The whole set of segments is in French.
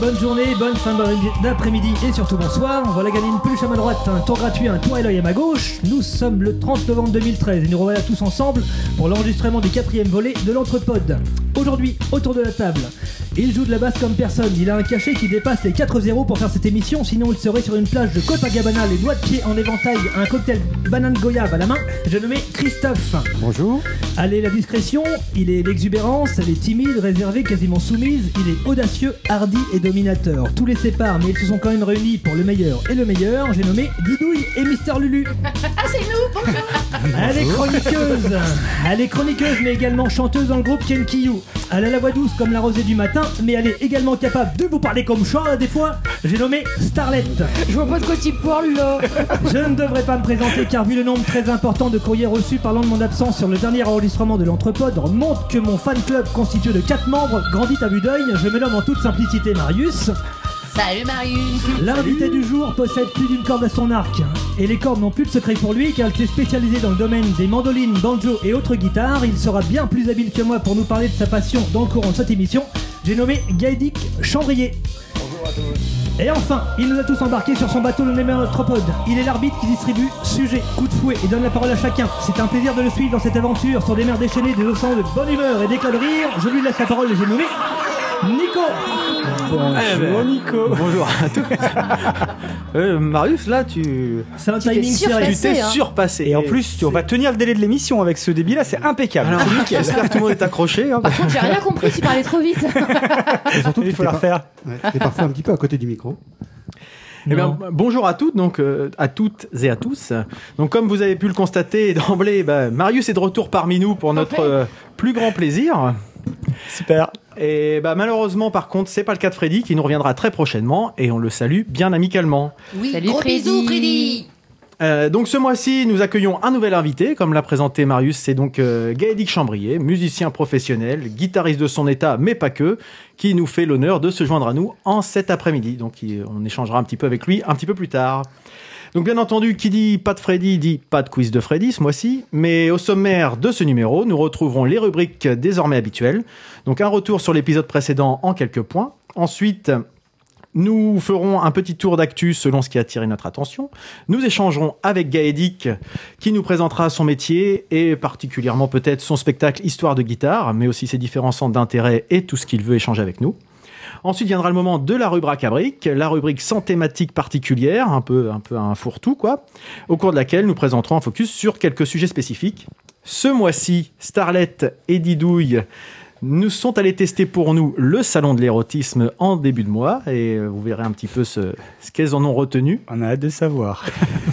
bonne journée, bonne fin d'après-midi et surtout bonsoir. Voilà une peluche à ma droite, un tour gratuit, un tour à l'œil à ma gauche. Nous sommes le 30 novembre 2013 et nous revoilà tous ensemble pour l'enregistrement du quatrième volet de l'Entrepode. Aujourd'hui, autour de la table, il joue de la basse comme personne. Il a un cachet qui dépasse les 4 0 pour faire cette émission, sinon il serait sur une plage de Copacabana, les doigts de pied en éventail, un cocktail banane goyave à la main. J'ai nommé Christophe. Bonjour. Allez, la discrétion, il est l'exubérance, elle est timide, réservée, quasiment soumise, il est audacieux, hardi et dominateur. Tous les séparent, mais ils se sont quand même réunis pour le meilleur et le meilleur. J'ai nommé Didouille et Mister Lulu. Ah, c'est nous Bonjour Elle est chroniqueuse, elle est chroniqueuse, mais également chanteuse dans le groupe Kenkiyu. Elle a la voix douce comme la rosée du matin, mais elle est également capable de vous parler comme chat des fois. J'ai nommé Starlet. Je vois pas de quoi tu parles là Je ne devrais pas me présenter car vu le nombre très important de courriers reçus parlant de mon absence sur le dernier enregistrement de l'Entrepode montre que mon fan club constitué de 4 membres grandit à vue d'œil. Je me nomme en toute simplicité Marius. Salut Marius L'invité du jour possède plus d'une corde à son arc. Et les cordes n'ont plus de secret pour lui car il s'est spécialisé dans le domaine des mandolines, banjo et autres guitares. Il sera bien plus habile que moi pour nous parler de sa passion dans le courant de cette émission. J'ai nommé Gaëdic Chambrier. Bonjour à tous. Et enfin, il nous a tous embarqués sur son bateau le Némétropode. Il est l'arbitre qui distribue sujet, coup de fouet et donne la parole à chacun. C'est un plaisir de le suivre dans cette aventure sur des mers déchaînées, des océans de bonne humeur et d'éclats de rire. Je lui laisse la parole et j'ai nommé Nico. Bonjour Nico. Bonjour à tous. Euh, Marius, là, tu C'est un Tu timing surpassé. serré. tu t'es hein. surpassé. Et en plus, tu, on va tenir le délai de l'émission avec ce débit là, c'est impeccable. Alors, j'espère que tout le monde est accroché. hein, parce que- J'ai rien compris, tu parlais trop vite Et surtout, il faut la refaire. T'es parfois un petit peu à côté du micro. Eh bien, bonjour à toutes, donc euh, à toutes et à tous. Donc, comme vous avez pu le constater d'emblée, bah, Marius est de retour parmi nous pour notre euh, plus grand plaisir. Super. Et bah, malheureusement, par contre, c'est pas le cas de Freddy qui nous reviendra très prochainement et on le salue bien amicalement. Oui, Salut, gros Freddy. bisous Freddy Euh, donc ce mois-ci, nous accueillons un nouvel invité, comme l'a présenté Marius, c'est donc euh, Gaëdic Chambrier, musicien professionnel, guitariste de son état, mais pas que, qui nous fait l'honneur de se joindre à nous en cet après-midi. Donc on échangera un petit peu avec lui un petit peu plus tard. Donc bien entendu, qui dit pas de Freddy dit pas de quiz de Freddy ce mois-ci, mais au sommaire de ce numéro, nous retrouverons les rubriques désormais habituelles. Donc un retour sur l'épisode précédent en quelques points. Ensuite, nous ferons un petit tour d'actu selon ce qui a attiré notre attention. Nous échangerons avec Gaëdic qui nous présentera son métier et particulièrement peut-être son spectacle Histoire de guitare, mais aussi ses différents centres d'intérêt et tout ce qu'il veut échanger avec nous. Ensuite viendra le moment de la rubrique à briques, la rubrique sans thématique particulière, un peu, un peu un fourre-tout quoi, au cours de laquelle nous présenterons un focus sur quelques sujets spécifiques. Ce mois-ci, Starlet et Didouille nous sont allés tester pour nous le salon de l'érotisme en début de mois et euh, vous verrez un petit peu ce, ce qu'elles en ont retenu. On a hâte de savoir.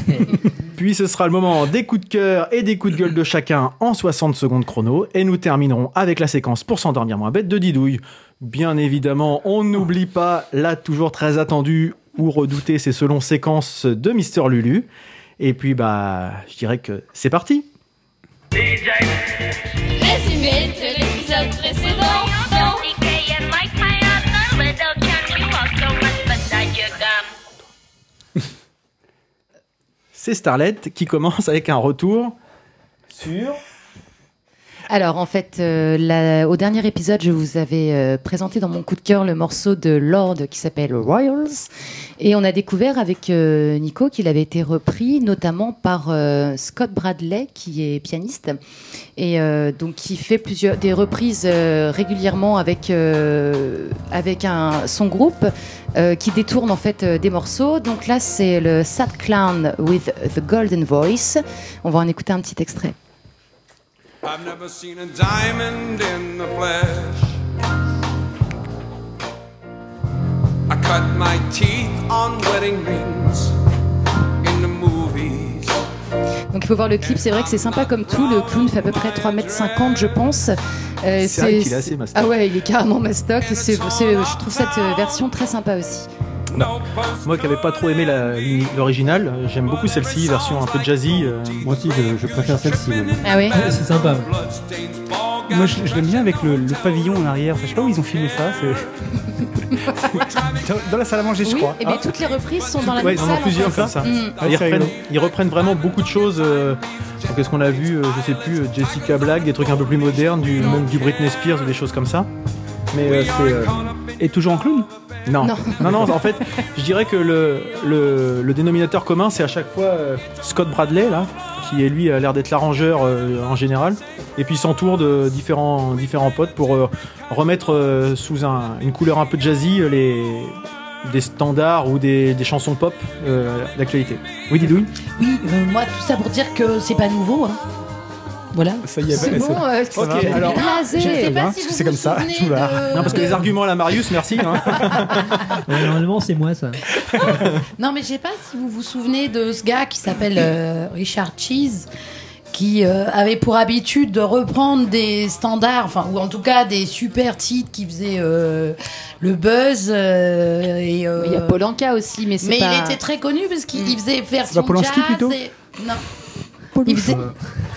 Puis ce sera le moment des coups de cœur et des coups de gueule de chacun en 60 secondes chrono. Et nous terminerons avec la séquence pour s'endormir moins bête de Didouille. Bien évidemment, on n'oublie pas la toujours très attendue ou redoutée, c'est selon séquence de Mister Lulu. Et puis bah, je dirais que c'est parti. Résumé précédent. C'est Starlet qui commence avec un retour sur Alors en fait, euh, au dernier épisode, je vous avais euh, présenté dans mon coup de cœur le morceau de Lord qui s'appelle Royals, et on a découvert avec euh, Nico qu'il avait été repris notamment par Scott Bradley, qui est pianiste, et donc qui fait plusieurs des reprises régulièrement avec avec un son groupe. qui détourne en fait des morceaux. Donc là, c'est le Sad Clown with the Golden Voice. On va en écouter un petit extrait. I've never seen a diamond in the flesh. I cut my teeth on wedding rings in the movies. Donc il faut voir le clip, c'est vrai que c'est sympa comme tout. Le clown fait à peu près 3m50, je pense. Euh, C'est vrai qu'il est assez mastoc. Ah ouais, il est carrément mastoc. C'est, c'est- je trouve cette euh, version très sympa aussi. No post moi qui n'avais pas trop aimé l'original, euh, j'aime beaucoup celle-ci, version un peu jazzy. euh, Moi aussi, je, je préfère celle-ci. Ah oui C'est sympa. Moi, je, je l'aime bien avec le, le pavillon en arrière. Enfin, je sais pas où ils ont filmé ça. c'est- dans, dans la salle à manger, je Oui, crois. et bien toutes les reprises sont dans la Ouais, même ils en salle. ont plusieurs en fait. comme ça. Mm. Ah, ils, reprennent, ils reprennent vraiment beaucoup de choses. euh, Qu'est-ce qu'on a vu euh, Je sais plus, euh, Jessica Black, des trucs un peu plus modernes, du, même du Britney Spears ou des choses comme ça. Mais euh, c'est. euh, Et toujours en clown? Non. Non. non, non, en fait, je dirais que le, le, le dénominateur commun, c'est à chaque fois euh, Scott Bradley, là, qui est lui a l'air d'être l'arrangeur euh, en général, et puis il s'entoure de différents, différents potes pour euh, remettre sous un- une couleur un peu jazzy les, des standards ou des, des chansons pop d'actualité. Oui, Didouille Oui, moi, tout ça pour dire que c'est pas nouveau. Hein. Voilà. Ça y est, C'est bon, euh, Ok, c'est alors, blasé. Je sais pas hein, si parce que vous c'est vous comme ça, souvenez tout là. de- Non, parce que les arguments à la Marius, merci. hein. Ouais, normalement, c'est moi ça. Non, mais je sais pas si vous vous souvenez de ce gars qui s'appelle euh, Richard Cheese, qui euh, avait pour habitude de reprendre des standards, enfin, ou en tout cas des super titres qui faisaient euh, le buzz. euh, et, euh, Il y a Polanka aussi, mais c'est mais pas... il était très connu parce qu'il il faisait version pas Polanski, jazz. plutôt et- Non. Il faisait,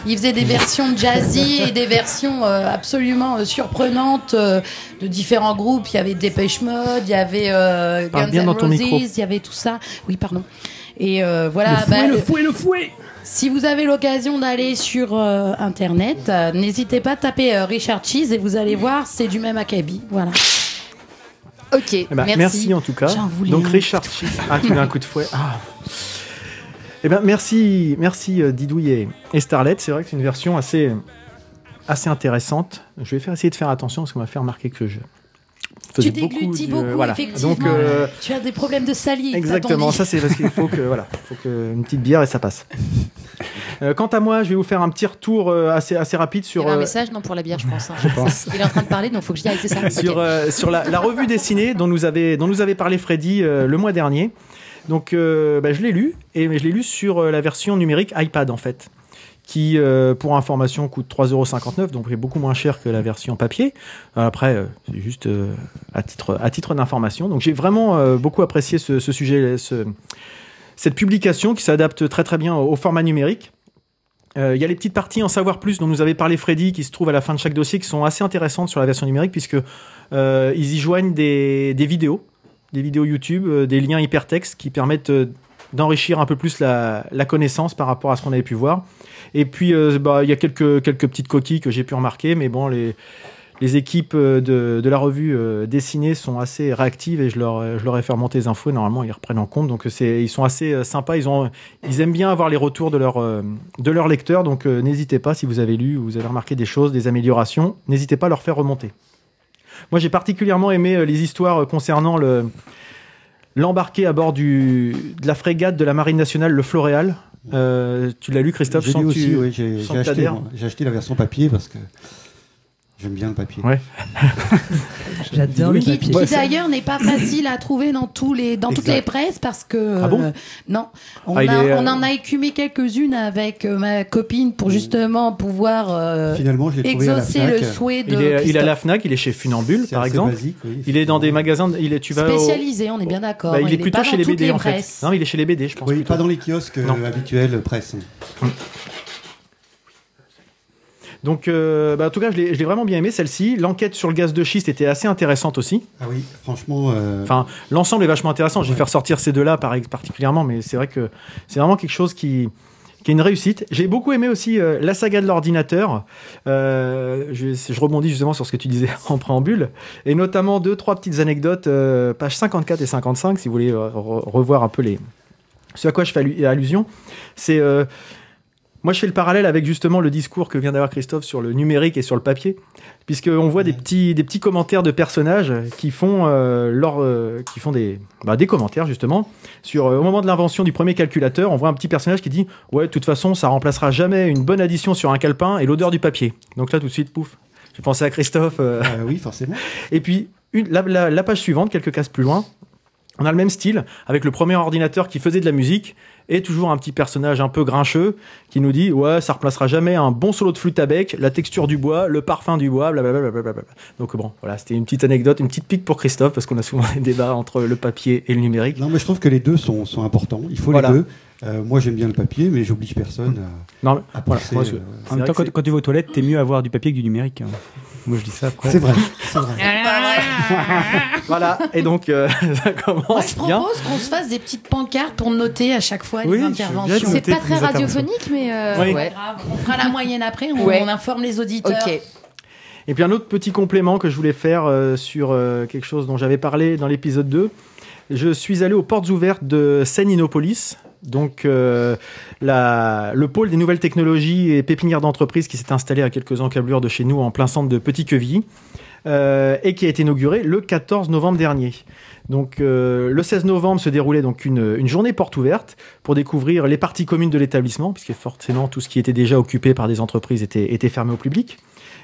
il faisait des versions jazzy et des versions euh, absolument euh, surprenantes euh, de différents groupes. Il y avait Dépêche Mode, il y avait euh, Parle Guns N' Roses, il y avait tout ça. Oui, pardon. Et euh, voilà. le fouet, bah, le fouet, le fouet si vous avez l'occasion d'aller sur euh, internet, euh, n'hésitez pas à taper euh, Richard Cheese et vous allez voir, c'est du même acabit. Voilà. Ok, Eh ben, merci. merci. en tout cas. Donc. Richard Cheese. Ah, tu mets un coup de fouet? Ah. Eh ben merci, merci euh, Didouille et, et Starlet. C'est vrai que c'est une version assez, assez intéressante. Je vais faire essayer de faire attention parce qu'on m'a fait remarquer que je faisais tu déglutis du- beaucoup, voilà. effectivement. Donc euh, Tu as des problèmes de salive. exactement, ça c'est parce qu'il faut que voilà, faut que une petite bière et ça passe. Euh, quant à moi, je vais vous faire un petit retour euh, assez assez rapide Il y sur avait un euh, message, non, pour la bière, je pense. hein. je pense. Il est en train de parler, donc faut que je dise, c'est ça. sur, euh, sur la, la revue dessinée dont nous avait, dont nous avait parlé Freddy euh, le mois dernier. Donc, euh, bah, je l'ai lu, et je l'ai lu sur euh, la version numérique iPad en fait, qui, euh, pour information, coûte 3,59€, donc est beaucoup moins cher que la version papier. Après, c'est juste à titre, d'information. Donc, j'ai vraiment beaucoup apprécié ce, sujet, ce- cette publication qui s'adapte très très bien au, format numérique. Il y a les petites parties en savoir plus dont nous avait parlé Freddy qui se trouvent à la fin de chaque dossier qui sont assez intéressantes sur la version numérique puisque ils y joignent des vidéos, des vidéos YouTube, euh, des liens hypertextes qui permettent euh, d'enrichir un peu plus la, connaissance par rapport à ce qu'on avait pu voir. Et puis euh, bah, il y a quelques, quelques petites coquilles que j'ai pu remarquer, mais bon les les équipes de, de la revue dessinée sont assez réactives et je leur, je leur ai fait remonter les infos et normalement ils reprennent en compte. Donc ils sont assez sympas. Ils, ont, ils aiment bien avoir les retours de, leur, euh, de leurs lecteurs. Donc n'hésitez pas si vous avez lu ou vous avez remarqué des choses, des améliorations, n'hésitez pas à leur faire remonter. Moi j'ai particulièrement aimé euh, les histoires euh, concernant le, l'embarqué à bord du, de la frégate de la Marine nationale, le Floréal. Euh, tu l'as lu Christophe J'ai lu aussi, tu- oui, j'ai acheté, j'ai acheté la version papier parce que j'aime bien le papier. Ouais. J'adore le Qui, papier. qui d'ailleurs n'est pas facile à trouver dans tous les dans toutes les presses parce que Ah bon euh, non on, Ah, a- est, euh, on en a écumé quelques-unes avec euh, ma copine pour justement pouvoir euh, Finalement, je l'ai trouvé à la exaucer FNAC. le souhait de Il est, il est à Christophe. la Fnac, il est chez Funambule par exemple. basique, oui, Il est dans des magasins, il est, tu vas au- spécialisé on est bien d'accord Bah, il, est plutôt pas chez les BD en fait. Non, il est chez les BD, je pense. Oui, plutôt. pas dans les kiosques Non. habituels presse. Donc, euh, bah, en tout cas, je l'ai vraiment bien aimé celle-ci. L'enquête sur le gaz de schiste était assez intéressante aussi. Ah oui, franchement. euh, Enfin, l'ensemble est vachement intéressant. Je vais faire sortir ces deux-là par- particulièrement, mais c'est vrai que c'est vraiment quelque chose qui, qui est une réussite. J'ai beaucoup aimé aussi euh, la saga de l'ordinateur. Euh, je, je rebondis justement sur ce que tu disais en préambule, et notamment deux, trois petites anecdotes, euh, pages 54 et 55, si vous voulez re- revoir un peu les ce à quoi je fais allu- allusion. C'est euh, moi, je fais le parallèle avec justement le discours que vient d'avoir Christophe sur le numérique et sur le papier, puisqu'on voit des petits, des petits commentaires de personnages qui font, euh, leur, euh, qui font des, bah, des commentaires justement sur euh, au moment de l'invention du premier calculateur, on voit un petit personnage qui dit ouais, de toute façon, ça remplacera jamais une bonne addition sur un calepin et l'odeur du papier. Donc là, tout de suite, pouf. J'ai pensé à Christophe. euh, oui, forcément. et puis, une- la, la- la page suivante, quelques cases plus loin, on a le même style, avec le premier ordinateur qui faisait de la musique, et toujours un petit personnage un peu grincheux qui nous dit Ouais, ça replacera jamais un bon solo de flûte à bec, la texture du bois, le parfum du bois, blablabla. Donc bon, voilà, c'était une petite anecdote, une petite pique pour Christophe, parce qu'on a souvent des débats entre le papier et le numérique. Non, mais je trouve que les deux sont, sont importants. Il faut Voilà. les deux. Euh, moi, j'aime bien le papier, mais j'oblige personne à, Non, mais à voilà, moi, je- euh, En même temps, quand, tu vas aux toilettes, t'es mieux à avoir du papier que du numérique. hein. Moi, je dis ça après. C'est vrai, c'est vrai. Voilà, et donc euh, ça Moi, commence je bien. propose qu'on se fasse des petites pancartes pour noter à chaque fois Oui, les je interventions. C'est pas très radiophonique, mais euh, Oui. ouais. Grave. On fera la moyenne après, on, Ouais. on informe les auditeurs. Ok. Et puis un autre petit complément que je voulais faire euh, sur euh, quelque chose dont j'avais parlé dans l'épisode 2. Je suis allé aux portes ouvertes de Seine Innopolis, donc euh, le pôle des nouvelles technologies et pépinière d'entreprise qui s'est installé à quelques encablures de chez nous en plein centre de Petit-Quevilly euh, et qui a été inauguré le 14 novembre dernier. Donc euh, le 16 novembre se déroulait donc une, journée porte ouverte pour découvrir les parties communes de l'établissement, puisque forcément tout ce qui était déjà occupé par des entreprises était, fermé au public.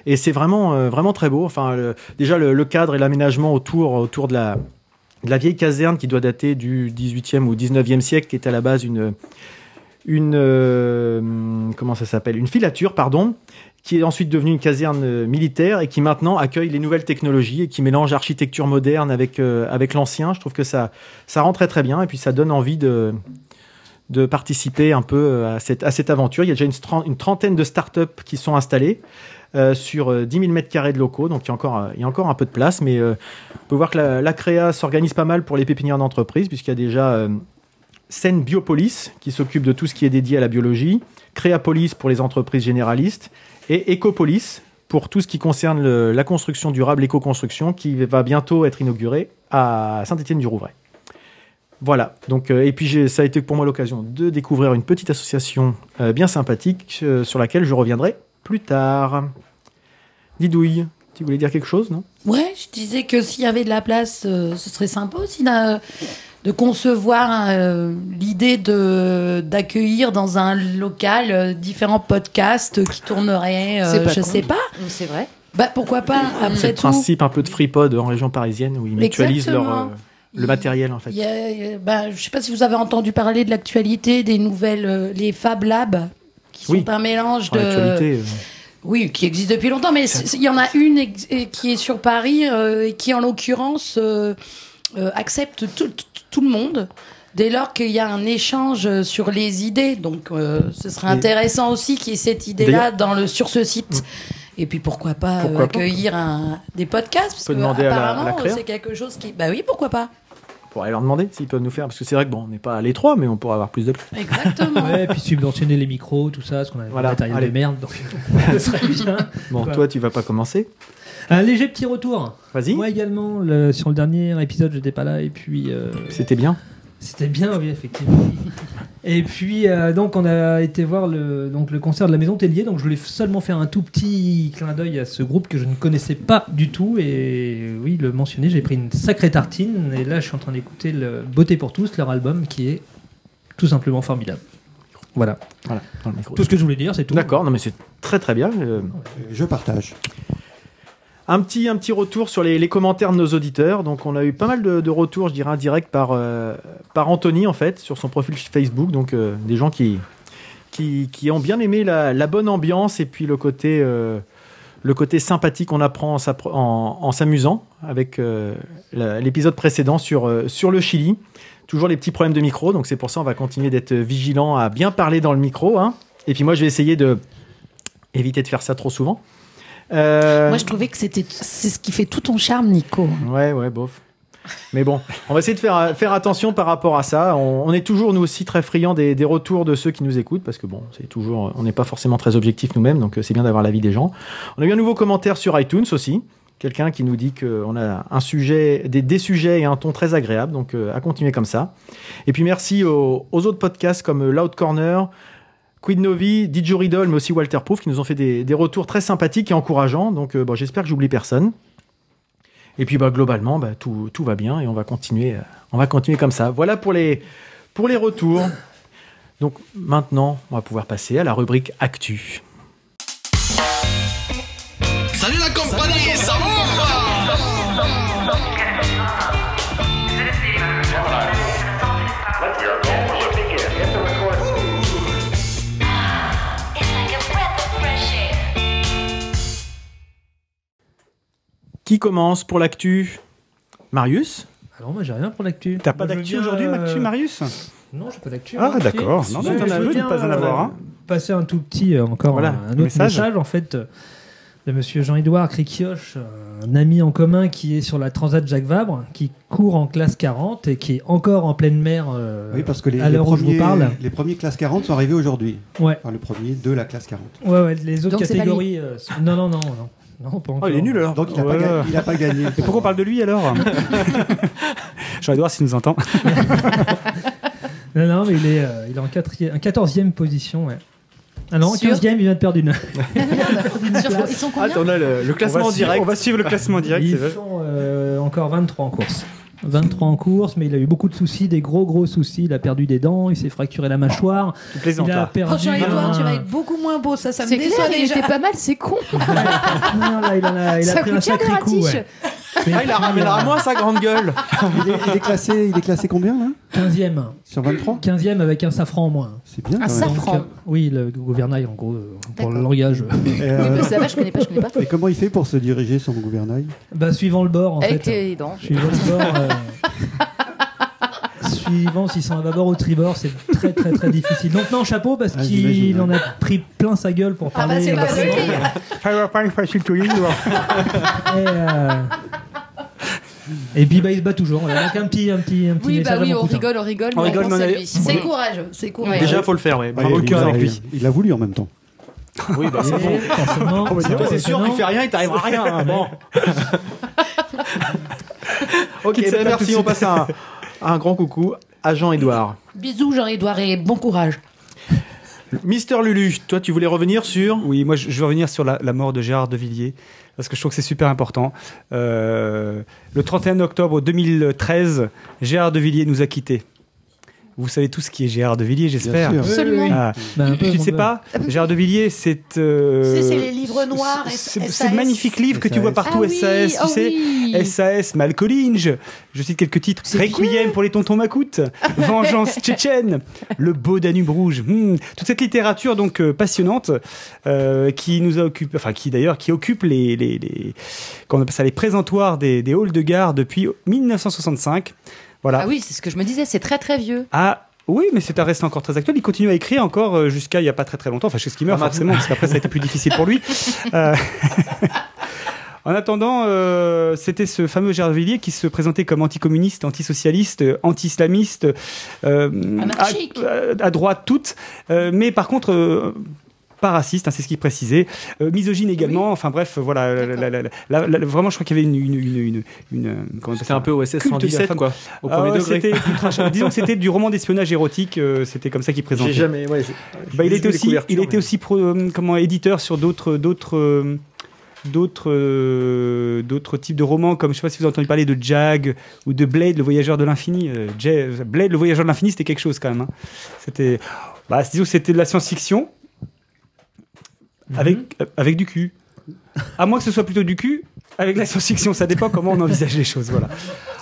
Et c'est vraiment, vraiment très beau. Enfin, déjà le, le cadre et l'aménagement autour, autour de la, la vieille caserne qui doit dater du 18e ou 19e siècle, qui est à la base une, une euh, comment ça une filature, pardon, qui est ensuite devenue une caserne euh, militaire et qui maintenant accueille les nouvelles technologies et qui mélange architecture moderne avec euh, avec l'ancien. Je trouve que ça ça rend très très bien et puis ça donne envie de de participer un peu à cette, à cette aventure. Il y a déjà une trentaine de startups qui sont installées euh, sur euh, 10 000 mètres carrés de locaux, donc il y a encore, euh, un peu de place, mais euh, on peut voir que la, la créa s'organise pas mal pour les pépinières d'entreprise, puisqu'il y a déjà euh, Biopolis, qui s'occupe de tout ce qui est dédié à la biologie, Créapolis pour les entreprises généralistes, et Ecopolis pour tout ce qui concerne la construction durable, l'éco-construction, qui va bientôt être inaugurée à Saint-Étienne-du-Rouvray. Voilà, donc, euh, et puis ça a été pour moi l'occasion de découvrir une petite association euh, bien sympathique euh, sur laquelle je reviendrai plus tard. Didouille, tu voulais dire quelque chose, non? Ouais, je disais que s'il y avait de la place, euh, ce serait sympa aussi d'a- de concevoir euh, l'idée de d'accueillir dans un local euh, différents podcasts qui tourneraient. euh, je con. sais pas. C'est vrai. Bah pourquoi pas C'est le tout, principe un peu de FreePod en région parisienne où ils mutualisent leur, euh, le matériel en fait. il y a, euh, bah, je sais pas si vous avez entendu parler de l'actualité des nouvelles, euh, les Fab Labs, qui sont Oui. un mélange de. euh, Oui, qui existe depuis longtemps, mais il y en a une qui est sur Paris euh, et qui, en l'occurrence, euh, accepte tout, tout- tout le monde dès lors qu'il y a un échange sur les idées. Donc, ce serait Et- intéressant aussi qu'il y ait cette idée-là dans le sur ce site. Et puis pourquoi pas Pourquoi accueillir un, des podcasts parce que apparemment c'est quelque chose qui bah oui pourquoi pas pour aller leur demander s'ils peuvent nous faire, parce que c'est vrai que bon, on n'est pas à l'étroit, mais on pourra avoir plus de. exactement Ouais, et puis subventionner les micros, tout ça, parce qu'on a Voilà, matériel allez. de merde, donc ce serait bien. Bon, toi, tu vas pas commencer. Un léger petit retour. Vas-y. Moi également, le- sur le dernier épisode, j'étais pas là, et puis euh, C'était bien. C'était bien, oui, effectivement. et puis, euh, donc, on a été voir le, donc, le concert de la Maison Tellier, donc je voulais seulement faire un tout petit clin d'œil à ce groupe que je ne connaissais pas du tout, et oui, le mentionner, j'ai pris une sacrée tartine, et là, je suis en train d'écouter le Beauté pour tous, leur album, qui est tout simplement formidable. Voilà. Voilà, dans le micro. Tout ce que je voulais dire, c'est tout. D'accord, non mais c'est très très bien. euh, Je partage. Un petit, un petit retour sur les, commentaires de nos auditeurs. Donc, on a eu pas mal de, retours, je dirais, indirects par, euh, par Anthony, en fait, sur son profil Facebook. Donc, euh, des gens qui, qui, qui ont bien aimé la, bonne ambiance et puis le côté, euh, le côté sympathique qu'on apprend en, s'amusant avec l'épisode précédent sur, sur le Chili. Toujours les petits problèmes de micro. Donc, c'est pour ça on va continuer d'être vigilant à bien parler dans le micro. hein. Et puis, moi, je vais essayer de éviter de faire ça trop souvent. Euh, moi je trouvais que c'était c'est ce qui fait tout ton charme Nico Ouais, ouais, bof. Mais bon, on va essayer de faire, faire attention par rapport à ça. On, on est toujours, nous aussi, très friands des, des retours de ceux qui nous écoutent, parce que bon, c'est toujours, on n'est pas forcément très objectifs nous-mêmes, donc euh, c'est bien d'avoir l'avis des gens. On a eu un nouveau commentaire sur iTunes aussi. Quelqu'un qui nous dit qu'on a un sujet, des, des sujets et un ton très agréable, donc euh, à continuer comme ça. Et puis merci aux, aux autres podcasts comme euh, Loud Corner, Quid Novi, Didgeridoo, mais aussi Walter Proof, qui nous ont fait des, retours très sympathiques et encourageants. Donc euh, j'espère que j'oublie personne. Et puis bah, globalement, bah, tout, tout va bien et on va continuer, euh, on va continuer comme ça. Voilà pour les, pour les retours. Donc maintenant, on va pouvoir passer à la rubrique Actu. Salut la compagnie, Qui commence pour l'actu? Marius? Alors, moi, j'ai rien pour l'actu. T'as pas d'actu aujourd'hui, euh, Marius? Non, j'ai pas d'actu. Ah, hein, d'accord. Non, mais t'en je as veux bien, pas en avoir euh, un. Passer un tout petit, euh, encore Voilà, un, un autre message. message. en fait, euh, de monsieur Jean-Édouard Créquioche, un ami en commun qui est sur la Transat Jacques Vabre, qui court en classe 40 et qui est encore en pleine mer euh, Oui, parce que les, à les l'heure où je vous premiers, parle. les premiers classes 40 sont arrivés aujourd'hui. Ouais. Enfin, le premier de la classe 40. Ouais, ouais, les autres Donc, c'est pas catégories. euh, sont- non, non, non, non. Non, pas Oh, encore. il est nul alors. Donc il n'a Ouais. pas, gagné- il a pas gagné. Et pourquoi on parle de lui alors Jean-Edouard, s'il nous entend. Non, non, mais il est, euh, il est en quatrième, en 14e position. Ouais. Ah non, en Sûr 15e, il vient de perdre une. Sur- Ils sont Ah, combien on a le, le on, va classement suivre, direct. on va suivre le classement direct. Ils sont euh, encore 23 en course. 23 en course, mais il a eu beaucoup de soucis, des gros gros soucis. Il a perdu des dents, il s'est fracturé la mâchoire. Tu plaisantes Il a là. perdu. Prochain Edouard, un- tu vas être beaucoup moins beau, ça, ça me C'est clair, déçoit il était pas mal, c'est con. Non, là, il, en a, il a Ça pris un coûte cher des sacré coup. Ouais. Ah, il a ramené à moi sa grande gueule. Il est, il est classé, il est classé combien là 15e. Sur 23 15e avec un safran en moins. C'est bien. Un quand même. safran. Donc, euh, oui, le gouvernail, en gros, euh, pour le langage. Et, Oui, mais ça va, je connais pas, je connais pas. et comment il fait pour se diriger son gouvernail? Bah, suivant le bord, en Avec fait. les dents. Suivant le bord. euh, Suivant s'ils sont à bâbord ou tribord, c'est très très très difficile. Donc non, chapeau parce Ah, qu'il en a pris plein sa gueule pour Ah bah parler. c'est pas lui. Use. Et, euh, et puis bah, il se bat toujours. Voilà. Donc un petit, un petit, un petit Oui, bah oui, à on cousin. rigole, on rigole. On rigole, on à. C'est courageux, c'est courageux. Déjà, faut le faire, ouais. Bravo le il, cœur a, avec lui. il a voulu en même temps. Oui, bah c'est Et bon. forcément, Toi, c'est sûr qu'il fait rien, il t'arrivera rien. hein, Bon. ok, tout merci. On passe un, un grand coucou à Jean-Edouard. Bisous Jean-Edouard et bon courage. Mister Lulu, toi, tu voulais revenir sur Oui, moi je je veux revenir sur la, la mort de Gérard de Villiers parce que je trouve que c'est super important. Euh, le 31 octobre 2013, Gérard de Villiers nous a quittés. Vous savez tous qui est Gérard de Villiers, j'espère. Absolument. Ah, Bah, un peu, tu ne on sais pas Gérard de Villiers, c'est. euh, C'est c'est les livres noirs. c'est- le magnifique livre que tu vois partout, Ah oui, SAS, tu oh sais. oui. SAS, Malcolinge, je cite quelques titres. Requiem pour les tontons macoutes, Vengeance tchétchène, Le beau Danube rouge. Hmm. Toute cette littérature donc euh, passionnante euh, qui nous a occupé, enfin qui d'ailleurs qui occupe les, les, les on appelle ça, les présentoirs des, des halls de gare depuis 1965. Voilà. Ah oui, c'est ce que je me disais, c'est très très vieux. Ah oui, mais c'est un reste encore très actuel. Il continue à écrire encore euh, jusqu'à il y a pas très très longtemps. Enfin, chez ce qui meurt Ah, forcément, parce qu'après ça a été plus difficile pour lui. Euh, En attendant, euh, c'était ce fameux Gérard Villiers qui se présentait comme anticommuniste, antisocialiste, anti-islamiste, euh, à, Anarchique. à- à droite toute, euh, mais par contre euh, pas raciste, hein, c'est ce qu'il précisait, euh, misogyne également. Enfin bref, voilà, la- la- la- la- la- vraiment, je crois qu'il y avait une, une, une, une, une- euh, C'était un peu OSS Culte de la 117, femme. quoi. Au Ah premier ouais, degré. ultra. Disons que c'était du roman d'espionnage érotique, euh, c'était comme ça qu'il présentait. J'ai jamais. Ouais, Bah, il était aussi, il était mais- aussi pro- euh, comment éditeur sur d'autres d'autres euh, d'autres euh, d'autres types de romans comme je sais pas si vous avez entendu parler de Jag ou de Blade le voyageur de l'infini Euh, Blade le voyageur de l'infini c'était quelque chose quand même hein. c'était bah disons que c'était de la science-fiction avec euh, avec du cul à moins que ce soit plutôt du cul avec la science-fiction ça dépend comment on envisage les choses voilà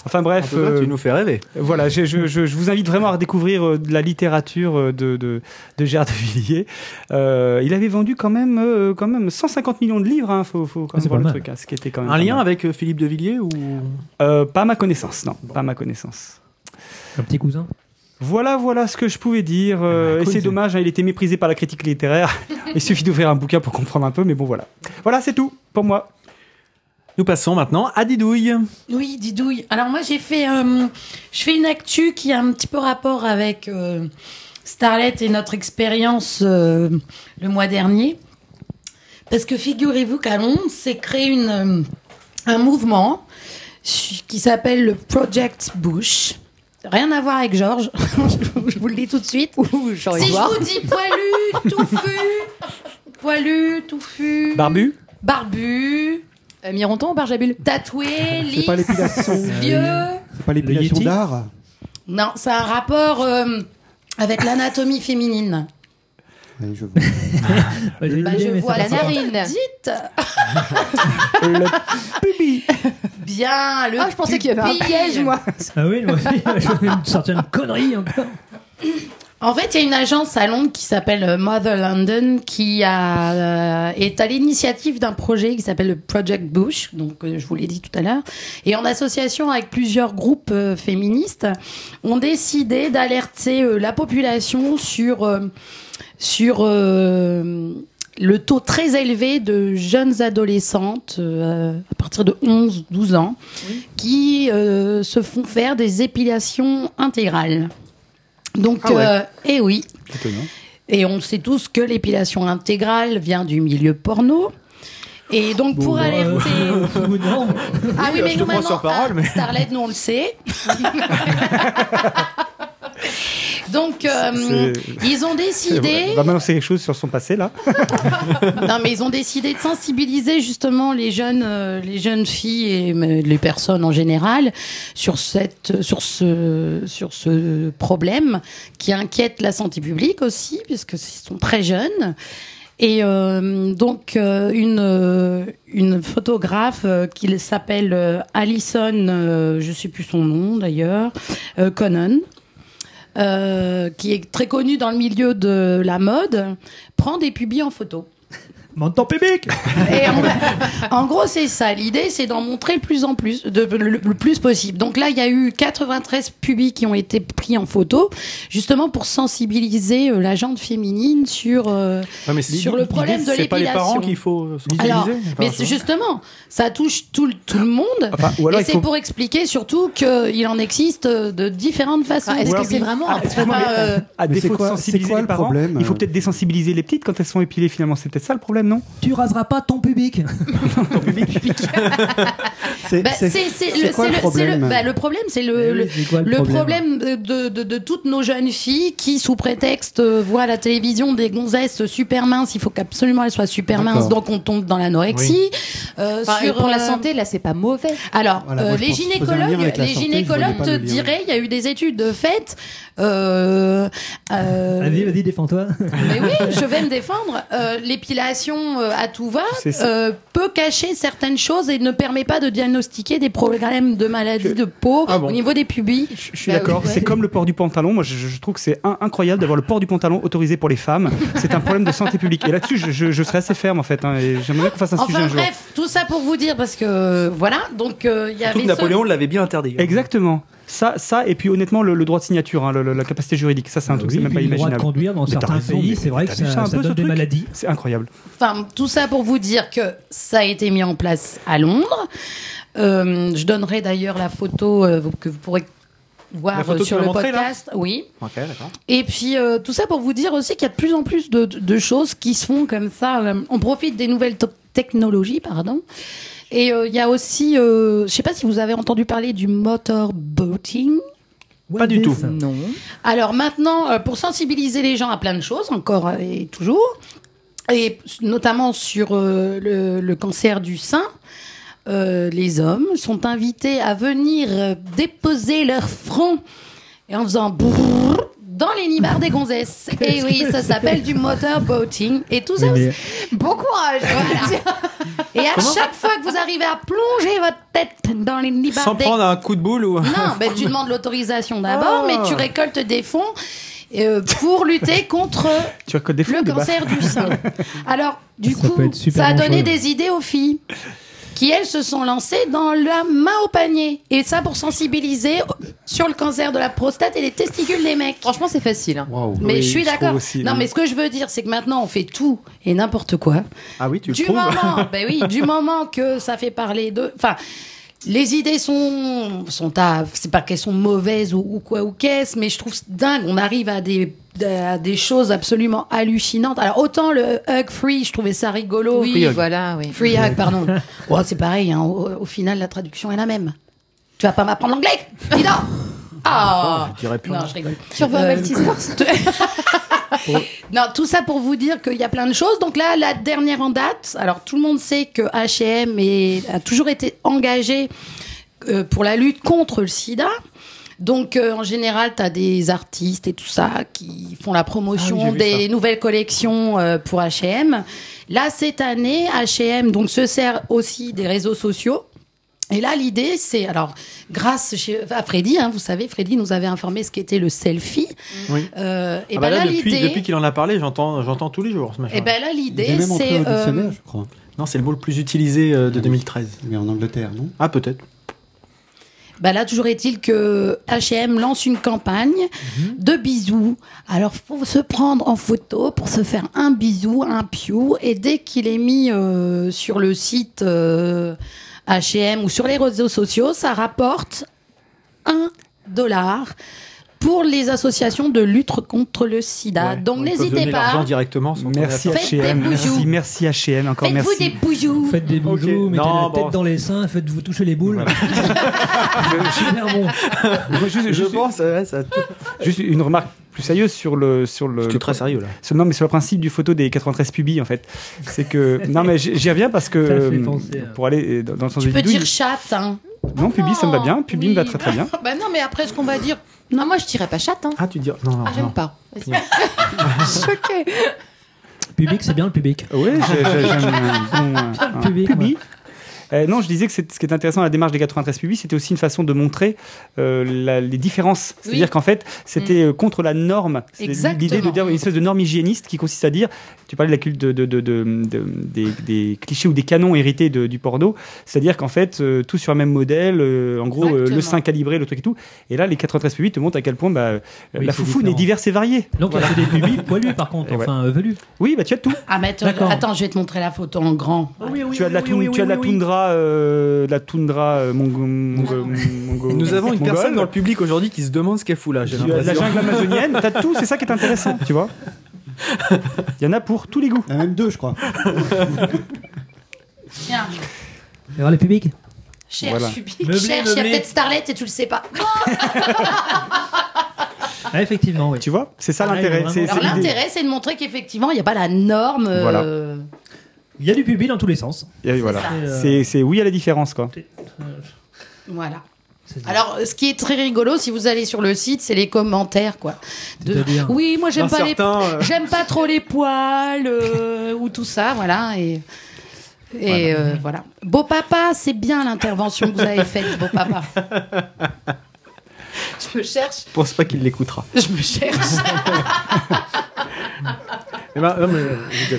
enfin En bref cas, euh, tu nous fais rêver. voilà, je, je, je, je vous invite vraiment à redécouvrir euh, de la littérature de, de, de Gérard de Villiers. Euh, il avait vendu quand même, euh, quand même 150 millions de livres, hein, faut, faut quand Ah, même c'est voir le mal. truc, hein, ce qui était quand même Un lien mal. avec Philippe de Villiers ou? Euh, Pas à ma connaissance, non, pas à ma connaissance. Un petit cousin. Voilà, voilà ce que je pouvais dire. euh, Ah bah, et c'est c'est- dommage, hein, il était méprisé par la critique littéraire. il suffit d'ouvrir un bouquin pour comprendre un peu, mais bon, voilà. Voilà, c'est tout pour moi. Nous passons maintenant à Didouille. Oui, Didouille. Alors moi j'ai fait, euh, je fais une actu qui a un petit peu rapport avec euh, Starlet et notre expérience euh, le mois dernier. Parce que figurez-vous qu'à Londres s'est créé une, euh, un mouvement qui s'appelle le Project Bush. Rien à voir avec Georges, je vous le dis tout de suite. Ouh, Si je vous dis poilu, touffu, poilu, touffu, Barbu barbu, Euh, Mironton ou Barjabul tatoué, lisse, C'est pas l'épilation. vieux. C'est pas l'épilation d'art Non, ça a un rapport euh, avec l'anatomie féminine. Je vois. Bah, j'ai une Bah, je vois la narine. Dites Le pubis. bien le Ah, je pensais qu'il y avait un piège, moi. Ah oui, moi aussi, je vais me sortir une connerie encore. En fait, il y a une agence à Londres qui s'appelle euh, Mother London qui a, euh, est à l'initiative d'un projet qui s'appelle le Project Bush, donc euh, je vous l'ai dit tout à l'heure, et en association avec plusieurs groupes euh, féministes, ont décidé d'alerter euh, la population sur euh, sur euh, le taux très élevé de jeunes adolescentes euh, à partir de 11-12 ans qui euh, se font faire des épilations intégrales. Donc, Ah ouais. euh, eh oui. Étonnant. Et on sait tous que l'épilation intégrale vient du milieu porno. Et donc pour Bon, alerter. non. Ah oui, mais nous maintenant, parole, mais- Starlet, nous on le sait. Donc euh, ils ont décidé. On va balancer quelque chose sur son passé là. Non, mais ils ont décidé de sensibiliser justement les jeunes, euh, les jeunes filles et les personnes en général sur cette, sur ce, sur ce problème qui inquiète la santé publique aussi, puisque ils sont très jeunes. Et euh, donc euh, une une photographe euh, qui s'appelle Alison, euh, je sais plus son nom d'ailleurs, Conan, euh, qui est très connue dans le milieu de la mode, prend des pubis en photo. Monte ton public Et en, en gros, c'est ça. L'idée, c'est d'en montrer le plus en plus, de, le, le plus possible. Donc là, il y a eu 93 pubis qui ont été pris en photo, justement pour sensibiliser euh, la jante féminine sur euh, Ouais, mais sur le problème de C'est pas les parents l'épilation. qu'il faut euh, Alors, sensibiliser mais justement, ça touche tout, le- tout le monde. Enfin, ou alors et c'est faut- pour expliquer surtout qu'il en existe de différentes façons. Est-ce que c'est vraiment Ah, un euh, à défaut de sensibiliser quoi les le parents, problème, il faut peut-être désensibiliser les petites quand elles sont épilées finalement. C'est peut-être ça le problème, non Tu raseras pas ton public. C'est- c'est c'est le, quoi c'est le le- c'est le- problème bah, le problème, c'est le, Oui, problème problème de, de, de toutes nos jeunes filles qui, sous prétexte, euh, voient à la télévision des gonzesses super minces. Il faut qu'absolument elles soient super minces, donc on tombe dans l'anorexie. Euh, Enfin, sur, pour la euh, santé, là, c'est pas mauvais. Alors, Voilà, euh, moi, je les gynécologues, les santé, te diraient, il y a eu des études de fait. Euh, euh, Vas-y, vas-y, défends-toi. mais oui, je vais me défendre. Euh, L'épilation euh, à tout va euh, peut cacher certaines choses et ne permet pas de diagnostiquer des problèmes de maladie de peau Ah bon au niveau des pubis. Je je suis Bah d'accord. oui, C'est comme le port du pantalon. Moi, je, je trouve que c'est un- incroyable d'avoir le port du pantalon autorisé pour les femmes. C'est un problème de santé publique. Et là-dessus, je, je, je serais assez ferme en fait. hein, et J'aimerais bien qu'on fasse un sujet Enfin un jour. bref, tout ça pour vous dire parce que euh, voilà, donc euh, il y Surtout avait Napoléon l'avait bien interdit. hein. Exactement. Ça, ça, et puis honnêtement, le, le droit de signature, hein, le- le- la capacité juridique, ça, c'est un truc, Oui, c'est même pas le droit de imaginable. conduire dans Mais certains raison, pays, c'est vrai que ça, ça un ça donne des maladies. C'est incroyable. Enfin, tout ça pour vous dire que ça a été mis en place à Londres. Euh, je donnerai d'ailleurs la photo euh, que vous pourrez voir euh, sur le là podcast. Oui. Et puis euh, tout ça pour vous dire aussi qu'il y a de plus en plus de, de choses qui se font comme ça. Euh, On profite des nouvelles technologies, pardon. Et euh, il y a aussi, euh, je sais pas si vous avez entendu parler du motorboating. Pas du tout. Non. Alors maintenant, euh, pour sensibiliser les gens à plein de choses, encore et toujours, et notamment sur euh, le, le cancer du sein, euh, les hommes sont invités à venir euh, déposer leur front et en faisant brrr dans les nibards des gonzesses. Et oui, ça s'appelle du motorboating. Et tout ça, bon courage. voilà. Et à chaque fois que vous arrivez à plonger votre tête dans les nibards Sans des prendre un coup de boule ou. non, ben, tu demandes l'autorisation d'abord, Ah. mais tu récoltes des fonds euh, pour lutter contre fonds, le cancer du sein. Alors, du Ça coup, ça a donné des idées aux filles qui, elles, se sont lancées dans la main au panier. Et ça pour sensibiliser sur le cancer de la prostate et les testicules des mecs. Franchement, c'est facile. hein. Waouh. Mais Oui, je suis je trouve d'accord. aussi, Non, oui. mais ce que je veux dire, c'est que maintenant, on fait tout et n'importe quoi. Ah oui, tu le Du trouves moment, ben oui, du moment que ça fait parler de, enfin, les idées sont, sont à, c'est pas qu'elles sont mauvaises ou, ou quoi ou qu'est-ce, mais je trouve dingue. On arrive à des, à des choses absolument hallucinantes. Alors autant le hug free, je trouvais ça rigolo. Oui, Free hug. voilà, oui. Free hug, pardon. C'est pareil. Hein, au, au final, la traduction est la même. Tu vas pas m'apprendre l'anglais, dis donc. Ah. je dirais plus Non, je rigole. Sur vos Euh, non, tout ça pour vous dire qu'il y a plein de choses. Donc là, la dernière en date, alors tout le monde sait que H&M a toujours été engagé euh, pour la lutte contre le sida. Donc euh, en général, tu as des artistes et tout ça qui font la Ah oui, promotion vu des ça. nouvelles collections euh, pour H&M. Là, cette année, H&M donc se sert aussi des réseaux sociaux. Et là, l'idée, c'est alors grâce chez- à Freddy, hein, vous savez, Freddy nous avait informé ce qu'était le selfie. Oui. Euh, et Ah ben bah là, là, depuis, l'idée, depuis qu'il en a parlé, j'entends, j'entends tous les jours ce machin. et ben là, l'idée, c'est euh, je crois. Non, c'est le mot le plus utilisé euh, de 2013. Mais en Angleterre, non? Ah, peut-être. bah là, toujours est-il que H&M lance une campagne de bisous. Alors, faut se prendre en photo pour se faire un bisou, un piou, et dès qu'il est mis euh, sur le site euh, H&M ou sur les réseaux sociaux, ça rapporte un dollar pour les associations de lutte contre le sida. Ouais, Donc n'hésitez pas. directement. Merci Faites H&M, merci, merci H&M, encore Faites-vous merci. des boujoux. Faites des boujoux, Ok. mettez Non, la tête dans les seins, faites-vous toucher les boules. Juste, faire. Je juste- pense, ouais, ça. juste une remarque plus sérieuse sur le sur le. Très sérieux là. sur- non, mais sur le principe du photo des 93 pubis en fait, c'est que non mais j'y reviens parce que euh, penser pour aller dans dans le sens Tu du peux bidouille- dire chatte. Hein. Non, pubis ça me va bien, Non, pubis oui. me va très très bien. Bah non, mais après ce qu'on va dire. Non, moi je dirais pas chatte. Hein. Ah, tu dis. Non, non, Ah, j'aime pas. Vas-y. Choquée. Public, c'est bien le public. Oui, j'ai- j'ai- j'aime un bon Public, pubis. Euh, non, je disais que c'est- ce qui est intéressant à la démarche des 93 pubis, c'était aussi une façon de montrer euh, la- les différences. C'est-à-dire Oui. qu'en fait, c'était euh, contre la norme. C'est. L'idée de dire une espèce de norme hygiéniste qui consiste à dire, tu parlais de la culte de, de- de- de- de- des, des clichés ou des canons hérités de- du porno, c'est-à-dire qu'en fait, euh, tout sur un même modèle, euh, en gros, euh, le sein calibré, le truc et tout. Et là, les 93 pubis te montrent à quel point bah, Oui, la c'est foufoune différent. est diverse et variée. Donc il y a des pubis poilus par contre, ouais. enfin velus. Oui, bah tu as tout. Ah, mais attends, je vais te montrer la photo en grand. tu as de la, toun- tu as de la toundra, euh, la toundra euh, mongo- mongo- mongo- Nous avons une mongole. personne dans le public aujourd'hui qui se demande ce qu'elle fout là. La jungle amazonienne, t'as tout, c'est ça qui est intéressant, tu vois. Il y en a pour tous les goûts. Il y en a même deux, je crois. Tiens, Et voir les publics cherche, Voilà. public, Meublé, cherche, il y a peut-être Starlet et tu le sais pas. Ah, effectivement, oui. Tu vois, c'est ça Ah, l'intérêt. Alors l'intérêt, c'est de montrer qu'effectivement, il n'y a pas la norme. euh, Voilà. Il y a du public dans tous les sens. Et voilà. ça. C'est c'est oui à la différence, quoi. Voilà. C'est- Alors, ce qui est très rigolo, si vous allez sur le site, c'est les commentaires, quoi. De- C'est-à-dire Oui, moi j'aime D'un pas les, certain, euh, j'aime pas trop les poils euh, ou tout ça, voilà. Et et euh, voilà. Beau papa, c'est bien l'intervention que vous avez faite, beau papa. Je me cherche, Je pense pas qu'il l'écoutera. je me cherche. Eh ben, non, mais, euh.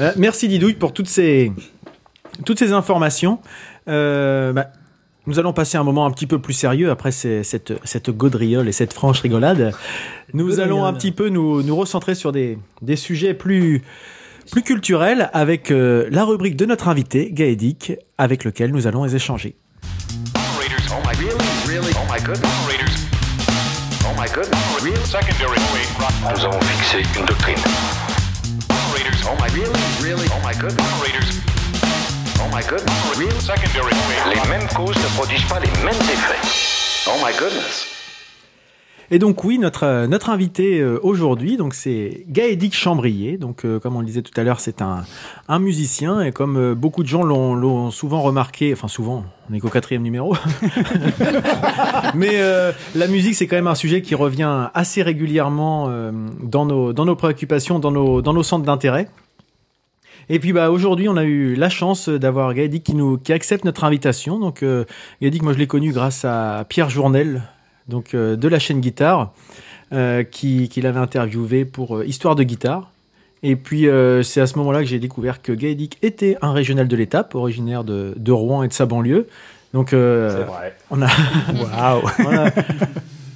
Euh, merci Didouille pour toutes ces, toutes ces informations. Euh, bah, nous allons passer un moment un petit peu plus sérieux après ces- cette, cette gaudriole et cette franche rigolade. Nous allons un petit peu nous, nous recentrer sur des, des sujets plus, plus culturels avec euh, la rubrique de notre invité, Gaëdic, avec lequel nous allons échanger. Operators, oh oh oh. Nous avons fixé une doctrine. Oh my, really, really, oh my goodness. Operators, oh my goodness, real secondary Les mêmes causes ne produisent pas les mêmes effets. Oh my goodness. Et donc oui, notre euh, notre invité euh, aujourd'hui, donc c'est Gaëdic Chambrier. Donc euh, comme on le disait tout à l'heure, c'est un un musicien et comme beaucoup de gens l'ont souvent remarqué, enfin souvent, on est qu'au quatrième numéro. Mais la musique, c'est quand même un sujet qui revient assez régulièrement dans nos dans nos préoccupations, dans nos dans nos centres d'intérêt. Et puis bah aujourd'hui, on a eu la chance d'avoir Gaëdic qui nous qui accepte notre invitation. Donc euh, Gaëdic, moi je l'ai connu grâce à Pierre Journel, donc euh, de la chaîne Guitare, euh, qui, qui l'avait interviewé pour euh, Histoire de guitare. Et puis euh, c'est à ce moment-là que j'ai découvert que Gaëdic était un régional de l'étape, originaire de, de Rouen et de sa banlieue. Donc euh, on a Waouh. on a,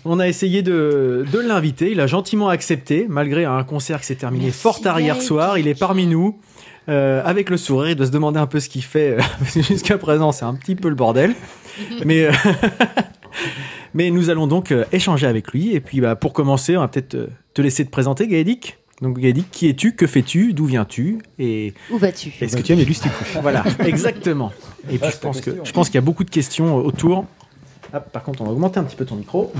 on a essayé de, de l'inviter. Il a gentiment accepté, malgré un concert qui s'est terminé Merci, fort tard hier soir. Il est parmi nous. euh, avec le sourire, il doit se demander un peu ce qu'il fait. parce que Jusqu'à présent, c'est un petit peu le bordel. Mais, euh, mais nous allons donc euh, échanger avec lui. Et puis, bah, pour commencer, on va peut-être euh, te laisser te présenter, Gaëdic. Donc, Gaëdic, qui es-tu? Que fais-tu? D'où viens-tu? Et Où vas-tu? Est-ce que tu aimes les voilà, exactement. Et puis, je pense que je pense qu'il y a beaucoup de questions euh, autour. Ah, par contre, on va augmenter un petit peu ton micro.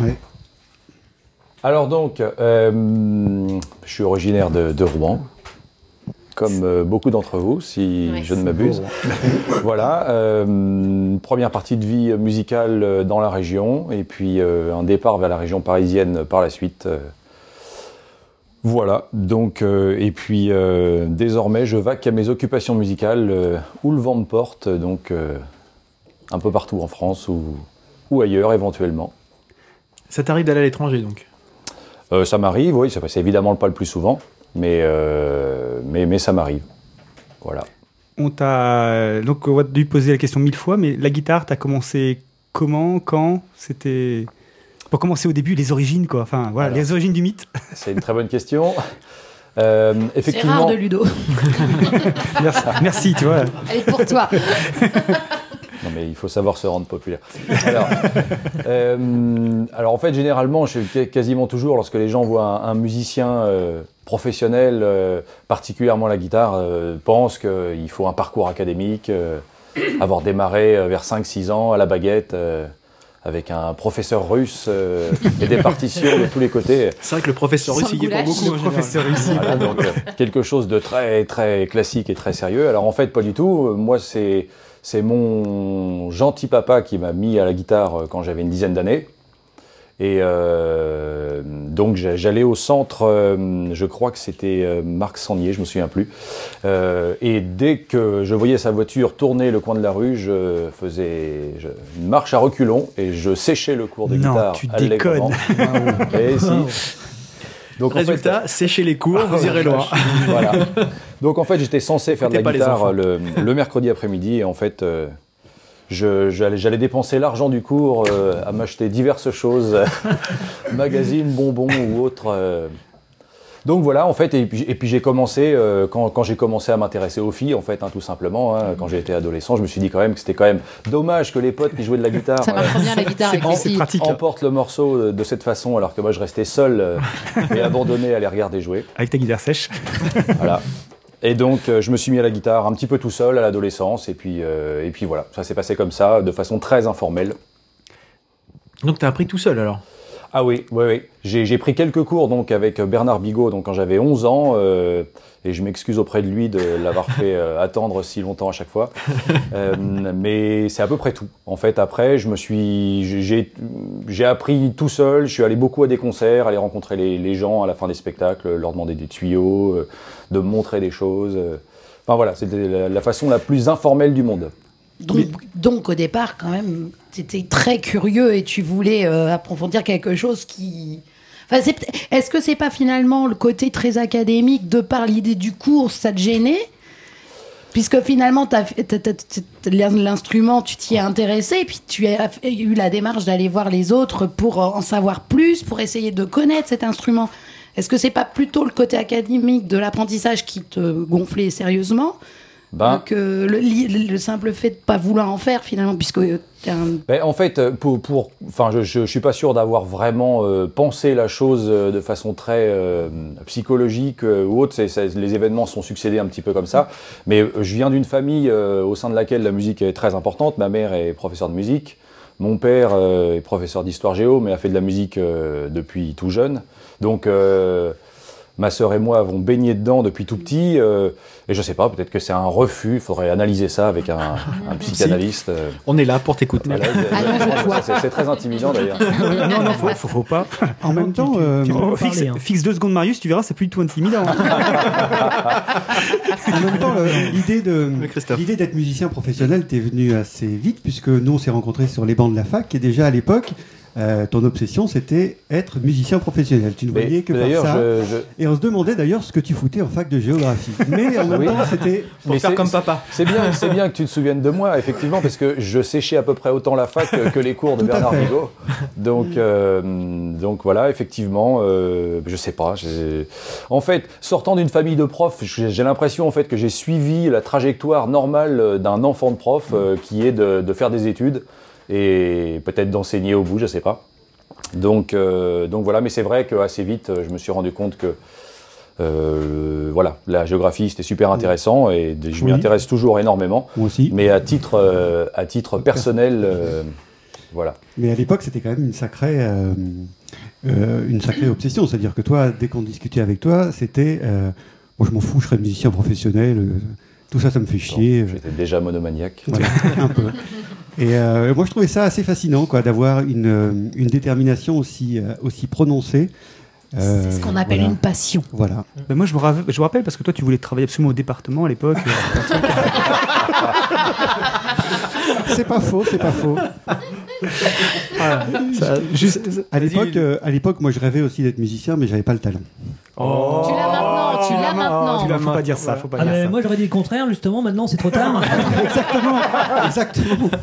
Alors donc, euh, je suis originaire de, de Rouen, comme euh, beaucoup d'entre vous, si Ouais. je ne m'abuse. voilà, euh, première partie de vie musicale euh, dans la région, et puis euh, un départ vers la région parisienne par la suite. voilà, donc, euh, et puis euh, désormais, je vaque à mes occupations musicales euh, où le vent me porte, donc euh, un peu partout en France ou, ou ailleurs éventuellement. Ça t'arrive d'aller à l'étranger, donc? Euh, ça m'arrive, oui, ça- c'est évidemment pas le plus souvent, mais, euh, mais, mais ça m'arrive. Voilà. On t'a donc on va dû poser la question mille fois, mais la guitare, t'as commencé comment, quand C'était pour commencer au début, les origines quoi. Enfin voilà, Alors. les origines du mythe. C'est une très bonne question. Euh, C'est effectivement, rare de Ludo. Merci, merci, tu vois. Elle est pour toi. Non, mais il faut savoir se rendre populaire. Alors, euh, alors en fait, généralement, je, quasiment toujours, lorsque les gens voient un, un musicien euh, professionnel, euh, particulièrement la guitare, euh, pensent qu'il faut un parcours académique, euh, avoir démarré euh, vers 5-6 ans à la baguette. euh, avec un professeur russe euh, et des partitions de tous les côtés. C'est vrai que le professeur russe, il y est pour beaucoup. Voilà, donc, euh, quelque chose de très très classique et très sérieux. Alors en fait, pas du tout. Moi, c'est c'est mon gentil papa qui m'a mis à la guitare euh, quand j'avais une dizaine d'années. Et euh, donc j'a- j'allais au centre, euh, je crois que c'était euh, Marc Sangnier, je me souviens plus. Et dès que je voyais sa voiture tourner le coin de la rue, je faisais je- une marche à reculons et je séchais le cours de Non, guitare. tu. Et si. Donc, en fait, Résultat, séchez les cours, vous irez loin. voilà. Donc en fait, j'étais censé faire de la guitare enfants. le, le mercredi après-midi et en fait, euh, je- j'allais j'allais dépenser l'argent du cours euh, à m'acheter diverses choses, magazines, bonbons ou autres. euh. Donc voilà, en fait, et puis, et puis j'ai commencé, euh, quand, quand j'ai commencé à m'intéresser aux filles, en fait, hein, tout simplement, hein, quand j'ai été adolescent, je me suis dit quand même que c'était quand même dommage que les potes qui jouaient de la guitare Ça marche euh, bien la guitare filles. emportent le morceau euh, de cette façon, alors que moi je restais seul euh, et abandonné à les regarder jouer. Avec ta guitare sèche. Voilà. Et donc, euh, je me suis mis à la guitare un petit peu tout seul à l'adolescence, et puis, euh, et puis voilà, ça s'est passé comme ça, de façon très informelle. Donc, t'as appris tout seul alors? Ah oui, oui, oui. J'ai j'ai pris quelques cours donc avec Bernard Bigot, donc quand j'avais 11 ans, euh, et je m'excuse auprès de lui de l'avoir fait euh, attendre si longtemps à chaque fois. Euh, mais c'est à peu près tout. En fait, après, je me suis, j'ai, j'ai appris tout seul. Je suis allé beaucoup à des concerts, aller rencontrer les, les gens à la fin des spectacles, leur demander des tuyaux, euh, de montrer des choses. euh. Enfin voilà, c'était la, la façon la plus informelle du monde. Donc, donc, au départ, quand même, tu étais très curieux et tu voulais euh, approfondir quelque chose qui. Enfin, Est-ce que c'est pas finalement le côté très académique de par l'idée du cours, ça te gênait? Puisque finalement, l'instrument, tu t'y es intéressé, et puis tu as eu la démarche d'aller voir les autres pour en savoir plus, pour essayer de connaître cet instrument. Est-ce que c'est pas plutôt le côté académique de l'apprentissage qui te gonflait sérieusement? Ben, que le, li- le simple fait de pas vouloir en faire finalement, puisque t'es un Ben, en fait, pour, pour, enfin, je, je, je suis pas sûr d'avoir vraiment euh, pensé la chose euh, de façon très euh, psychologique euh, ou autre. C'est- c'est- les événements sont succédés un petit peu comme ça. Mais euh, je viens d'une famille euh, au sein de laquelle la musique est très importante. Ma mère est professeure de musique. Mon père euh, est professeur d'histoire géo, mais a fait de la musique euh, depuis tout jeune. Donc, euh, ma sœur et moi avons baigné dedans depuis tout petit. euh, et je sais pas, peut-être que c'est un refus. Il faudrait analyser ça avec un, un psychanalyste. euh. On est là pour t'écouter. Voilà, c'est- très intimidant d'ailleurs. non, non, faut, faut, faut pas. En même temps, euh, Tu- on va fixe, parler, hein. fixe deux secondes, Marius, tu verras, c'est plus du tout intimidant. en même temps, le- l'idée de d'être musicien professionnel t'est venue assez vite puisque nous on s'est rencontrés sur les bancs de la fac et déjà à l'époque. Euh, ton obsession, c'était être musicien professionnel. Tu ne Mais voyais que par ça. je, je- Et on se demandait d'ailleurs ce que tu foutais en fac de géographie. Mais en même Oui. temps, c'était. Pour mais faire comme papa. C'est bien, c'est bien que tu te souviennes de moi, effectivement, parce que je séchais à peu près autant la fac que, les cours de Tout Bernard. Bigot. Donc, euh, donc voilà, effectivement, euh, je sais pas. En fait, sortant d'une famille de profs, j'ai l'impression en fait que j'ai suivi la trajectoire normale d'un enfant de prof, euh, qui est de, de faire des études et peut-être d'enseigner au bout, je sais pas. Donc, euh, donc voilà, mais c'est vrai qu'assez vite, euh, je me suis rendu compte que euh, voilà, la géographie c'était super intéressant et je m'y Oui. intéresse toujours énormément. Moi aussi. Mais à titre, euh, à titre personnel, voilà. Mais à l'époque, c'était quand même une sacrée, une sacrée obsession. C'est-à-dire que toi, dès qu'on discutait avec toi, c'était. moi, je m'en fous, je serais musicien professionnel. tout ça, ça me fait chier. J'étais déjà monomaniaque. Voilà, un peu. Et euh, moi, je trouvais ça assez fascinant, quoi, d'avoir une, euh, une détermination aussi, euh, aussi prononcée. Euh, C'est ce qu'on appelle voilà. une passion. Voilà. Ben moi, je me, rav- je me rappelle parce que toi, tu voulais travailler absolument au département à l'époque. C'est pas faux, c'est pas faux. Ça- juste. À l'époque, euh, à l'époque, moi, je rêvais aussi d'être musicien, mais j'avais pas le talent. Oh. Tu l'as maintenant, tu l'as maintenant. Tu l'as- faut pas dire ça, faut pas Ah, dire mais ça. moi j'aurais dit le contraire justement, maintenant c'est trop tard. Exactement, exactement.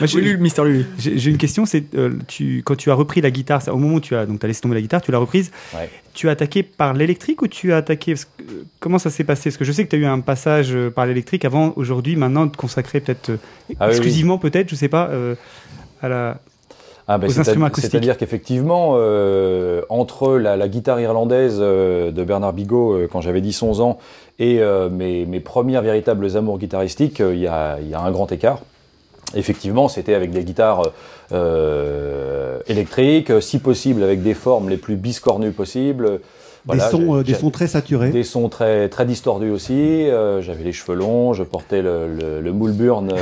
Moi, j'ai- Oui, Lulu, Mister Lulu. J'ai j'ai une question, c'est euh, tu, quand tu as repris la guitare, ça, au moment où tu as donc as laissé tomber la guitare, tu l'as reprise, Ouais. tu as attaqué par l'électrique ou tu as attaqué parce que, euh, comment ça s'est passé? Parce que je sais que tu as eu un passage euh, par l'électrique avant, aujourd'hui, maintenant, de consacrer peut-être Ah oui, exclusivement, peut-être, je sais pas, euh, à la. Ah, ben, aux c'est- instruments acoustiques. C'est-à-dire qu'effectivement, euh, entre la, la guitare irlandaise euh, de Bernard Bigot euh, quand j'avais 10-11 ans et mes, mes premières véritables amours guitaristiques, il y, a, il y a un grand écart. Effectivement, c'était avec des guitares électriques, si possible avec des formes les plus biscornues possibles. Voilà, des, sons, j'ai- euh, des sons très saturés. des sons très, très distordus aussi. euh, J'avais les cheveux longs, je portais le, le, le moule burn. euh,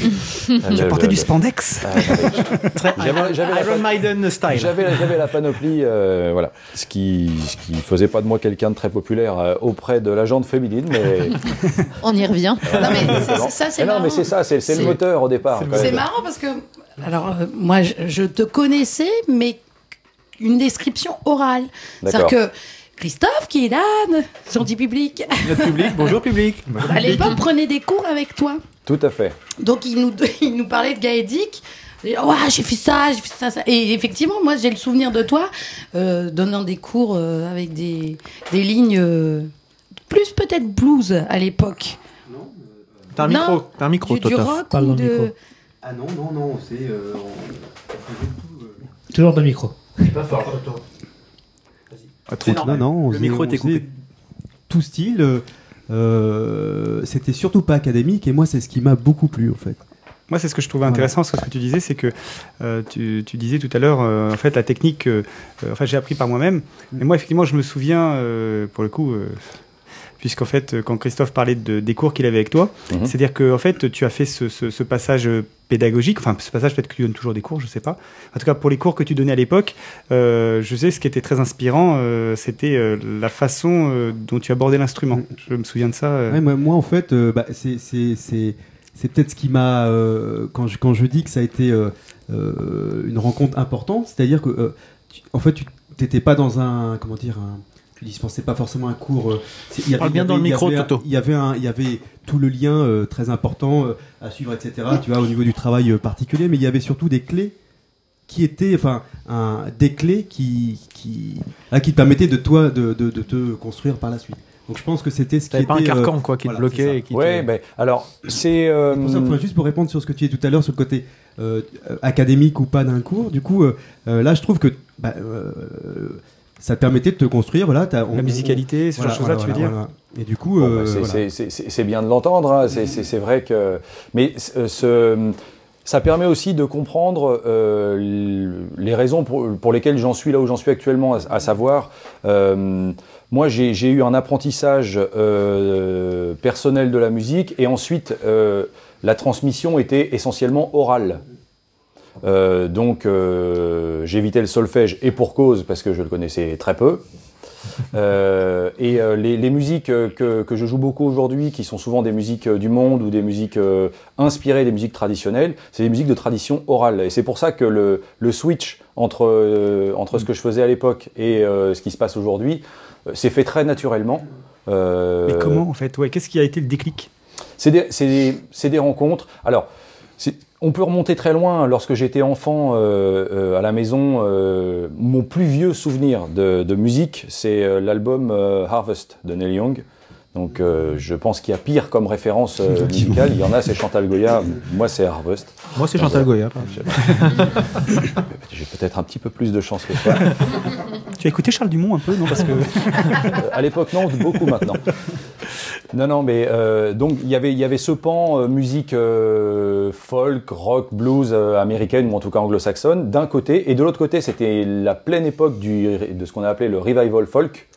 Tu le- portais le- du spandex Ah, Iron Maiden style. j'avais j'avais la panoplie, euh, voilà. Ce qui, ce qui faisait pas de moi quelqu'un de très populaire euh, auprès de la gente féminine, mais. On y revient. Non, mais c'est- ça, c'est Mais non, mais c'est ça, c'est le moteur au départ. C'est marrant parce que, alors, euh, moi, je, je te connaissais, mais une description orale. C'est-à-dire que Christophe, qui est là, gentil public, Notre public, bonjour public. à l'époque, prenait des cours avec toi. Tout à fait. Donc, il nous, il nous parlait de Gaëdic. Et, Ouais, j'ai fait ça, j'ai fait ça, ça. Et effectivement, moi, j'ai le souvenir de toi euh, donnant des cours euh, avec des, des lignes euh, plus peut-être blues à l'époque. T'as un Non, micro, t'as un micro, Du, du Toto. rock Parle ou dans le de... micro. Ah non, non, non, c'est. euh, on- euh, Toujours dans le micro. Pas fort, Toto. Trop Non, non, on Le micro était coupé. Tout style. euh, euh, C'était surtout pas académique et moi, c'est ce qui m'a beaucoup plu en fait. Moi, c'est ce que je trouvais intéressant, ce que tu disais, c'est que euh, tu, tu disais tout à l'heure, euh, en fait, la technique, euh, enfin, j'ai appris par moi-même. Mais moi, effectivement, je me souviens, euh, pour le coup, euh, puisqu'en fait, euh, quand Christophe parlait de, des cours qu'il avait avec toi, Mhm. c'est-à-dire que en fait, tu as fait ce, ce- ce passage euh, pédagogique, enfin, ce passage, peut-être que tu donnes toujours des cours, je sais pas. En tout cas, pour les cours que tu donnais à l'époque, euh, je sais, ce qui était très inspirant, euh, c'était euh, la façon euh, dont tu abordais l'instrument. Je me souviens de ça. euh. Ouais, moi, moi, en fait, euh, bah, c'est c'est- c'est- c'est peut-être ce qui m'a. euh, quand, je, quand je dis que ça a été euh, euh, une rencontre importante, c'est-à-dire que, euh, tu- en fait, tu n'étais pas dans un. Comment dire un, Tu dispensais pas forcément un cours. euh, il y avait- Parle bien il y dans le micro, Toto. Il y avait un- il y avait tout le lien euh, très important euh, à suivre, etc. Tu vois, au niveau du travail euh, particulier, mais il y avait surtout des clés qui étaient, enfin, un, des clés qui, qui, ah, qui te permettaient de toi de, de, de te construire par la suite. Donc je pense que c'était ce qui était. pas un carcan, quoi, qui te bloquait et qui Ouais, ben, alors, c'est. euh, Pour ça, enfin, juste pour répondre sur ce que tu disais tout à l'heure sur le côté académique ou pas d'un cours, du coup, là, je trouve que bah, euh, ça te permettait de te construire. Voilà, on- La musicalité, ce genre de choses-là, tu veux dire Et du coup, Bon, euh, bah, c'est- bien de l'entendre, hein, c'est- vrai que. Mais ce- ce- ça permet aussi de comprendre euh, les raisons pour, pour lesquelles j'en suis là où j'en suis actuellement, à, à savoir, euh, moi j'ai eu un apprentissage euh, personnel de la musique et ensuite euh, la transmission était essentiellement orale. Euh, donc euh, j'évitais le solfège et pour cause parce que je le connaissais très peu. Euh, et les, les musiques que, que je joue beaucoup aujourd'hui, qui sont souvent des musiques du monde ou des musiques inspirées des musiques traditionnelles, c'est des musiques de tradition orale. Et c'est pour ça que le, le switch entre, entre ce que je faisais à l'époque et ce qui se passe aujourd'hui s'est fait très naturellement. Mais comment, en fait? Ouais, Qu'est-ce qui a été le déclic? c'est des, des- des rencontres. Alors, on peut remonter très loin. Lorsque j'étais enfant euh, euh, à la maison, euh, mon plus vieux souvenir de, de musique, c'est l'album Harvest de Neil Young. Donc, euh, je pense qu'il y a pire comme référence euh, musicale. Il y en a, c'est Chantal Goya. Moi, c'est Harvest. Moi, c'est Chantal Goya. J'ai peut-être un petit peu plus de chance que toi. Tu as écouté Charles Dumont un peu, non? Parce que Euh, à l'époque, non, beaucoup maintenant. Non, non, mais euh, donc il y avait- il y avait ce pan euh, musique euh, folk, rock, blues euh, américaine ou en tout cas anglo-saxonne d'un côté, et de l'autre côté, c'était la pleine époque du, de ce qu'on a appelé le revival folk.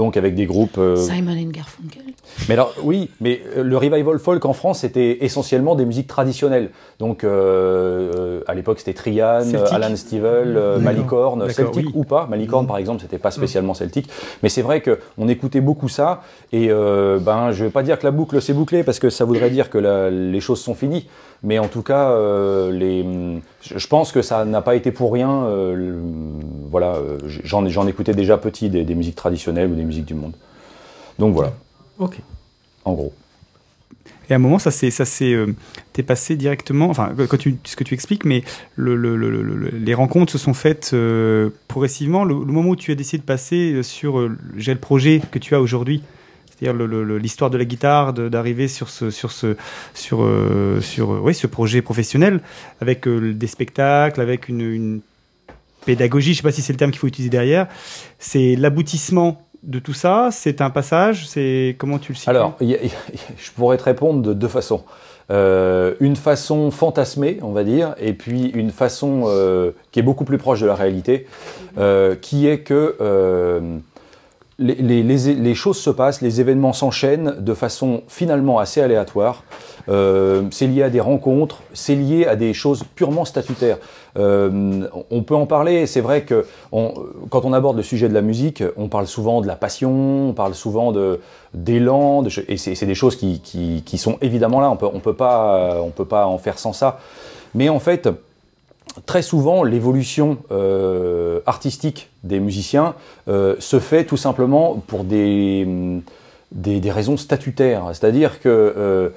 Donc avec des groupes. euh, Simon and Garfunkel. mais alors oui, mais euh, le revival folk en France c'était essentiellement des musiques traditionnelles. Donc euh, à l'époque c'était Trian, Celtic. Alan Stivell. Malicorne, celtique oui. ou pas. Malicorne par exemple c'était pas spécialement celtique, mais c'est vrai que on écoutait beaucoup ça. Et euh, ben je vais pas dire que la boucle s'est bouclée parce que ça voudrait dire que la- les choses sont finies. Mais en tout cas, euh, les, je pense que ça n'a pas été pour rien. euh, le- voilà, euh, j'en j'en écoutais déjà petit des, des musiques traditionnelles ou des musiques du monde. Donc voilà, Ok. en gros. Et à un moment, ça s'est, ça s'est, euh, t'es passé directement. Enfin, quand tu, ce que tu expliques, mais le, le- le- le- le- les rencontres se sont faites progressivement. Le, moment où tu as décidé de passer sur j'ai le projet que tu as aujourd'hui, c'est-à-dire l'histoire de la guitare, d'arriver sur ce, sur ce, sur, euh, sur, euh, oui, ce projet professionnel avec euh, des spectacles, avec une, pédagogie, je sais pas si c'est le terme qu'il faut utiliser derrière. C'est l'aboutissement de tout ça. C'est un passage. C'est comment tu le situes? Alors, je pourrais te répondre de deux façons. Une façon fantasmée, on va dire, et puis une façon qui est beaucoup plus proche de la réalité, qui est que les, choses se passent, les événements s'enchaînent de façon finalement assez aléatoire. Euh, c'est lié à des rencontres, c'est lié à des choses purement statutaires. Euh, on peut en parler, c'est vrai que quand on aborde le sujet de la musique, on parle souvent de la passion, on parle souvent d'élan, et c'est des choses qui, sont évidemment là. On peut on peut pas peut pas en faire sans ça. Mais en fait, très souvent, l'évolution euh, artistique des musiciens euh, se fait tout simplement pour des, des, des raisons statutaires. C'est-à-dire que euh,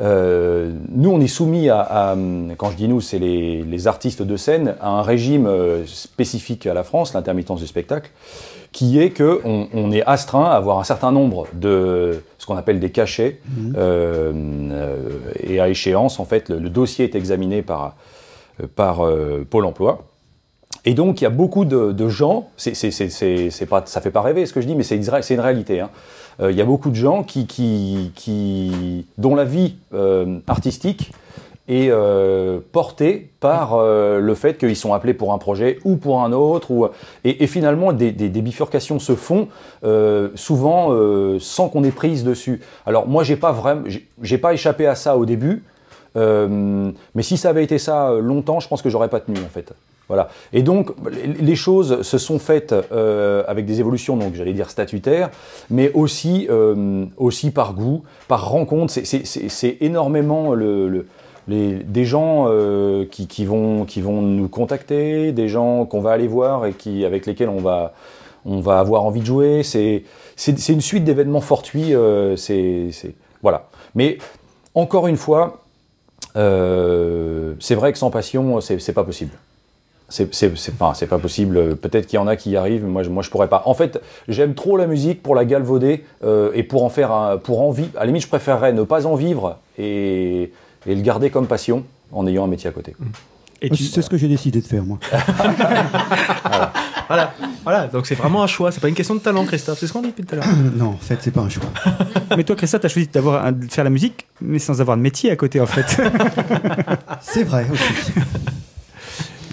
euh, nous, on est soumis à, à, hum, quand je dis nous, c'est les, les artistes de scène, à un régime spécifique à la France, l'intermittence du spectacle, qui est que on, on est astreint à avoir un certain nombre de ce qu'on appelle des cachets, euh, euh, et à échéance, en fait, le, le dossier est examiné par par Pôle Emploi. Et donc, il y a beaucoup de, gens, c'est, c'est, pas, ça fait pas rêver ce que je dis, mais c'est, une réalité. hein. Euh, il y a beaucoup de gens qui, dont la vie euh, artistique est euh, portée par le fait qu'ils sont appelés pour un projet ou pour un autre. Et, finalement, des, bifurcations se font souvent sans qu'on ait prise dessus. Alors moi, j'ai pas vraiment, j'ai, pas échappé à ça au début. Mais si ça avait été ça longtemps, je pense que j'aurais pas tenu en fait. Voilà. Et donc les- choses se sont faites euh, avec des évolutions, donc j'allais dire statutaires, mais aussi euh, aussi par goût, par rencontre. C'est- énormément des gens euh, qui, vont qui vont nous contacter, des gens qu'on va aller voir et qui avec lesquels on va on va avoir envie de jouer. C'est une suite d'événements fortuits. c'est voilà. Mais encore une fois, c'est vrai que sans passion, c'est pas possible. C'est pas, c'est pas possible. Peut-être qu'il y en a qui y arrivent, mais moi, je- moi je pourrais pas. En fait, j'aime trop la musique pour la galvauder euh, et pour en faire un, pour en vivre. À la limite, je préférerais ne pas en vivre et, et le garder comme passion en ayant un métier à côté. Moi, C'est ce que j'ai décidé de faire, moi. Voilà, voilà. Donc c'est vraiment un choix. C'est pas une question de talent, Christophe. C'est ce qu'on dit depuis tout à l'heure. non, en fait, c'est pas un choix. Mais toi, Christophe, tu as choisi d'avoir de faire la musique, mais sans avoir de métier à côté, en fait. c'est vrai aussi.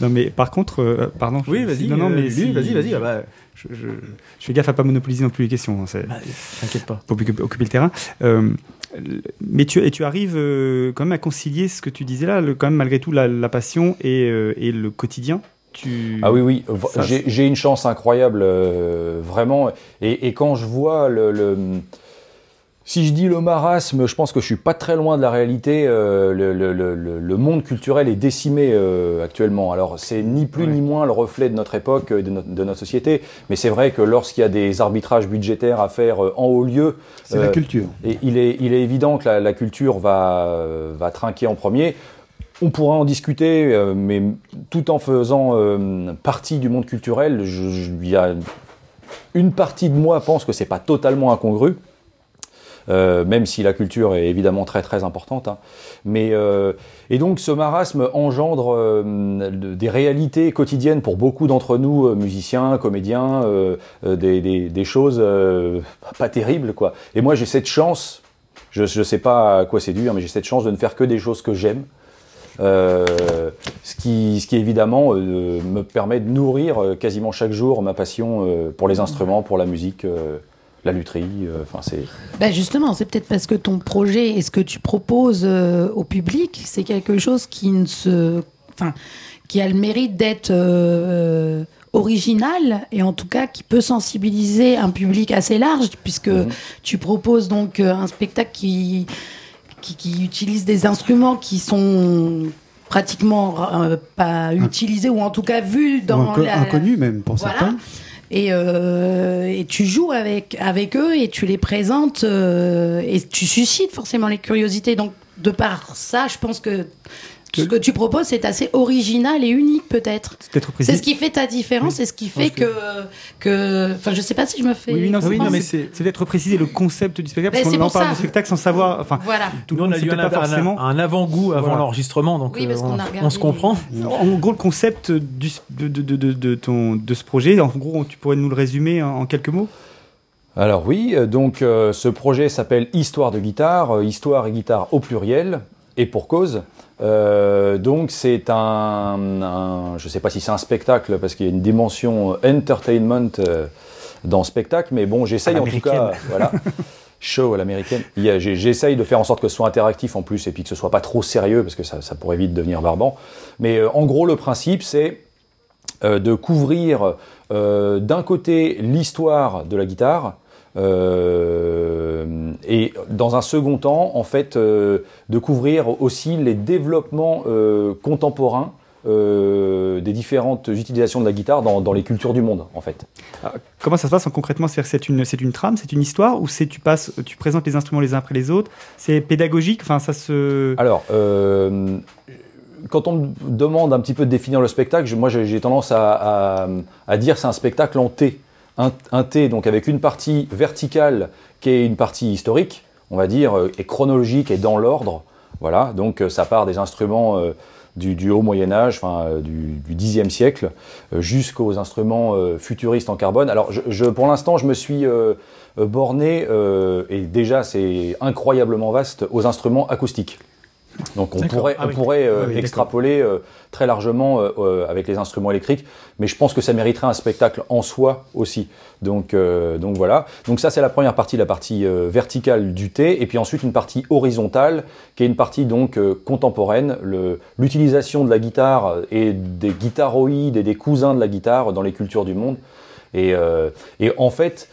Non, mais par contre, euh, pardon. Oui, je- vas-y, Non, non, euh, mais lui, si- vas-y, vas-y, ah bah. Je, je- je fais gaffe à pas monopoliser non plus les questions. hein, c'est- T'inquiète pas. Pour occuper, occuper le terrain. Euh, mais tu, et tu arrives euh, quand même à concilier ce que tu disais là, le, quand même malgré tout la, la passion et, euh, et le quotidien. Tu... Ah oui, oui, j'ai j'ai une chance incroyable, euh, vraiment. Et, et quand je vois le, le- Si je dis le marasme, je pense que je suis pas très loin de la réalité. euh, le, le- le- le- le monde culturel est décimé euh, actuellement. Alors, c'est ni plus ni moins le reflet de notre époque, euh, de notre, de notre société. Mais c'est vrai que lorsqu'il y a des arbitrages budgétaires à faire euh, en haut lieu. C'est la culture. Et il est, il est évident que la, la culture va, va trinquer en premier. On pourra en discuter, mais tout en faisant partie du monde culturel, je- je- il y a une partie de moi pense que c'est pas totalement incongru. Euh, même si la culture est évidemment très très importante. hein. Mais, euh, et donc ce marasme engendre euh, de- des réalités quotidiennes pour beaucoup d'entre nous, musiciens, comédiens, des, choses pas terribles. quoi. Et moi j'ai cette chance, je ne sais pas à quoi c'est dû, mais j'ai cette chance de ne faire que des choses que j'aime. Ce, qui, évidemment me permet de nourrir quasiment chaque jour ma passion pour les instruments, pour la musique, la lutherie. euh, Enfin, c'est. Bah justement, c'est peut-être parce que ton projet et ce que tu proposes euh, au public, c'est quelque chose qui ne se, enfin, qui a le mérite d'être euh, original et en tout cas qui peut sensibiliser un public assez large, puisque tu proposes donc un spectacle qui, qui qui utilise des instruments qui sont pratiquement euh, pas utilisés ou en tout cas vus dans Ou inco- la, inconnu même pour Voilà. certains. Et, euh, et tu joues avec, avec eux et tu les présentes euh, et tu suscites forcément les curiosités. Donc, de par ça, je pense que ce que tu proposes, c'est assez original et unique peut-être. Peut-être. C'est ce qui fait ta différence, c'est ce qui fait que, que, enfin, je sais pas si je me fais. Oui, oui, non, c'est- comprendre. non, mais c'est d'être précisé le concept du spectacle, Mais parce qu'on en parle ça. du spectacle sans savoir. Enfin, Voilà. tout le monde a eu un, peut-être forcément. un avant-goût avant Voilà. l'enregistrement, donc Oui, parce euh, qu'on a on, regardé on se comprend. En gros, le concept du, de, de, de, de, de ton, de ce projet, en gros, tu pourrais nous le résumer en, en quelques mots? Alors oui, euh, donc euh, ce projet s'appelle Histoire de guitare, euh, histoire et guitare au pluriel, et pour cause. Euh, donc c'est un, un- je ne sais pas si c'est un spectacle parce qu'il y a une dimension euh, entertainment euh, dans le spectacle, mais bon j'essaye en tout cas, voilà, show à l'américaine. J'essaye de faire en sorte que ce soit interactif en plus et puis que ce soit pas trop sérieux parce que ça, ça pourrait vite devenir barbant. Mais euh, en gros le principe c'est de couvrir d'un côté l'histoire de la guitare euh, et dans un second temps en fait euh, de couvrir aussi les développements euh, contemporains euh, des différentes utilisations de la guitare dans, dans les cultures du monde en fait. Alors, Comment ça se passe en concrètement? C'est une, c'est une trame, c'est une histoire, ou c'est tu passes, tu présentes les instruments les uns après les autres? C'est pédagogique? Enfin, ça se. Alors, euh, quand on me demande un petit peu de définir le spectacle, moi j'ai j'ai tendance à, à- à dire c'est un spectacle en T. Un, T, donc avec une partie verticale qui est une partie historique, on va dire, euh, et chronologique et dans l'ordre. Voilà, donc euh, ça part des instruments euh, du, haut Moyen Âge, enfin du, Xe siècle, jusqu'aux instruments futuristes en carbone. Alors, pour l'instant, je me suis borné, et déjà c'est incroyablement vaste, aux instruments acoustiques. Donc on pourrait, Ah on pourrait euh, Ah oui, extrapoler euh, très largement euh, euh, avec les instruments électriques, mais je pense que ça mériterait un spectacle en soi aussi. Donc, euh, donc voilà. Donc ça c'est la première partie, la partie euh, verticale du T, et puis ensuite une partie horizontale, qui est une partie donc euh, contemporaine, le- l'utilisation de la guitare et des guitaroïdes et des cousins de la guitare dans les cultures du monde. Et, euh, et en fait,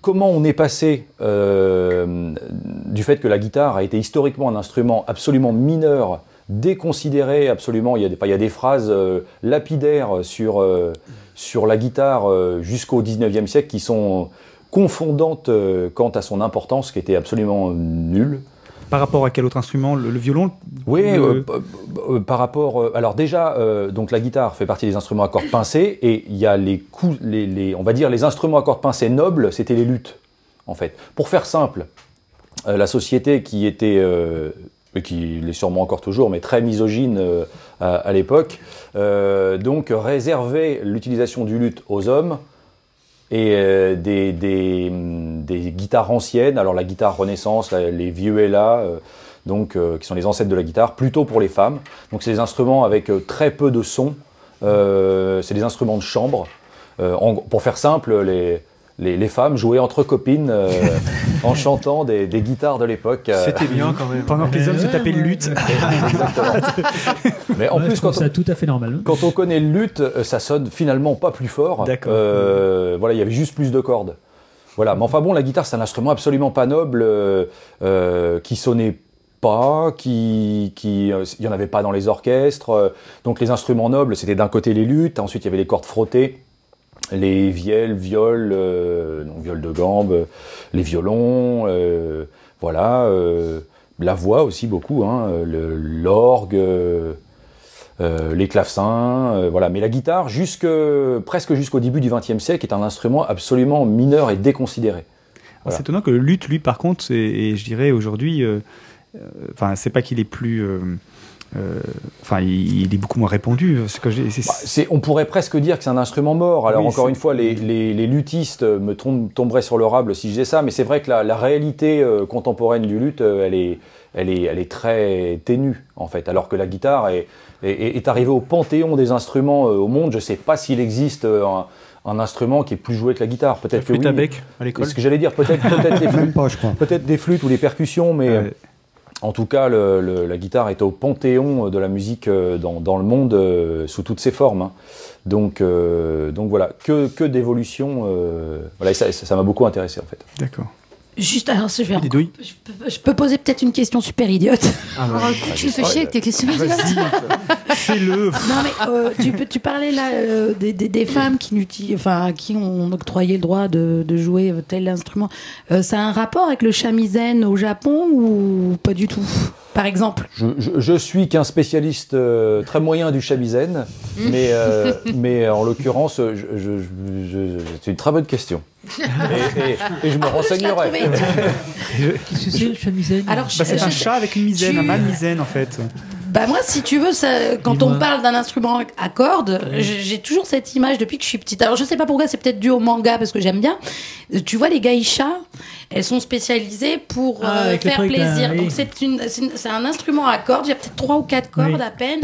comment on est passé euh, du fait que la guitare a été historiquement un instrument absolument mineur, déconsidéré absolument, il y a des, phrases euh, lapidaires sur, euh, sur la guitare jusqu'au 19e siècle qui sont confondantes quant à son importance, qui était absolument nulle. Par rapport à quel autre instrument Le, le violon Oui, Le- euh, euh, par rapport. euh, alors déjà, euh, donc la guitare fait partie des instruments à cordes pincées et il y a les coups, les, les- on va dire les instruments à cordes pincées nobles, c'était les luttes, en fait. Pour faire simple, la société qui était, et qui l'est sûrement encore toujours, mais très misogyne à, à l'époque, donc réservait l'utilisation du luth aux hommes et euh, des, des, guitares anciennes, alors la guitare Renaissance, les vihuelas, euh, donc euh, qui sont les ancêtres de la guitare, plutôt pour les femmes. Donc c'est des instruments avec très peu de son, c'est des instruments de chambre. Pour faire simple, les, les, les femmes jouaient entre copines euh, en chantant des, des guitares de l'époque. euh. C'était bien quand même. Pendant que les hommes se tapaient le luth. Mais en Ouais, plus, quand on, ça tout à fait normal. quand on connaît le luth, euh, ça sonne finalement pas plus fort. D'accord. Euh, voilà, il y avait juste plus de cordes. Voilà, mais enfin bon, la guitare, c'est un instrument absolument pas noble, euh, euh, qui sonnait pas, qui, qui, euh, il y en avait pas dans les orchestres. euh, donc les instruments nobles, c'était d'un côté les luttes, ensuite il y avait les cordes frottées, les vielles, viols, euh, donc viols de gambe, les violons, euh, voilà, euh, la voix aussi beaucoup, hein, le- l'orgue. les clavecins, voilà. Mais la guitare, jusque, presque jusqu'au début du XXe siècle, est un instrument absolument mineur et déconsidéré. Voilà. C'est étonnant que le luth, lui, par contre, et, et je dirais aujourd'hui, enfin, c'est pas qu'il est plus. Euh, Enfin, il, il est beaucoup moins répandu. Que Bah, on pourrait presque dire que c'est un instrument mort. Alors Oui, encore une fois, les, les, les luthistes me tom- tomberaient sur le rable si je disais ça, mais c'est vrai que la, la réalité euh, contemporaine du luth, euh, elle est, elle est, elle est très ténue en fait. Alors que la guitare est, est, est arrivée au panthéon des instruments euh, au monde. Je sais pas s'il existe euh, un, un instrument qui est plus joué que la guitare. Peut-être que flûte oui. à bec à l'école. C'est ce que j'allais dire. Peut-être, peut-être les Même flûtes, pas, je crois. peut-être des flûtes ou des percussions, mais Ouais. Euh, en tout cas, la guitare est au panthéon de la musique euh, dans, le monde euh, sous toutes ses formes. hein. Donc, euh, voilà, que, que d'évolution. euh, ça m'a beaucoup intéressé en fait. D'accord. Juste, alors, je, vais je, peux, je peux poser peut-être une question super idiote. Oh, tu me fais chier avec tes questions idiotes. Fais-le Non mais euh, tu, peux- tu parlais là euh, des, des- des femmes qui, enfin, à qui on octroyait le droit de, de jouer tel instrument. Euh, ça a un rapport avec le shamisen au Japon ou pas du tout? Par exemple Je, je- je suis qu'un spécialiste euh, très moyen du shamisen, mais, euh, mais en l'occurrence, je, je- je- je- c'est une très bonne question. Et, et- et je me renseignerai. Qu'est-ce que c'est le chemisen Alors, Bah, c'est je- un je- chat avec une misaine, tu- un mâle misaine en fait. Bah moi, si tu veux, ça, quand on parle d'un instrument à cordes, j'ai j'ai toujours cette image depuis que je suis petite. Alors je sais pas pourquoi, c'est peut-être dû au manga parce que j'aime bien. Tu vois les geishas, elles sont spécialisées pour Ah, euh, faire truc, plaisir. oui. Donc c'est un instrument à cordes. Il y a peut-être trois ou quatre cordes Oui. à peine.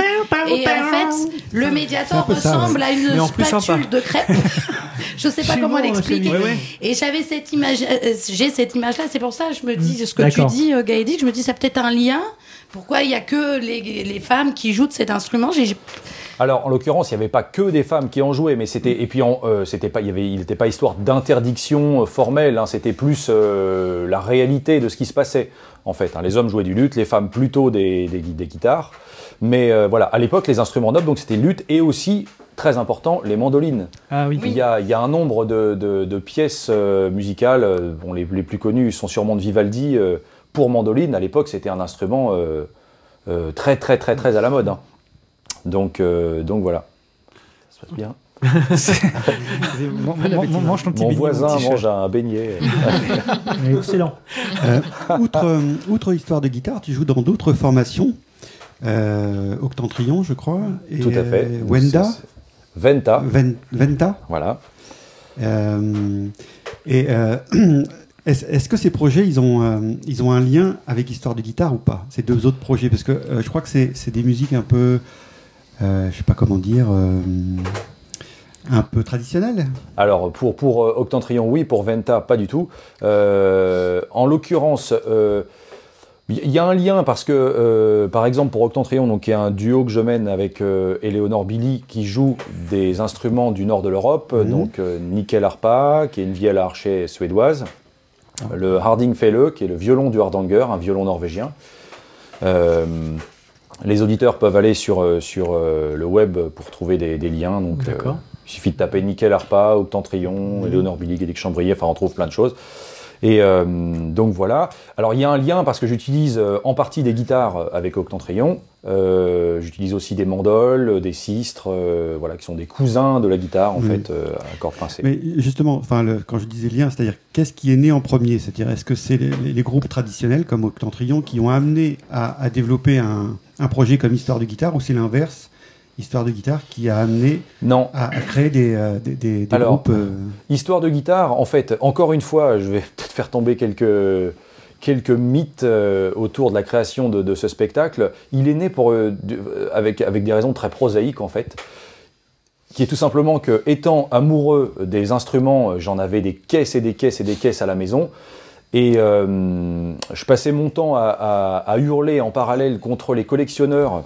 Et en fait, le médiator ça, ressemble à une spatule de crêpes. je sais pas comment moi, l'expliquer. Ouais, ouais. Et j'avais cette image, euh, j'ai cette image-là. C'est pour ça, je me dis ce que tu dis, euh, Gaëdic, je me dis ça a peut-être un lien. Pourquoi il y a que les, les femmes qui jouent de cet instrument J'ai- Alors, en l'occurrence, il n'y avait pas que des femmes qui en jouaient, mais c'était et puis en, euh, c'était pas, il y avait, il n'était pas histoire d'interdiction euh, formelle. hein, c'était plus euh, la réalité de ce qui se passait. En fait, hein. les hommes jouaient du luth, les femmes plutôt des, des, des guitares. Mais euh, voilà, à l'époque, les instruments nobles, donc c'était luth et aussi très important les mandolines. Ah oui. Il, y a, il y a un nombre de, de- de pièces euh, musicales, euh, bon, les, les plus connues sont sûrement de Vivaldi. euh, pour mandoline, à l'époque, c'était un instrument euh, euh, très, très, très, très à la mode. hein. Donc, euh, donc voilà. Ça se passe bien. Mon- mon- mon- mange ton petit Mon beignet, voisin petit mange un beignet. Excellent. Euh, outre, euh, outre histoire de guitare, tu joues dans d'autres formations. Euh, Octentrion, je crois. Et, Tout à fait. euh, Wenda. Venta, Ven- Venta. voilà. Euh, et est-ce que ces projets, ils ont, euh, ils ont un lien avec Histoire de guitare ou pas Ces deux autres projets? Parce que euh, je crois que c'est des musiques un peu, euh, je sais pas comment dire, un peu traditionnelles. Alors pour, pour Octentrion, oui, pour Venta, pas du tout. En l'occurrence, il y a un lien parce que, par exemple, pour Octentrion, donc, qui est un duo que je mène avec Eleonore Billy, qui joue des instruments du nord de l'Europe, Mhm. donc nickel harpa, qui est une vielle à archet suédoise, le Harding Felle, qui est le violon du Hardanger, un violon norvégien. Euh, les auditeurs peuvent aller sur, euh, sur euh, le web pour trouver des, des liens. Donc, euh, il suffit de taper Nickel Harpa, Octentrion, Eleonore Billy, Guédic Chambrier, enfin on trouve plein de choses. Et euh, donc voilà. Alors il y a un lien parce que j'utilise euh, en partie des guitares euh, avec Octentrion. Euh, j'utilise aussi des mandoles, des sistres, euh, voilà, qui sont des cousins de la guitare en Oui. fait, euh, à cordes pincées. Mais justement, enfin, quand je disais lien, c'est-à-dire qu'est-ce qui est né en premier? C'est-à-dire est-ce que c'est les, groupes traditionnels comme Octentrion qui ont amené à, à développer un, un projet comme Histoire de guitare ou c'est l'inverse? Histoire de guitare qui a amené Non, à, à créer des, euh, des, des- des Alors, groupes euh, Histoire de guitare, en fait, encore une fois, je vais peut-être faire tomber quelques, quelques mythes euh, autour de la création de, de ce spectacle. Il est né pour, avec, avec des raisons très prosaïques, en fait, qui est tout simplement que, étant amoureux des instruments, j'en avais des caisses et des caisses et des caisses à la maison. Et euh, je passais mon temps à, à- à hurler en parallèle contre les collectionneurs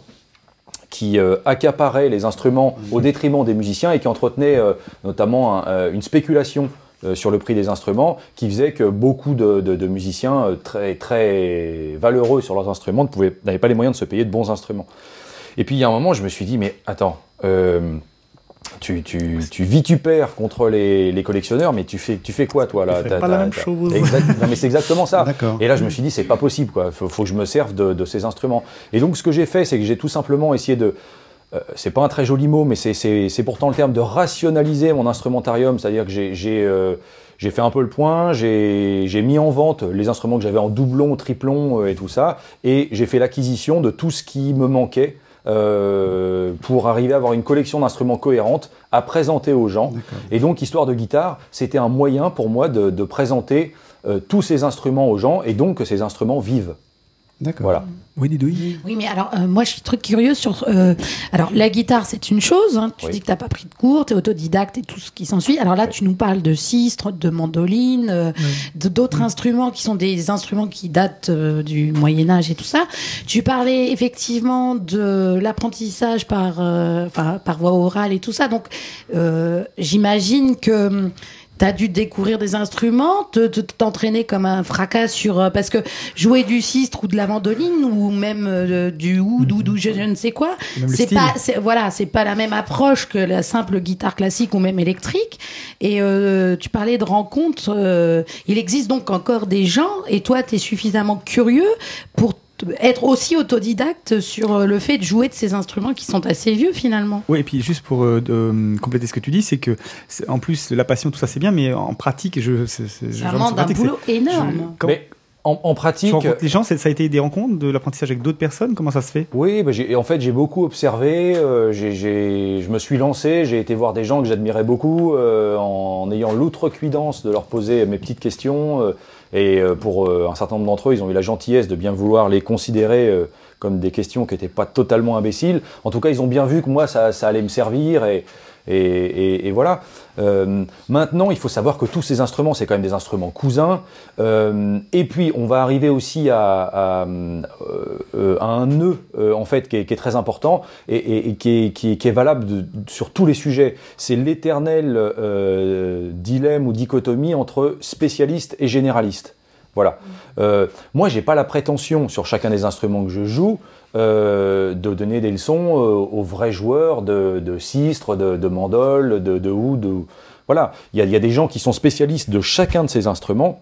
qui euh, accaparaient les instruments au détriment des musiciens et qui entretenaient euh, notamment un- euh, une spéculation euh, sur le prix des instruments qui faisait que beaucoup de, de- de musiciens très, très valeureux sur leurs instruments n'avaient pas les moyens de se payer de bons instruments. Et puis il y a un moment, je me suis dit, mais attends, tu, tu, tu vitupères contre les, les collectionneurs, mais tu fais, tu fais quoi toi là? T'as- pas la même chose. Exact- non, mais c'est exactement ça. Et là, je me suis dit, c'est pas possible, quoi. Faut, faut que je me serve de, de ces instruments. Et donc, ce que j'ai fait, c'est que j'ai tout simplement essayé de. euh, c'est pas un très joli mot, mais c'est- c'est c'est pourtant le terme de rationaliser mon instrumentarium. C'est-à-dire que j'ai j'ai, euh, fait un peu le point, j'ai j'ai mis en vente les instruments que j'avais en doublon, triplon euh, et tout ça, et j'ai fait l'acquisition de tout ce qui me manquait. Euh, pour arriver à avoir une collection d'instruments cohérente à présenter aux gens. Et donc, Histoire de guitare, c'était un moyen pour moi de, de présenter euh, tous ces instruments aux gens et donc que ces instruments vivent. D'accord. Voilà. Oui, Didouille. Oui, mais alors, euh, moi, je suis très curieux sur. euh, alors, la guitare, c'est une chose. hein. tu Oui. dis que tu n'as pas pris de cours, tu es autodidacte et tout ce qui s'ensuit. Alors là, Oui. tu nous parles de sistre, de mandoline, euh, d'autres instruments qui sont des instruments qui datent euh, du Moyen-Âge et tout ça. Tu parlais effectivement de l'apprentissage par, euh, enfin, par voie orale et tout ça. Donc, euh, j'imagine que. Tu as dû découvrir des instruments, te- te- t'entraîner comme un fracas sur euh, parce que jouer du sistre ou de la mandoline ou même euh, du oud ou du je, je ne sais quoi, c'est pas voilà, c'est pas la même approche que la simple guitare classique ou même électrique. Et euh, tu parlais de rencontres, euh, il existe donc encore des gens et toi tu es suffisamment curieux pour être aussi autodidacte sur euh, le fait de jouer de ces instruments qui sont assez vieux finalement. Oui, et puis juste pour euh, de, euh, compléter ce que tu dis, c'est que en plus la passion, tout ça c'est bien, mais en pratique, je, c'est- c'est- Ça demande un boulot énorme. je- quand- Mais en, en tu pratique, rencontres les gens, ça a été des rencontres, de l'apprentissage avec d'autres personnes, comment ça se fait? Oui, bah, j'ai- en fait, j'ai beaucoup observé. euh, j'ai- j'ai- je me suis lancé. J'ai été voir des gens que j'admirais beaucoup euh, en ayant l'outrecuidance de leur poser mes petites questions. euh, et euh, pour euh, un certain nombre d'entre eux, ils ont eu la gentillesse de bien vouloir les considérer euh, comme des questions qui n'étaient pas totalement imbéciles. En tout cas, ils ont bien vu que moi, ça, ça allait me servir. Et, et, voilà. Euh, maintenant, il faut savoir que tous ces instruments, c'est quand même des instruments cousins. Euh, et puis, on va arriver aussi à, euh, un nœud, en fait, qui est, très important et, qui, est, valable sur tous les sujets. C'est l'éternel dilemme ou dichotomie entre spécialiste et généraliste. Voilà. Moi, j'ai pas la prétention sur chacun des instruments que je joue euh, de donner des leçons euh, aux vrais joueurs de, de sistre, de, de mandole, de, de oud. de- Voilà. Il y, a, il y a des gens qui sont spécialistes de chacun de ces instruments.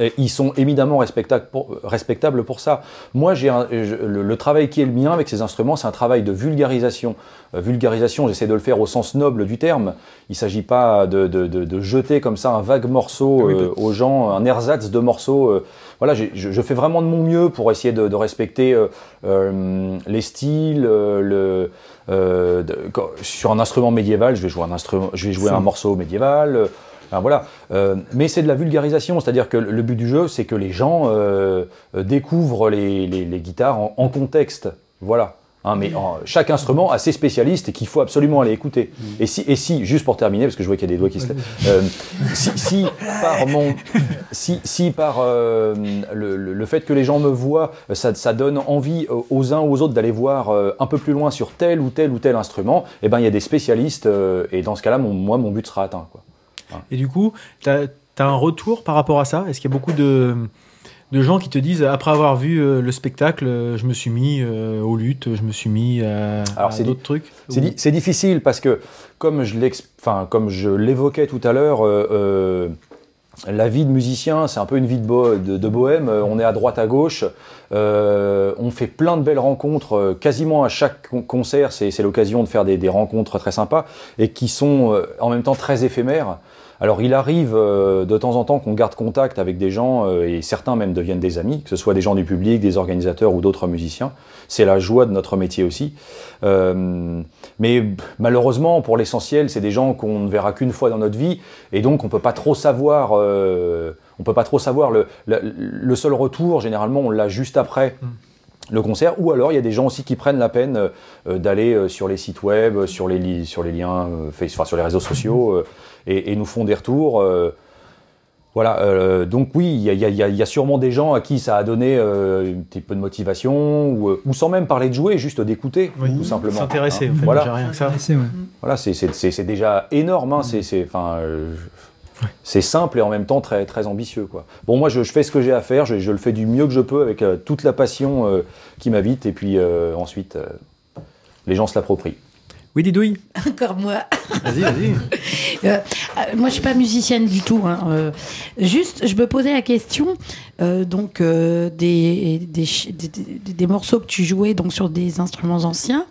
Et ils sont évidemment respectables pour, respectables pour ça. Moi, j'ai le, le travail qui est le mien avec ces instruments, c'est un travail de vulgarisation. Euh, vulgarisation, j'essaie de le faire au sens noble du terme. Il ne s'agit pas de, jeter comme ça un vague morceau Oui, euh, aux gens, un ersatz de morceaux. Voilà, je, je fais vraiment de mon mieux pour essayer de, de respecter euh, euh, les styles. euh, le, de- quand- sur un instrument médiéval, je vais jouer un instrument, je vais jouer Ça. un morceau médiéval. Enfin, voilà, Euh, mais c'est de la vulgarisation, c'est-à-dire que le but du jeu, c'est que les gens euh, découvrent les, les- les guitares en, en contexte. Voilà. Hein, mais en- chaque instrument a ses spécialistes et qu'il faut absolument aller écouter. Et si, et si, juste pour terminer, parce que je vois qu'il y a des doigts qui se lèvent, euh, si, si par mon, si, si par euh, le, le- fait que les gens me voient, ça, ça donne envie aux uns ou aux autres d'aller voir euh, un peu plus loin sur tel ou tel ou tel instrument, et ben il y a des spécialistes et dans ce cas-là, mon, moi mon but sera atteint. Quoi. Et du coup, tu as, un retour par rapport à ça? Est-ce qu'il y a beaucoup de, de gens qui te disent, après avoir vu euh, le spectacle, euh, je me suis mis euh, aux luttes, je me suis mis à, Alors, à c'est d'autres trucs C'est Ou- di- c'est difficile parce que, comme je l'évoquais tout à l'heure, la vie de musicien, c'est un peu une vie de, bo- de- de bohème. On est à droite, à gauche. Euh, on fait plein de belles rencontres. Quasiment à chaque con- concert, c'est c'est l'occasion de faire des, des rencontres très sympas et qui sont euh, en même temps très éphémères. Alors il arrive euh, de temps en temps qu'on garde contact avec des gens euh, et certains même deviennent des amis, que ce soit des gens du public, des organisateurs ou d'autres musiciens. C'est la joie de notre métier aussi. Euh, mais malheureusement, pour l'essentiel, c'est des gens qu'on ne verra qu'une fois dans notre vie et donc on peut pas trop savoir. on peut pas trop savoir le, le, le seul retour. Généralement, on l'a juste après le concert, ou alors il y a des gens aussi qui prennent la peine euh, d'aller euh, sur les sites web, sur les, li- sur les liens, euh, face- enfin, sur les réseaux sociaux, et, et nous font des retours. euh, voilà, euh, donc oui, il y a, il y a- il y a- il y a sûrement des gens à qui ça a donné euh, un petit peu de motivation, ou, ou sans même parler de jouer, juste d'écouter, Oui. tout simplement. S'intéresser, Hein, en fait, voilà. déjà rien que ça. Ouais. Voilà, c'est- déjà énorme, hein, c'est- c'est enfin, euh, c'est simple et en même temps très, très ambitieux. Quoi. Bon, moi, je, je fais ce que j'ai à faire, je, je le fais du mieux que je peux avec euh, toute la passion euh, qui m'habite, et puis euh, ensuite, euh, les gens se l'approprient. Oui, Didouille Encore moi. Vas-y, vas-y. Euh, euh, moi, je suis pas musicienne du tout. hein. Euh, juste, je me posais la question euh, donc des, des, des, des- des morceaux que tu jouais donc sur des instruments anciens.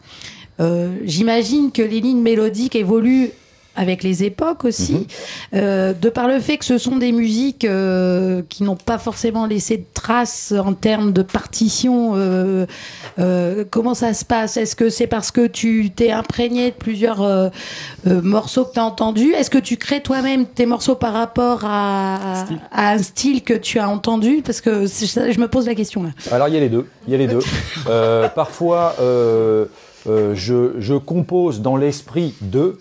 J'imagine que les lignes mélodiques évoluent avec les époques aussi, Euh, de par le fait que ce sont des musiques euh, qui n'ont pas forcément laissé de traces en termes de partition. euh, euh, comment ça se passe? Est-ce que c'est parce que tu t'es imprégné de plusieurs euh, euh, morceaux que tu as entendus? Est-ce que tu crées toi-même tes morceaux par rapport à, à un style que tu as entendu? Parce que je me pose la question là. Alors il y a les deux, il y a les deux. Euh, parfois, euh, euh, je, je compose dans l'esprit de,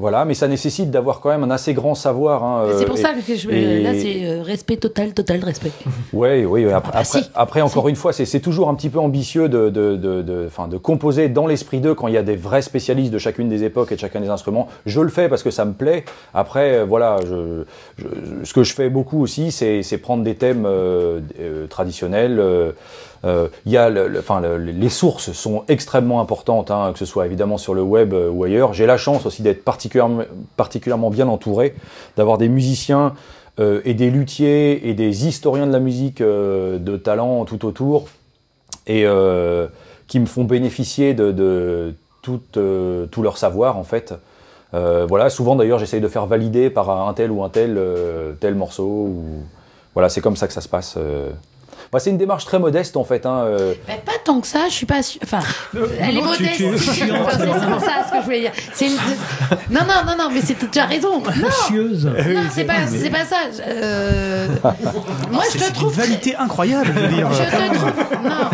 voilà, mais ça nécessite d'avoir quand même un assez grand savoir. hein, c'est euh, pour et- ça que je, et- là c'est euh, respect total, total respect. Oui, oui. oui. Après, bah, après, si. encore une fois, c'est toujours un petit peu ambitieux de, de, de, de, enfin, de composer dans l'esprit d'eux quand il y a des vrais spécialistes de chacune des époques et de chacun des instruments. Je le fais parce que ça me plaît. Après, euh, voilà, je, je- ce que je fais beaucoup aussi, c'est prendre des thèmes euh, euh, traditionnels. euh, euh, il y a enfin, le- les sources sont extrêmement importantes, hein, que ce soit évidemment sur le web euh, ou ailleurs. J'ai la chance aussi d'être particulièrement, particulièrement bien entouré, d'avoir des musiciens euh, et des luthiers et des historiens de la musique euh, de talent tout autour. et euh, qui me font bénéficier de, tout, euh, leur savoir en fait. Euh, voilà, souvent d'ailleurs j'essaye de faire valider par un tel ou un tel euh, tel morceau. Voilà, c'est comme ça que ça se passe. Euh. Bah, c'est une démarche très modeste en fait. Hein, euh. Mais pas tant que ça, je suis pas sûre. Enfin, elle est non, modeste. tu- c'est c'est ça ce que je voulais dire. C'est une... Non, non, non, non, mais c'est tu as raison. Non, Chieuse. non c'est pas, c'est pas ça. Euh, Moi, je C'est te c'est d'une trouve. vanité incroyable. Je veux dire. Je te trouve. Non.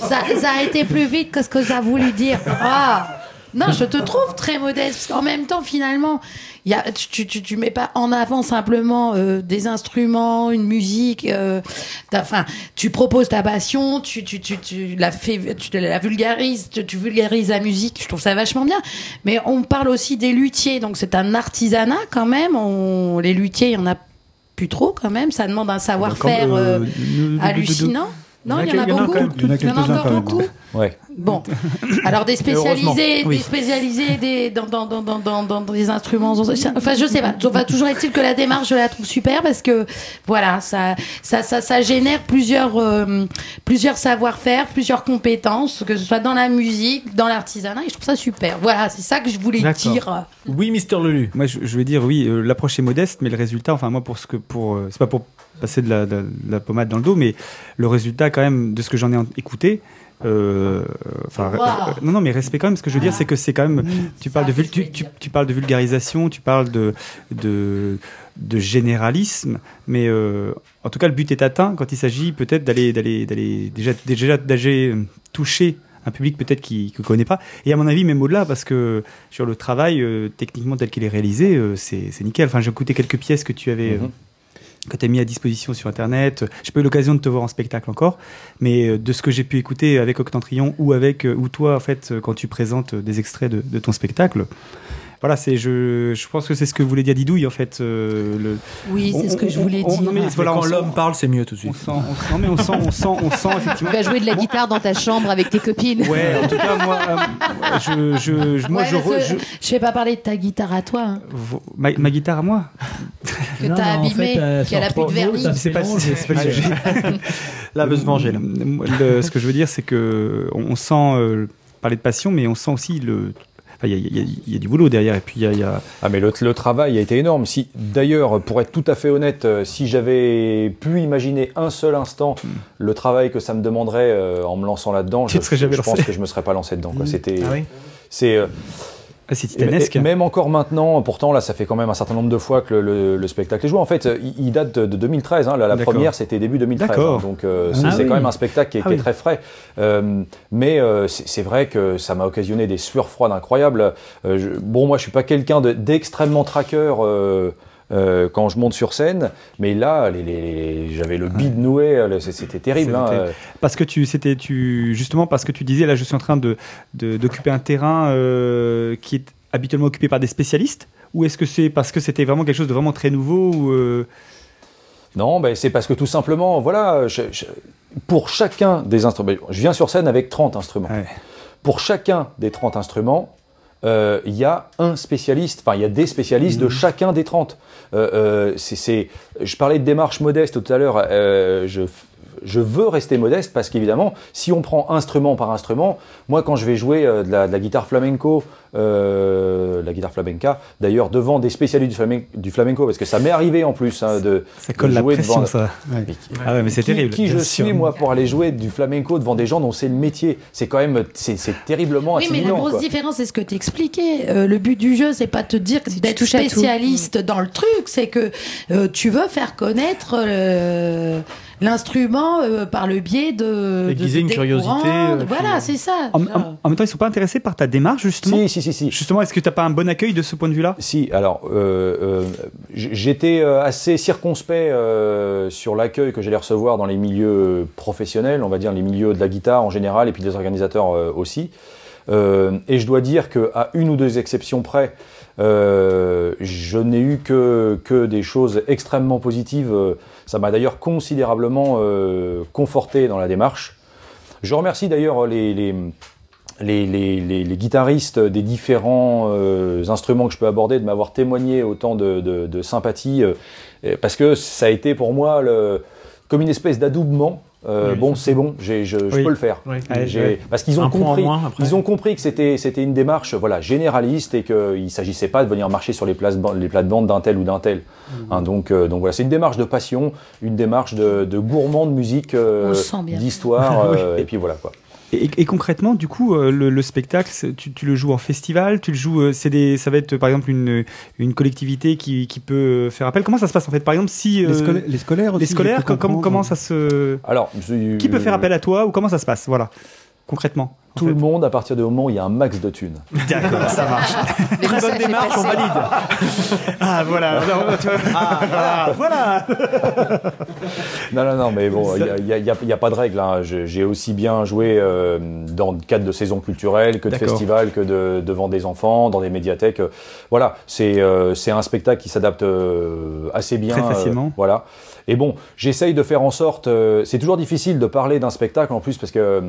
Ça, ça a été plus vite que ce que ça a voulu dire. Ah. Non, je te trouve très modeste. Parce qu'en même temps, finalement, il y a, tu, tu, tu mets pas en avant simplement euh, des instruments, une musique. euh, Enfin, tu proposes ta passion, tu, tu, tu, tu la fais, tu la vulgarises, tu, tu vulgarises la musique. Je trouve ça vachement bien. Mais on parle aussi des luthiers, donc c'est un artisanat quand même. On, les luthiers, il y en a plus trop quand même. Ça demande un savoir-faire. Euh, hallucinant. Non, il y en a beaucoup. Il y en a Il y en a quelques-uns encore quand même. Ouais. Bon, alors des spécialisés, des spécialisés des, dans, dans, dans, dans, dans, dans des instruments. Enfin, je sais pas. Enfin, toujours est-il que la démarche, je la trouve super parce que voilà, ça, ça, ça, ça génère plusieurs, euh, plusieurs savoir-faire, plusieurs compétences, que ce soit dans la musique, dans l'artisanat. Et je trouve ça super. Voilà, c'est ça que je voulais dire. Oui, Mister Lelu. Moi, je, je vais dire oui, euh, l'approche est modeste, mais le résultat, enfin moi pour ce que pour, euh, c'est pas pour passer de la, de, de la pommade dans le dos, mais le résultat quand même de ce que j'en ai écouté. euh, enfin, Wow. euh, non, non, mais respect quand même. Ce que je veux dire, c'est que c'est quand même. Tu parles de vul- tu, tu, tu parles de vulgarisation, tu parles de de, de généralisme, mais euh, en tout cas, le but est atteint quand il s'agit peut-être d'aller d'aller d'aller déjà déjà d'aller toucher un public peut-être qui ne connaît pas. Et à mon avis, même au-delà, parce que sur le travail, euh, techniquement tel qu'il est réalisé, euh, c'est c'est nickel. Enfin, j'ai écouté quelques pièces que tu avais. euh, Mhm. Que tu as mis à disposition sur internet. J'ai pas eu l'occasion de te voir en spectacle encore, mais euh, de ce que j'ai pu écouter avec Octantrion ou avec euh, ou toi en fait euh, quand tu présentes des extraits de ton spectacle. Voilà, c'est je, je pense que c'est ce que voulait dire Didouille en fait. euh, le, Oui, c'est ce que on- je voulais on- dire. non, mais Mais voilà, quand l'homme parle, c'est mieux tout de on suite. sent, on sent, mais on sent, on sent, on sent Tu effectivement. vas jouer de la guitare dans ta chambre avec tes copines. Ouais, en tout cas moi, euh, je, je, je- moi Ouais, je, re- je- je vais pas parler de ta guitare à toi, hein, ma, ma guitare à moi? que t'as non, en abîmée, fait, euh, qu'elle a plus de vernis. C'est pas, mélange. c'est- c'est pas le sujet. La veut se venger, là. Le- ce que je veux dire, c'est que on, on sent euh, parler de passion, mais on sent aussi le. Il y, y y a du boulot derrière, et puis il y y a- Ah mais le, le travail a été énorme. Si d'ailleurs, pour être tout à fait honnête, euh, si j'avais pu imaginer un seul instant le travail que ça me demanderait euh, en me lançant là-dedans, je, pense que je me serais pas lancé dedans. quoi. Mm. C'était, Ah oui c'est, euh, ah, c'est et- titanesque. et même encore maintenant. Pourtant là, ça fait quand même un certain nombre de fois que le, le- le spectacle est joué. En fait, il, il date de, de 2013. hein. La, première, c'était début 2013. D'accord. hein. donc euh, c'est, Ah c'est oui. quand même un spectacle qui Ah qui est oui. très frais. Euh, mais euh, c'est, vrai que ça m'a occasionné des sueurs froides incroyables. Je- bon, moi, je suis pas quelqu'un de- d'extrêmement traqueur. Euh, quand je monte sur scène, mais là, les, les- les- j'avais le bide noué, euh, c'était terrible. hein, euh. Parce que tu, c'était, tu, justement, parce que tu disais, là, je suis en train de, de- d'occuper un terrain euh, qui est habituellement occupé par des spécialistes, ou est-ce que c'est parce que c'était vraiment quelque chose de vraiment très nouveau ou, euh, Non, ben, c'est parce que tout simplement, voilà, je- je- pour chacun des instruments, je viens sur scène avec 30 instruments. Ouais. Pour chacun des 30 instruments, euh, il y a un spécialiste, enfin il y a des spécialistes de chacun des 30. Euh, euh, c'est, c'est- je parlais de démarche modeste tout à l'heure, euh, je, je veux rester modeste parce qu'évidemment, si on prend instrument par instrument, moi quand je vais jouer euh, de, la, de la guitare flamenco, euh, la guitare flamenca, d'ailleurs devant des spécialistes du, flamen- du flamenco, parce que ça m'est arrivé en plus hein, de, ça colle de la jouer pression, devant- ça. Ouais. mais- Ah ouais, mais c'est terrible. Qui je sûr. suis moi pour aller jouer du flamenco devant des gens dont c'est le métier? C'est quand même, c'est c'est terriblement Oui, mais la grosse quoi. différence, c'est ce que tu expliquais. Euh, le but du jeu, c'est pas te dire d'être spécialiste dans le truc, c'est que euh, tu veux faire connaître euh, l'instrument euh, par le biais de. Aiguiser de- une des curiosité, courants. euh, voilà, c'est ça. En, en- en même temps, ils sont pas intéressés par ta démarche, justement. Si, si, si, si. Justement, est-ce que t'as pas un bon accueil de ce point de vue-là? Si, alors, euh, euh, j'étais assez circonspect euh, sur l'accueil que j'allais recevoir dans les milieux professionnels, on va dire les milieux de la guitare en général, et puis des organisateurs euh, aussi. Euh, et je dois dire qu'à une ou deux exceptions près, euh, je n'ai eu que, que des choses extrêmement positives. Ça m'a d'ailleurs considérablement euh, conforté dans la démarche. Je remercie d'ailleurs les, les, les, les- guitaristes des différents euh, instruments que je peux aborder de m'avoir témoigné autant de, sympathie, parce que ça a été pour moi comme une espèce d'adoubement euh, Oui, bon, c'est bon, j'ai- je, je Oui. peux le faire. Oui. Parce qu'ils ont Un compris, ils ont compris que c'était c'était une démarche voilà généraliste et qu'il ne s'agissait pas de venir marcher sur les, places, les plates-bandes d'un tel ou d'un tel. Mmh. Hein, donc euh, donc voilà, c'est une démarche de passion, une démarche de, de gourmand de musique, euh, d'histoire, Oui. euh, et puis voilà quoi. Et, et concrètement, du coup, euh, le, le spectacle, tu, tu le joues en festival, tu le joues, euh, c'est des, ça va être par exemple une, une collectivité qui, qui peut faire appel. Comment ça se passe en fait? Par exemple, si Les, euh, scolaires- les scolaires aussi. les scolaires, com- com- comment ça se, Alors, je- qui peut faire appel à toi ou comment ça se passe? Voilà, concrètement. en Tout fait. le monde à partir du moment où il y a un max de thunes. D'accord, ça marche. Très bonne démarche, on valide. Ah voilà, vois. Ah, voilà. Non, non, non, mais bon, il n'y a, pas de règle. hein. J'ai aussi bien joué euh, dans le cadre de saisons culturelles que de festivals, que de, devant des enfants, dans des médiathèques. Voilà, c'est euh, c'est un spectacle qui s'adapte euh, assez bien. Très facilement. euh, voilà. Et bon, j'essaye de faire en sorte. euh, c'est toujours difficile de parler d'un spectacle en plus parce que.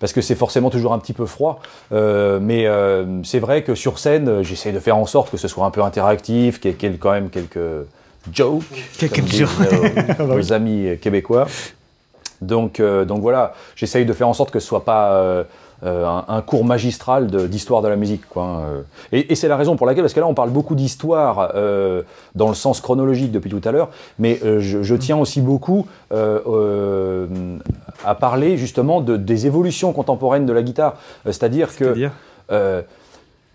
Parce que c'est forcément toujours un petit peu froid, Euh, mais euh, c'est vrai que sur scène, euh, j'essaye de faire en sorte que ce soit un peu interactif, qu'il y ait quand même quelques jokes, Quelques comme disent jokes. nos- nos amis québécois. Donc, euh, donc voilà, j'essaye de faire en sorte que ce soit pas euh, euh, un, un cours magistral de- d'histoire de, la musique. Quoi, hein, euh. Et, et c'est la raison pour laquelle, parce que là on parle beaucoup d'histoire euh, dans le sens chronologique depuis tout à l'heure, mais euh, je, je tiens aussi beaucoup euh, euh, à parler justement de, des évolutions contemporaines de la guitare. Euh, C'est-à-dire que euh,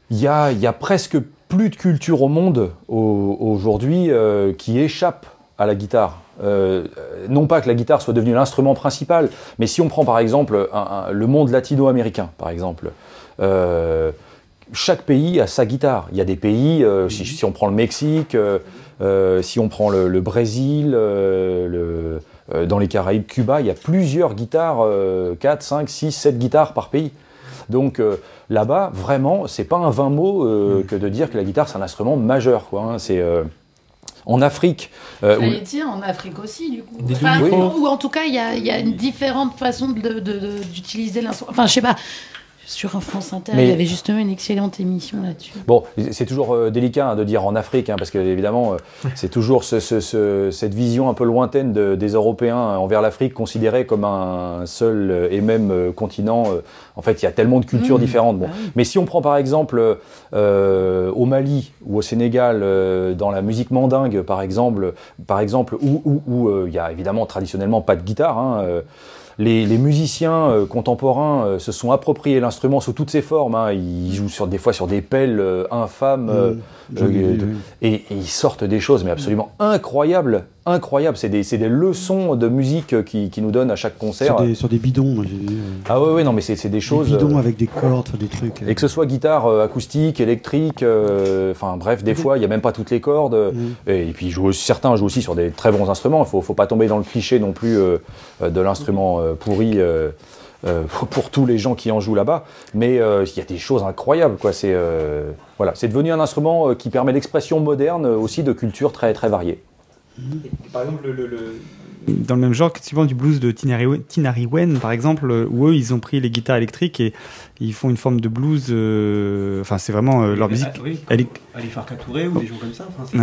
il y, a, il y a presque plus de culture au monde au- aujourd'hui euh, qui échappe à la guitare. Euh, non pas que la guitare soit devenue l'instrument principal, mais si on prend par exemple un- un- le monde latino-américain, par exemple, euh, chaque pays a sa guitare. Il y a des pays, euh, si, si on prend le Mexique, si on prend le, le Brésil, le- dans les Caraïbes, Cuba, il y a plusieurs guitares, euh, 4, 5, 6, 7 guitares par pays. Donc euh, là-bas, vraiment, c'est pas un vain mot euh, que de dire que la guitare c'est un instrument majeur. Quoi, hein. C'est euh, en Afrique. euh, où- J'allais dire en Afrique aussi, du coup. Enfin, ou en tout cas, il y a, il y a une différente façon de- de- de- d'utiliser l'instrument. Enfin, je sais pas. Sur un France Inter, Mais- il y avait justement une excellente émission là-dessus. Bon, c'est toujours euh, délicat hein, de dire en Afrique, hein, parce que évidemment, euh, c'est toujours ce- ce- ce- cette vision un peu lointaine de- des Européens envers l'Afrique, considérée comme un seul euh, et même euh, continent. euh, en fait, il y a tellement de cultures Mmh, différentes. Bon. bah oui. Mais si on prend par exemple euh, au Mali ou au Sénégal, euh, dans la musique mandingue, par exemple, par exemple, où où- où, euh, il y a évidemment traditionnellement pas de guitare. hein, euh, les, musiciens euh, contemporains euh, se sont appropriés l'instrument sous toutes ses formes. hein. Ils jouent sur, des fois sur des pelles euh, infâmes euh, Mmh, euh, et, et ils sortent des choses mais absolument incroyables. Incroyables. C'est des, des leçons de musique qui, qui nous donnent à chaque concert. Sur des, sur des bidons, moi, euh, Ah ouais, ouais, non, mais c'est des choses. Des bidons euh, avec des cordes, des trucs. euh. et que ce soit guitare acoustique, électrique, enfin bref, des fois il n'y a même pas toutes les cordes. euh, Mm. Et, puis jouent certains jouent aussi sur des très bons instruments. Il faut, faut pas tomber dans le cliché non plus de l'instrument pourri. Euh, pour, tous les gens qui en jouent là-bas, mais euh, il y a des choses incroyables, quoi. C'est euh, voilà, c'est devenu un instrument euh, qui permet l'expression moderne euh, aussi de cultures très très variées. Par exemple, le, le- le- dans le même genre que souvent du blues de Tinari Wen, par exemple, où eux, ils ont pris les guitares électriques et ils font une forme de blues. euh, Enfin, c'est vraiment euh, leur musique. Elle est- Ali Farka Touré ou des gens comme ça. enfin.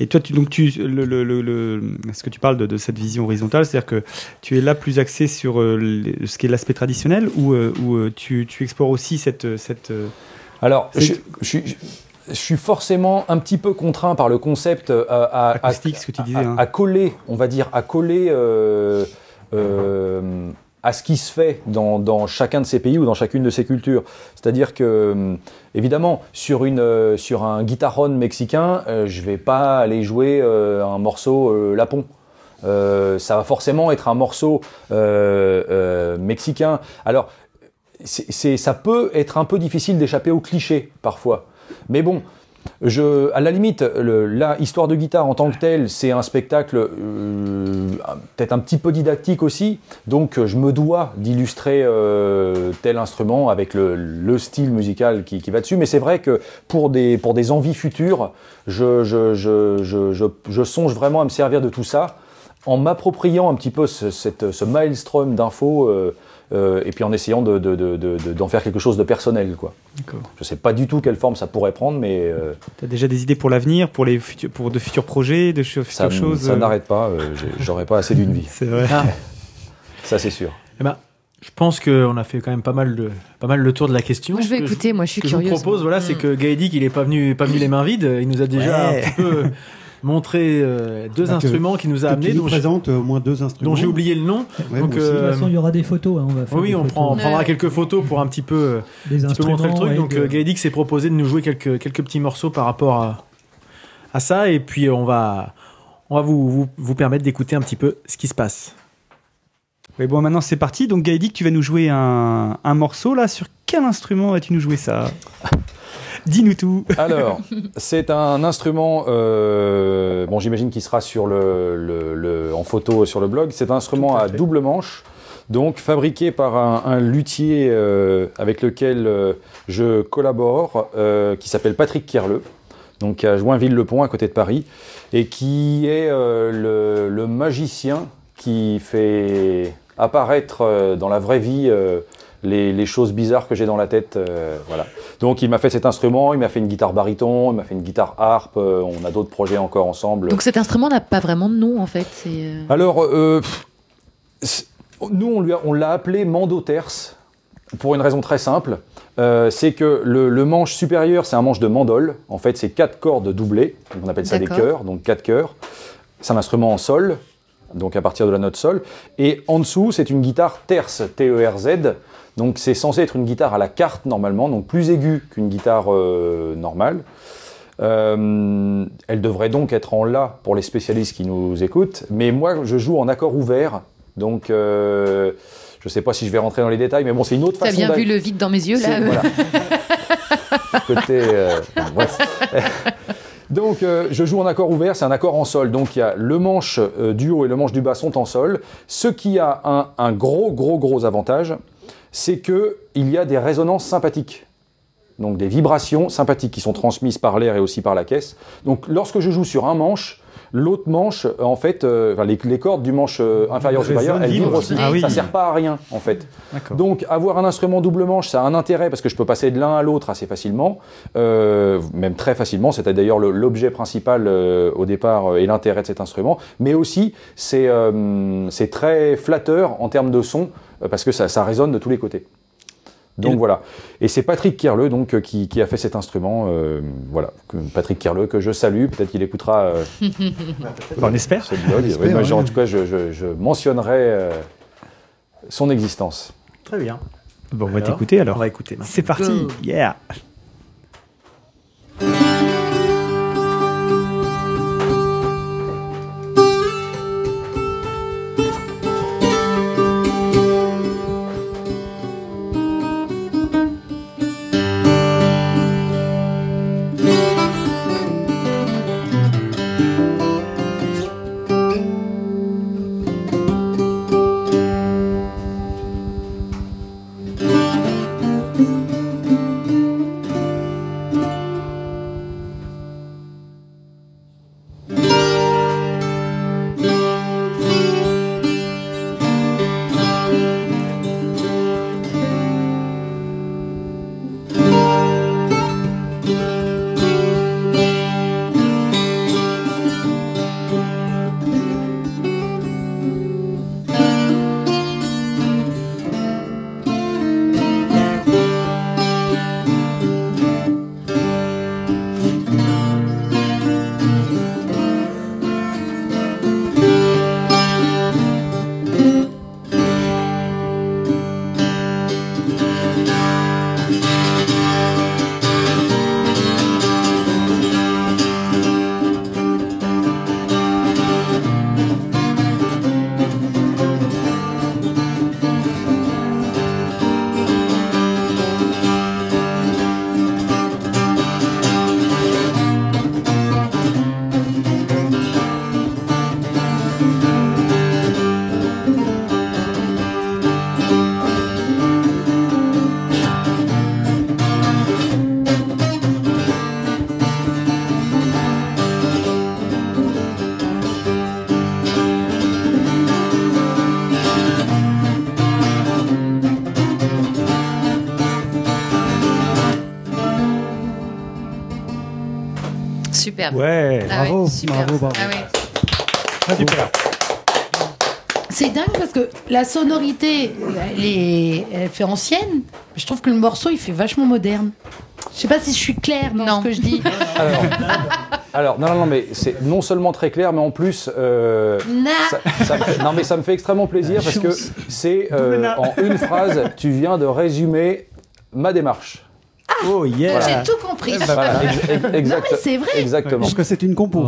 Et toi, tu, donc tu, le, le, le, le- ce que tu parles de, de cette vision horizontale, c'est-à-dire que tu es là plus axé sur euh, ce qui est l'aspect traditionnel ou, euh, ou euh, tu, tu explores aussi cette. cette Alors, je, je suis- je suis forcément un petit peu contraint par le concept à, à- à- Acoustique, ce que tu disais, à- hein. à coller, on va dire, à coller euh, à ce qui se fait dans, chacun de ces pays ou dans chacune de ces cultures. C'est-à-dire que, euh, évidemment, sur, euh, un guitaron mexicain, euh, je vais pas aller jouer un morceau lapon. Ça va forcément être un morceau mexicain. Alors, ça peut être un peu difficile d'échapper au cliché parfois. Mais bon, je, à la limite, la histoire de guitare en tant que telle, c'est un spectacle euh, peut-être un petit peu didactique aussi. Donc, euh, je me dois d'illustrer euh, tel instrument avec le, le style musical qui, va dessus. Mais c'est vrai que pour des, envies futures, je, songe vraiment à me servir de tout ça en m'appropriant un petit peu ce, ce maelstrom d'infos euh, et puis en essayant de- de- de- de- de- d'en faire quelque chose de personnel. Quoi. Je sais pas du tout quelle forme ça pourrait prendre, mais euh, Tu as déjà des idées pour l'avenir, pour, les futurs, pour de futurs projets, de ça, choses ça euh, n'arrête pas. euh, J'aurais pas assez d'une vie. C'est vrai. Ah. Ça, c'est sûr. Eh ben, je pense qu'on a fait quand même pas mal, de, pas mal le tour de la question. Moi, je vais écouter, moi, je suis ce que curieuse. Je vous propose, voilà, c'est Mm. que Gaëdic, il est pas venu, pas venu les mains vides. Il nous a déjà Ouais. un petit peu montré euh, deux Bah, instruments qu'il nous a nous dont présentes euh, au moins deux instruments. dont j'ai oublié le nom. Ouais, Donc, aussi. De euh, toute façon, il y aura des photos. hein, on va faire oui, on, photos. prend, on prendra quelques photos pour un petit peu, euh, Des un petit peu montrer le truc. ouais, Donc, de- euh, Gaëdic s'est proposé de nous jouer quelques, quelques petits morceaux par rapport à, à ça. Et puis, euh, on va, on va vous, vous, vous permettre d'écouter un petit peu ce qui se passe. Oui, bon, maintenant c'est parti. Donc, Gaëdic, tu vas nous jouer un, un morceau là. Sur quel instrument vas-tu nous jouer ça? Dis-nous tout. Alors, c'est un instrument, euh, bon, j'imagine qu'il sera sur le, le- le- en photo sur le blog. C'est un instrument à, double manche, donc fabriqué par un, un luthier euh, avec lequel euh, je collabore, qui s'appelle Patrick Kierleux, donc à Joinville-le-Pont, à côté de Paris, et qui est le, le magicien qui fait apparaître dans la vraie vie les, les choses bizarres que j'ai dans la tête. euh, voilà. Donc il m'a fait cet instrument, il m'a fait une guitare baryton, il m'a fait une guitare harpe, euh, on a d'autres projets encore ensemble. Donc cet instrument n'a pas vraiment de nom en fait. Euh, Alors, nous, on lui a- on l'a appelé Mando Terce pour une raison très simple. Euh, c'est que le, le manche supérieur, c'est un manche de mandole. En fait, c'est quatre cordes doublées. On appelle ça des chœurs, donc quatre chœurs. C'est un instrument en sol, donc à partir de la note sol. Et en dessous, c'est une guitare terce, T-E-R-Z. Donc c'est censé être une guitare à la carte normalement, donc plus aiguë qu'une guitare euh, normale. Euh, elle devrait donc être en La pour les spécialistes qui nous écoutent, mais moi je joue en accord ouvert, donc euh, je ne sais pas si je vais rentrer dans les détails, mais bon c'est une autre T'as façon. bien d'a- vu le vide dans mes yeux là. voilà. Côté, bref. Donc, euh, je joue en accord ouvert, c'est un accord en sol. Donc, il y a le manche euh, du haut et le manche du bas sont en sol. Ce qui a un, un gros, gros, gros avantage, c'est que il y a des résonances sympathiques. Donc, des vibrations sympathiques qui sont transmises par l'air et aussi par la caisse. Donc, lorsque je joue sur un manche, l'autre manche, euh, en fait, euh, enfin, les, les cordes du manche euh, inférieur supérieur, elles vibrent. aussi. Ah oui. Ça sert pas à rien, en fait. Donc, avoir un instrument double manche, ça a un intérêt parce que je peux passer de l'un à l'autre assez facilement, euh, même très facilement. C'était d'ailleurs le- l'objet principal au départ et l'intérêt de cet instrument. Mais aussi, c'est très flatteur en termes de son parce que ça, ça résonne de tous les côtés. Donc Et- voilà. Et c'est Patrick Kierleux donc euh, qui, qui a fait cet instrument. euh, voilà, Que- Patrick Kierleux que je salue. Peut-être qu'il écoutera euh, on espère. ce blog. On espère, Oui, ouais. En tout cas, je, je- je mentionnerai euh, son existence. Très bien. Bon, on va t'écouter alors. On va écouter. maintenant. C'est parti. Go. Yeah. Superbe. Ouais. Ah ouais, Bravo, super. bravo, bravo. Ah ouais. Super. C'est dingue parce que la sonorité, elle, est, elle fait ancienne. mais Je trouve que le morceau, il fait vachement moderne. Je sais pas si je suis claire dans ce que je dis. Alors, alors, non, non, non, mais c'est non seulement très clair, mais en plus, euh, ça- ça me- non, mais ça me fait extrêmement plaisir parce que c'est euh, en une phrase, tu viens de résumer ma démarche. Oh yeah J'ai tout compris. Voilà, ex- ex- Non, mais c'est vrai. Exactement. Parce que c'est une compo.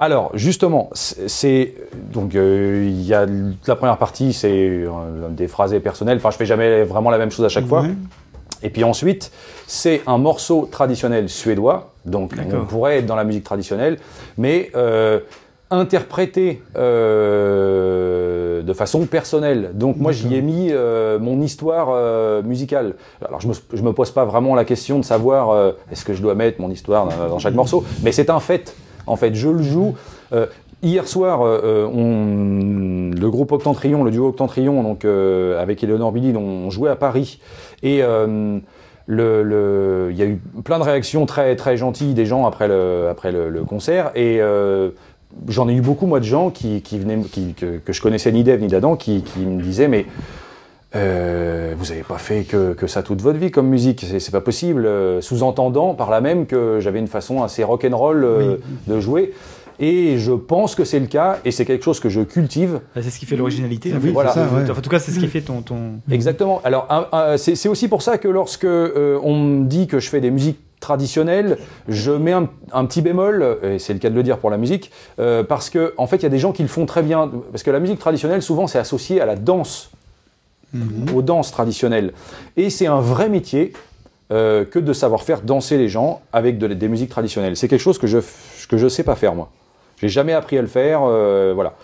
Alors, justement, c'est- c'est. Donc, euh, il y a la première partie, c'est euh, des phrases personnelles. Enfin, je fais jamais vraiment la même chose à chaque fois. Et puis ensuite, c'est un morceau traditionnel suédois. Donc, on pourrait être dans la musique traditionnelle, mais euh, interprété euh, de façon personnelle. Donc, moi, j'y ai mis euh, mon histoire euh, musicale. Alors, je me, je me pose pas vraiment la question de savoir est-ce que je dois mettre mon histoire dans, dans chaque morceau, mais c'est un fait. En fait, je le joue. Hier soir, on, le groupe Octantrion, le duo Octantrion, donc avec Eleonore Billy, on jouait à Paris et le, le- il y a eu plein de réactions très très gentilles des gens après le après le, le concert et euh, J'en ai eu beaucoup, moi, de gens qui, qui venaient, qui, que, que je connaissais ni d'Ève ni d'Adam, qui, qui me disaient, mais euh, vous n'avez pas fait que, que ça toute votre vie comme musique, c'est pas possible. euh, Sous-entendant par là même que j'avais une façon assez rock'n'roll euh, de jouer. Et je pense que c'est le cas, et c'est quelque chose que je cultive. Ah, C'est ce qui fait l'originalité. Oui, voilà. C'est ça, ouais. En tout cas, c'est ce qui fait ton. ton... Exactement. Alors, c'est c'est aussi pour ça que lorsque euh, on me dit que je fais des musiques traditionnelles, je mets un, un petit bémol, et c'est le cas de le dire pour la musique, euh, parce que en fait, il y a des gens qui le font très bien. Parce que la musique traditionnelle, souvent, c'est associé à la danse, aux danses traditionnelles, et c'est un vrai métier. euh, que de savoir faire danser les gens avec de- des musiques traditionnelles. C'est quelque chose que je que je sais pas faire moi. J'ai jamais appris à le faire. euh, voilà.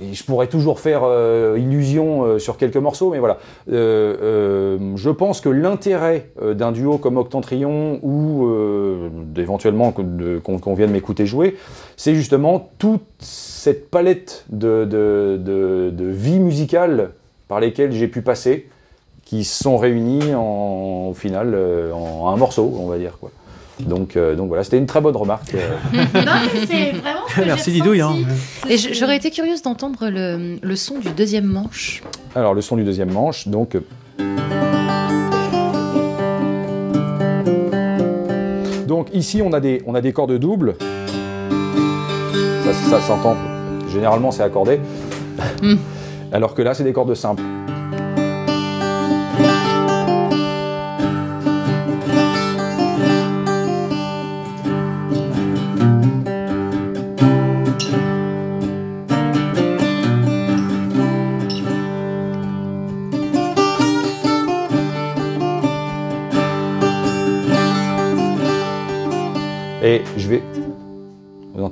Je pourrais toujours faire euh, illusion euh, sur quelques morceaux, mais voilà. Euh, je pense que l'intérêt d'un duo comme Octantrion ou euh, éventuellement qu'on qu'on vienne m'écouter jouer, c'est justement toute cette palette de, de, de- de vie musicale par lesquelles j'ai pu passer, qui sont réunies en, au final en un morceau, on va dire quoi. Donc, euh, donc voilà, c'était une très bonne remarque. euh. non, mais c'est vraiment. ce que j'ai Merci, Didouille, ressenti. Et j'aurais été curieuse d'entendre le, le son du deuxième manche. Alors, le son du deuxième manche, donc. euh, Donc ici, on a des, on a des cordes doubles. Ça, ça s'entend. Généralement, c'est accordé. Alors que là, c'est des cordes simples.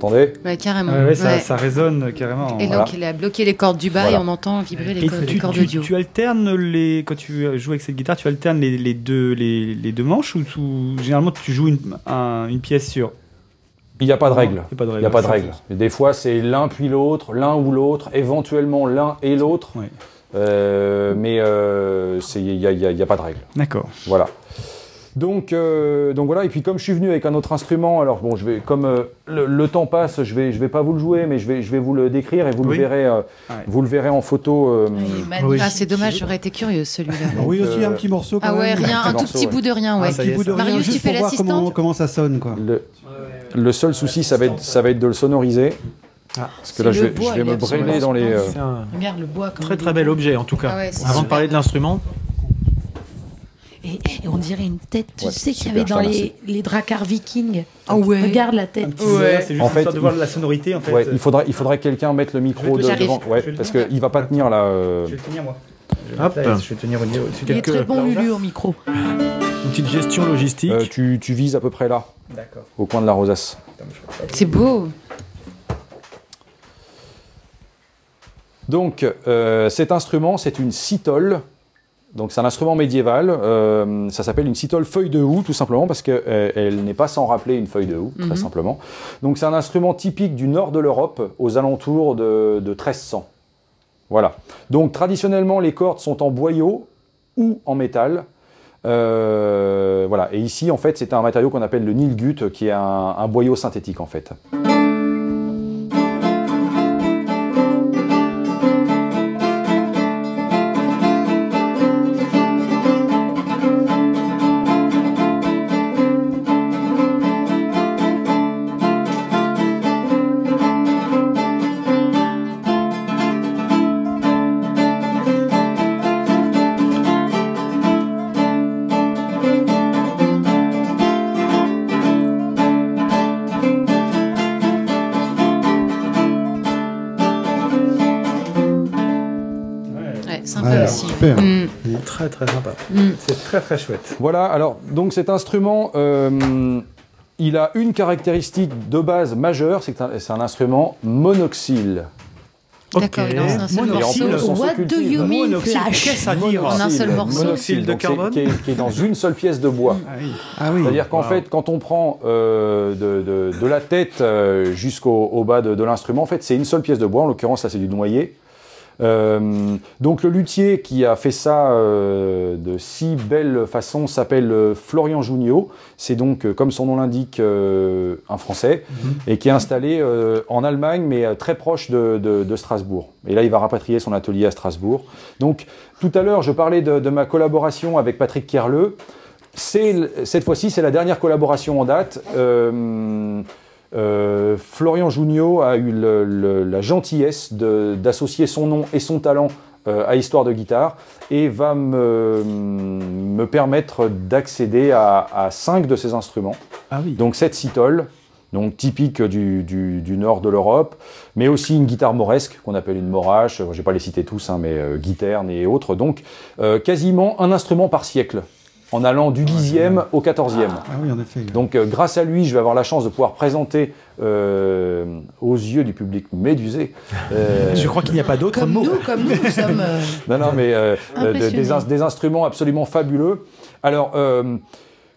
Entendez Ouais, carrément. Ouais, ouais, ça, Ouais. ça résonne carrément. Et donc, il a bloqué les cordes du bas Voilà. et on entend vibrer les, cordes tu- du haut. tu alternes les quand tu joues avec cette guitare, tu alternes les, les deux les, les deux manches ou tu- généralement tu joues une, un- une pièce sur? Il n'y a pas de règle. Il n'y a pas de règle. Des fois, c'est l'un puis l'autre, l'un ou l'autre, éventuellement l'un et l'autre. Euh, mais euh, il n'y a, il y a- il y a pas de règle. D'accord. Voilà. Donc, euh, donc voilà, et puis comme je suis venu avec un autre instrument, alors bon, je vais, comme euh, le, le temps passe, je vais, je vais pas vous le jouer, mais je vais, je vais vous le décrire et vous Oui. le verrez, euh, vous le verrez en photo. euh, Ah, c'est dommage, j'aurais été curieuse celui-là. oui, Donc, aussi euh, un petit morceau. Quand Ah ouais, même. rien, un tout petit bout de rien, ouais. Un petit bout de rien, Marius, juste tu fais pour voir comment, l'assistante comment ça sonne, quoi. Le, le seul souci, ça va être, ça va être de le sonoriser. Parce que là, je vais, bois, je vais il est me brûler absolument dans les. euh, Regarde le bois. comme très très bel objet en tout cas. Ah ouais, Avant de parler de l'instrument, Et, et on dirait une tête, tu Ouais, sais, qu'il y avait dans les, les dracars vikings. Ah ouais. Regarde la tête. C'est juste En fait, histoire de voir il- la sonorité en fait. Ouais, il faudrait, il faudrait que quelqu'un mette le micro de, devant. Vais parce qu'il va pas tenir là. euh, Je vais le tenir moi. Je, Hop. là, je vais le tenir au niveau. Il est très bon, Lulu, au micro. une petite gestion logistique. euh, tu, tu vises à peu près là, D'accord. au coin de la rosace. C'est beau. Donc, euh, cet instrument, c'est une citole. Donc, c'est un instrument médiéval. euh, ça s'appelle une citole feuille de houx, tout simplement, parce qu'elle elle n'est pas sans rappeler une feuille de houx, très Mhm. simplement. Donc, c'est un instrument typique du nord de l'Europe, aux alentours de, de 1300. Voilà. Donc, traditionnellement, les cordes sont en boyau ou en métal. Euh, voilà. Et ici, en fait, c'est un matériau qu'on appelle le nilgut, qui est un, un boyau synthétique, en fait. Mm. C'est très très chouette. Voilà, alors, donc cet instrument, euh, il a une caractéristique de base majeure, c'est que c'est un- instrument monoxyle. D'accord, il lance un seul morceau. What do you mean, Flash? qu'est-ce à dire En un seul morceau. Monoxyle de carbone qui, est, qui est dans une seule pièce de bois. Ah oui. C'est-à-dire qu'en Wow. fait, quand on prend euh, de, de- de la tête euh, jusqu'au au bas de, de l'instrument, en fait, c'est une seule pièce de bois. En l'occurrence, là, c'est du noyer. Euh, donc le luthier qui a fait ça euh, de si belle façon s'appelle euh, Florian Junio. C'est donc, comme son nom l'indique, euh, un Français et qui est installé en Allemagne, mais très proche de, de- de Strasbourg. Et là, il va rapatrier son atelier à Strasbourg. Donc tout à l'heure, je parlais de, de ma collaboration avec Patrick Kerleux. Cette fois-ci, c'est la dernière collaboration en date. Euh, euh, Florian Junio a eu le- le- la gentillesse d'associer son nom et son talent euh, à Histoire de guitare et va me, me permettre d'accéder à, à cinq de ces instruments. Ah oui. Donc cette citole, donc typique du, du- du nord de l'Europe, mais aussi une guitare moresque qu'on appelle une morache. Je ne vais pas les citer tous, hein, mais euh, guiterne et autres. Donc quasiment un instrument par siècle, en allant du 10e au 14e. Ah oui, en effet. Donc euh, grâce à lui, je vais avoir la chance de pouvoir présenter euh, aux yeux du public médusé. euh, Je crois qu'il n'y a pas d'autre mot. nous, comme nous, nous sommes. euh, non, non, mais euh, euh, de- des, des instruments absolument fabuleux. Alors, euh,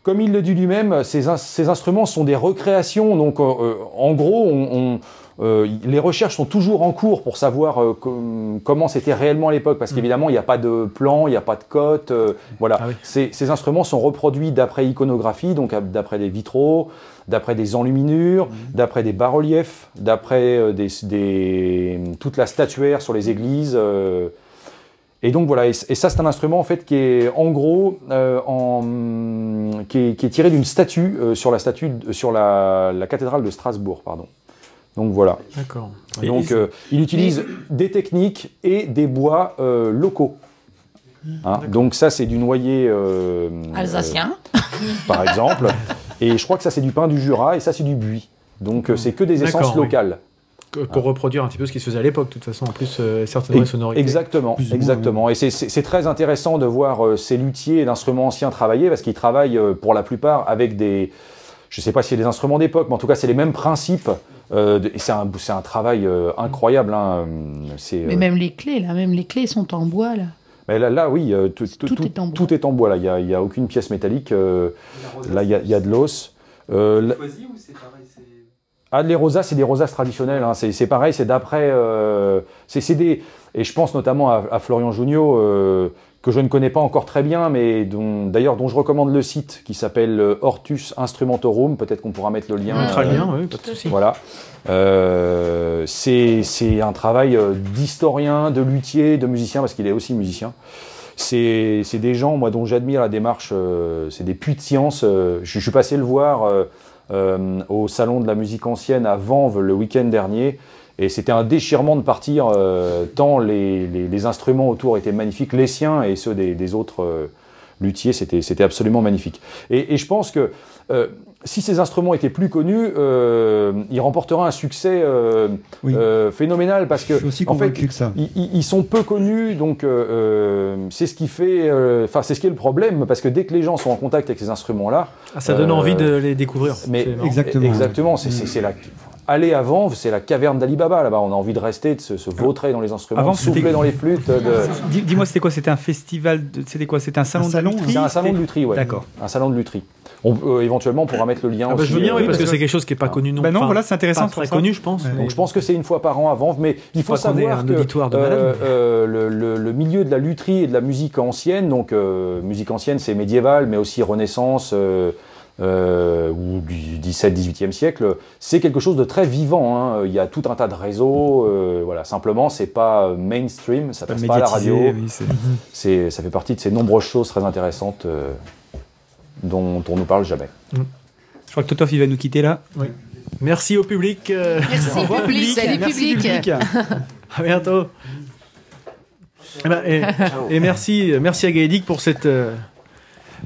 comme il le dit lui-même, ces, ins- ces instruments sont des recréations. Donc, en gros, on, on- euh, les recherches sont toujours en cours pour savoir euh, com- comment c'était réellement à l'époque, parce qu'évidemment, il n'y a pas de plan, il n'y a pas de cote. euh, voilà. Ah oui. Ces, ces instruments sont reproduits d'après iconographie, donc d'après des vitraux, d'après des enluminures, d'après des bas-reliefs, d'après des, des- toute la statuaire sur les églises. et donc voilà, et, ça c'est un instrument en fait qui est en gros en, qui, est, qui est tiré d'une statue sur la statue sur la, la cathédrale de Strasbourg, pardon. Donc voilà. D'accord. Donc euh, il utilise des techniques et des bois euh, locaux. Hein, donc ça c'est du noyer euh, Alsacien. euh, par exemple. et je crois que ça c'est du pin du Jura et ça c'est du buis. Donc c'est que des essences oui. locales. Que- Pour reproduire un petit peu ce qui se faisait à l'époque, de toute façon, en plus, euh, certainement les sonorités. Exactement, Plus ou moins, exactement. Et c'est- très intéressant de voir euh, ces luthiers d'instruments anciens travailler parce qu'ils travaillent euh, pour la plupart avec des, je sais pas si c'est des instruments d'époque, mais en tout cas c'est les mêmes principes. euh, de- et c'est un, c'est un travail euh, incroyable. hein, euh, c'est, Mais euh, même les clés, là, même les clés sont en bois, là. mais là, là, oui, tout, tout- Tout tout- est en bois. tout est en bois. Là, il y a, y a aucune pièce métallique. euh, là, il y a, y a de l'os. Euh, là- ah, les rosaces, c'est des rosaces traditionnelles. hein. C'est c'est pareil, c'est d'après. euh, c'est c'est des. Et je pense notamment à, à Florian Junio, euh, que je ne connais pas encore très bien, mais d'ailleurs dont je recommande le site qui s'appelle euh, Hortus Instrumentorum. Peut-être qu'on pourra mettre le lien. Mettra le euh, lien, oui, pas de souci. voilà. Euh, c'est c'est un travail d'historien, de luthier, de musicien, parce qu'il est aussi musicien. C'est c'est des gens, moi, dont j'admire la démarche. euh, c'est des puits de science. euh, je, je suis passé le voir euh, euh, au Salon de la musique ancienne à Vanves le week-end dernier. Et c'était un déchirement de partir, euh, tant les, les- les instruments autour étaient magnifiques, les siens et ceux des, des autres euh, luthiers, c'était c'était absolument magnifique. Et, et je pense que euh, si ces instruments étaient plus connus, euh, ils remporteraient un succès euh, Oui. euh, phénoménal parce que Je suis aussi en fait, que ça. ils, ils- sont peu connus, donc euh, euh, c'est ce qui fait, euh, enfin c'est ce qui est le problème, parce que dès que les gens sont en contact avec ces instruments-là, Ah, ça donne Euh, envie de les découvrir. mais. Exactement. exactement, c'est c'est- c'est la aller à Vanves, c'est la caverne d'Alibaba là-bas. On a envie de rester, de se, se vautrer dans les instruments, Avant, de souffler dans les flûtes. De... Dis-moi, c'était quoi? C'était un festival de... C'était quoi? C'était un salon Un de salon, lutherie C'est un salon de lutherie, ouais. D'accord. Un salon de lutherie. On, euh, éventuellement, on pourra mettre le lien Ah bah, aussi. je veux bien, euh, oui, parce que c'est que- quelque chose qui n'est pas connu non Bah non, enfin, voilà, c'est intéressant très connu, je pense. Donc je pense que c'est une fois par an à Vanves, mais il faut savoir un que de euh, euh, le, le- le milieu de la lutherie et de la musique ancienne, donc euh, musique ancienne c'est médiéval, mais aussi Renaissance euh, euh, ou du 17-18e siècle, c'est quelque chose de très vivant. hein. Il y a tout un tas de réseaux, euh, voilà. Simplement c'est pas mainstream, ça passe pas à la radio. oui, c'est- ça fait partie de ces nombreuses choses très intéressantes euh, dont on nous parle jamais. Je crois que Totov, il va nous quitter là. Merci au public. euh, Merci, au revoir, public. Salut, Merci, public. À bientôt. Eh ben, et, et merci, merci à Gaëdic pour cette, euh,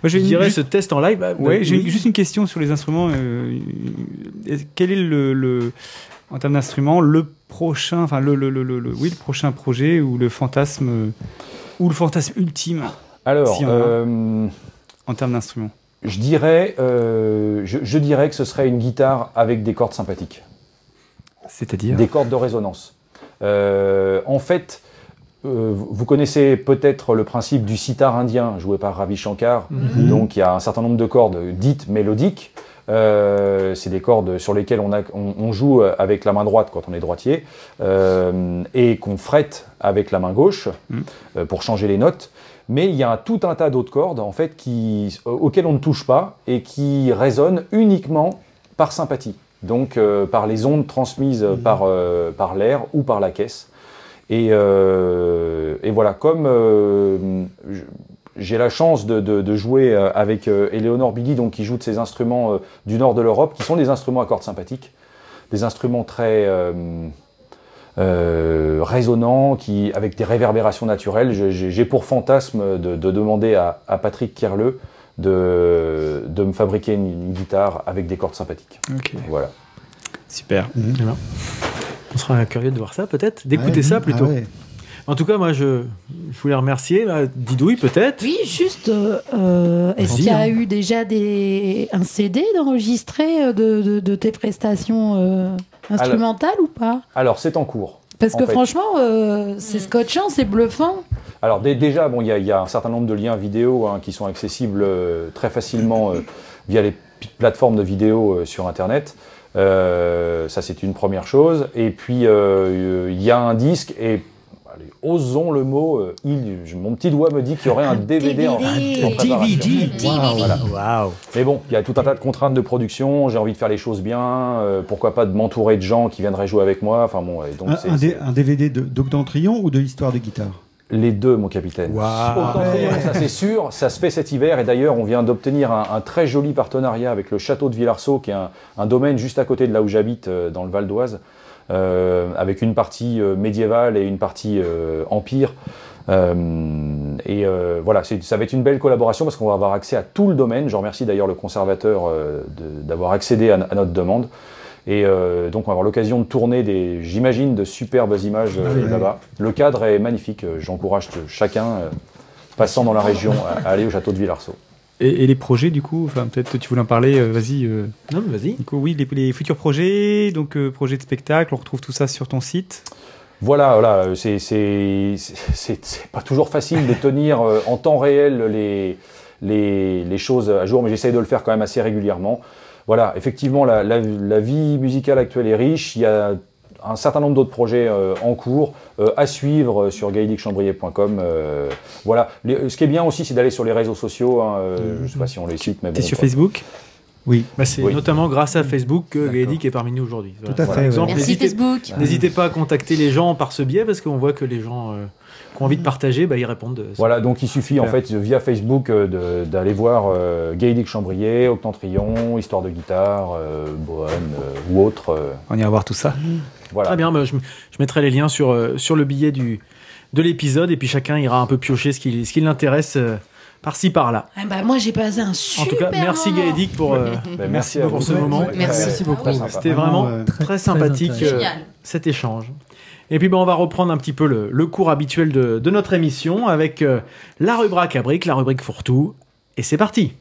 Moi, je une- dirais, ce test en live. Bah, Ouais, bah, j'ai oui. juste une question sur les instruments. euh, quel est le, le- en termes d'instruments, le prochain, enfin le, le, le, oui, le prochain projet ou le fantasme ou le fantasme ultime Alors, Si euh, en termes d'instruments? je dirais, euh, je, je dirais que ce serait une guitare avec des cordes sympathiques. C'est-à-dire? Des cordes de résonance. Euh, en fait, euh, vous connaissez peut-être le principe du sitar indien joué par Ravi Shankar. Mhm. Donc il y a un certain nombre de cordes dites mélodiques. Euh, c'est des cordes sur lesquelles on, a- on- on joue avec la main droite quand on est droitier euh, et qu'on frette avec la main gauche Mhm. euh, pour changer les notes. Mais il y a un- tout un tas d'autres cordes en fait qui, auxquelles on ne touche pas et qui résonnent uniquement par sympathie. Donc euh, par les ondes transmises par, euh, par l'air ou par la caisse. Et, euh, et voilà, comme euh, je- j'ai la chance de, de- de jouer euh, avec euh, Eleonore Billy, donc qui joue de ces instruments euh, du nord de l'Europe, qui sont des instruments à cordes sympathiques, des instruments très euh, euh, résonnants, qui, avec des réverbérations naturelles. J'ai pour fantasme de, de demander à, à Patrick Kierleux de, de me fabriquer une, une guitare avec des cordes sympathiques. Ok. Voilà. Super. On sera curieux de voir ça peut-être, d'écouter Ouais. ça plutôt. Ah ouais. En tout cas, moi, je, je voulais remercier là, Didouille peut-être. Oui, juste, euh, euh, est-ce qu'il y a hein. eu déjà des, un CD d'enregistré euh, de, de, de tes prestations euh, instrumentales ou pas? Alors, c'est en cours. Parce en que fait. franchement, euh, c'est scotchant, c'est bluffant. Alors dé- déjà, bon, il y, a- il y a un certain nombre de liens vidéo hein, qui sont accessibles euh, très facilement euh, via les plateformes de vidéo euh, sur Internet. Euh, ça, c'est une première chose. Et puis, euh, il y a un disque et allez, osons le mot. euh, il- mon petit doigt me dit qu'il y aurait un, DVD, en, en préparation. Voilà. Waouh. Mais bon, il y a tout un tas de contraintes de production. J'ai envie de faire les choses bien. euh, pourquoi pas de m'entourer de gens qui viendraient jouer avec moi. Enfin bon, et donc Un, c'est un un DVD de d'Octantrion ou de l'histoire de guitare les deux, mon capitaine. Autant Trion, ça c'est sûr, ça se fait cet hiver et d'ailleurs on vient d'obtenir un, un très joli partenariat avec le château de Villarceau qui est un, un domaine juste à côté de là où j'habite euh, dans le Val d'Oise euh, avec une partie euh, médiévale et une partie euh, empire. Euh, et euh, voilà, ça va être une belle collaboration parce qu'on va avoir accès à tout le domaine. Je remercie d'ailleurs le conservateur d'avoir accédé à, à notre demande. Et euh, donc on va avoir l'occasion de tourner des, j'imagine, de superbes images euh, là-bas. Le cadre est magnifique. Euh, J'encourage chacun euh, passant dans la région à, à aller au château de Villarceau. Et, et les projets, du coup, enfin, peut-être que tu voulais en parler, euh, vas-y. euh. Non, mais vas-y. Nico, oui, les, les futurs projets, donc euh, projets de spectacle, on retrouve tout ça sur ton site. Voilà, voilà, c'est c'est c'est c'est pas toujours facile de tenir euh, en temps réel les les, les choses à jour, mais j'essaye de le faire quand même assez régulièrement. Voilà, effectivement, la, la, la vie musicale actuelle est riche. Il y a un certain nombre d'autres projets euh, en cours euh, à suivre euh, sur gaelicchambrier.com. euh, voilà, Les- ce qui est bien aussi, c'est d'aller sur les réseaux sociaux. hein, euh, Je sais pas si on les cite, mais T'es bon, sur quoi. Facebook? Oui. Bah, c'est Oui. notamment grâce à Facebook que Gaëdic est parmi nous aujourd'hui. Tout à fait, ouais. Merci Facebook. N'hésitez pas à contacter les gens par ce biais parce qu'on voit que les gens euh, qui ont envie de partager, bah, ils répondent. euh, Voilà, donc il suffit en fait via Facebook euh, d'aller voir euh, Chambrier, Octantrion, Histoire de guitare, euh, Bohème euh, ou autre. euh, On ira voir tout ça. voilà. Très bien, bah, je, je mettrai les liens sur, euh, sur le billet du, de l'épisode et puis chacun ira un peu piocher ce qui, ce qui l'intéresse euh, par-ci par-là. Ah bah, moi, j'ai passé un En super tout cas, merci. Gaëdic pour, euh, Ben, merci pour vous. ce moment. Merci. beaucoup. C'était Vraiment, euh, très, très sympathique euh, cet échange. Et puis ben, on va reprendre un petit peu le, le cours habituel de, de notre émission avec euh, la rubrique à briques, la rubrique fourre-tout. Et c'est parti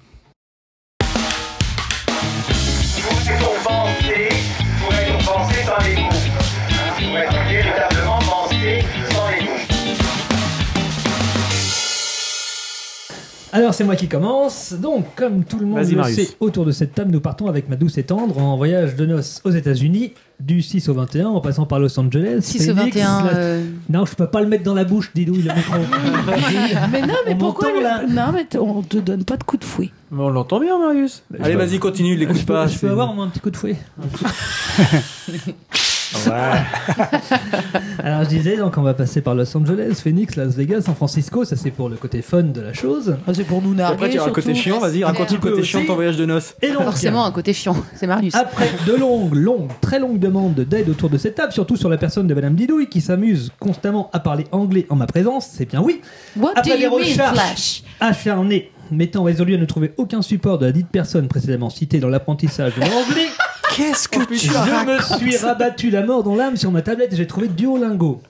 Alors c'est moi qui commence. Donc comme tout le monde le Marius. sait, autour de cette table, nous partons avec ma douce et tendre en voyage de noces aux États-Unis du 6 au 21 en passant par Los Angeles. 6 au Phoenix, 21. la- euh, Non, je peux pas le mettre dans la bouche, Didouille, le micro. Mais non, mais On pourquoi le- là Non, mais on te donne pas de coup de fouet. Mais On l'entend bien, Marius. Allez, vas-y, continue, je l'écoute pas. je peux avoir au moins un petit coup de fouet. Ouais. Alors je disais, donc on va passer par Los Angeles, Phoenix, Las Vegas, San Francisco, ça c'est pour le côté fun de la chose. Ah, c'est pour nous narguer. Après, tu as un côté chiant, vas-y, raconte le côté chiant de ton voyage de noces. Et donc, Forcément, un côté chiant. C'est Marius. Après de longues, longues, très longues demandes d'aide autour de cette table, surtout sur la personne de Madame Didouille qui s'amuse constamment à parler anglais en ma présence, c'est bien oui. What do Après des you mean, recherches Flash? acharnées, m'étant résolu à ne trouver aucun support de la dite personne précédemment citée dans l'apprentissage de l'anglais, Qu'est-ce que tu je me suis rabattu la mort dans l'âme sur ma tablette et j'ai trouvé Duolingo.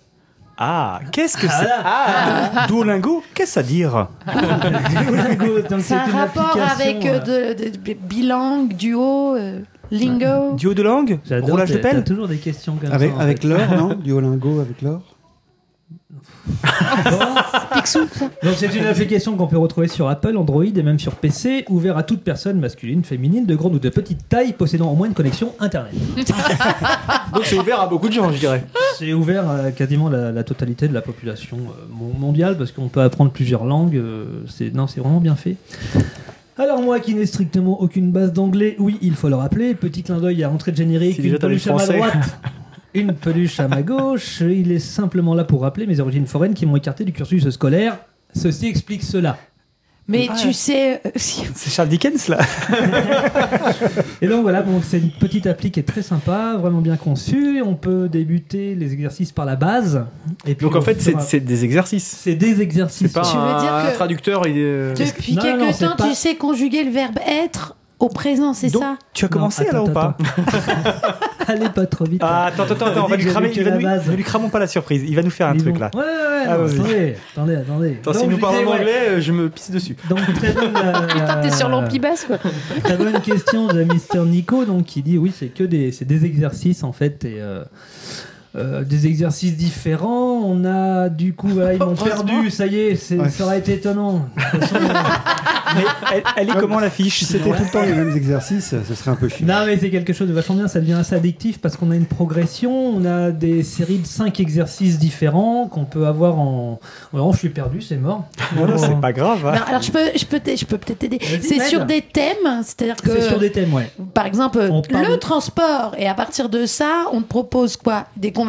Ah, qu'est-ce que Ah, c'est là. Ah, Duolingo, qu'est-ce à dire Duolingo, donc C'est un une rapport avec euh, euh, de, de- de- bilingue, duo, euh, lingo. Duo de langue Roulage de pelle toujours des questions comme Avec, ça. avec l'or, non Duolingo avec l'or. Donc c'est une application qu'on peut retrouver sur Apple, Android et même sur PC, ouvert à toute personne masculine, féminine, de grande ou de petite taille, possédant au moins une connexion Internet. Donc c'est ouvert à beaucoup de gens, je dirais. C'est ouvert à quasiment la, la totalité de la population euh, mon- mondiale parce qu'on peut apprendre plusieurs langues. euh, c'est non, c'est vraiment bien fait. Alors moi qui n'ai strictement aucune base d'anglais, oui, il faut le rappeler. Petit clin d'œil à l'entrée de générique, déjà une peluche à français. droite. Une peluche à ma gauche, il est simplement là pour rappeler mes origines foraines qui m'ont écarté du cursus scolaire. Ceci explique cela. Mais Ah. tu sais, euh, si- C'est Charles Dickens là Et donc voilà, bon, c'est une petite appli qui est très sympa, vraiment bien conçue. On peut débuter les exercices par la base. Et puis Donc en fait, c'est des exercices. c'est des exercices. C'est pas Tu veux un, dire un que- traducteur. Il est... depuis Non, quelque non, temps, pas- tu sais conjuguer le verbe être au présent, c'est ça tu as commencé Non, alors ou attends, pas Allez pas trop vite. Ah, attends, attends, attends, on va lui cramer. Il va ne lui cramons pas la surprise. Il va nous faire un truc là. Ouais, ouais, ouais. Ah, non, attendez, attendez, attendez. Attends, si nous parlons ouais, anglais, euh, je me pisse dessus. Donc très bonne. euh, Putain, t'es sur l'ampli basse, quoi. Très bonne question de Mister Nico, donc qui dit oui, c'est que des, c'est des exercices en fait et euh, euh, des exercices différents. On a du coup, voilà, ils m'ont perdu. Ça y est, c'est- Ouais. ça aurait été étonnant. De toute façon, Mais elle, elle est comment la fiche Si c'était tout le temps les mêmes exercices, ce serait un peu chiant. Non mais c'est quelque chose de vachement bien, ça devient assez addictif parce qu'on a une progression, on a des séries de 5 exercices différents qu'on peut avoir en... Vraiment je suis perdu, c'est mort. Voilà, c'est pas grave. hein. Non, alors je peux, je peux, je peux peut-être t'aider. Vas-y, C'est sur des thèmes, c'est-à-dire que C'est sur des thèmes, ouais. par exemple On parle- le transport et à partir de ça, on te propose quoi? Des conversations,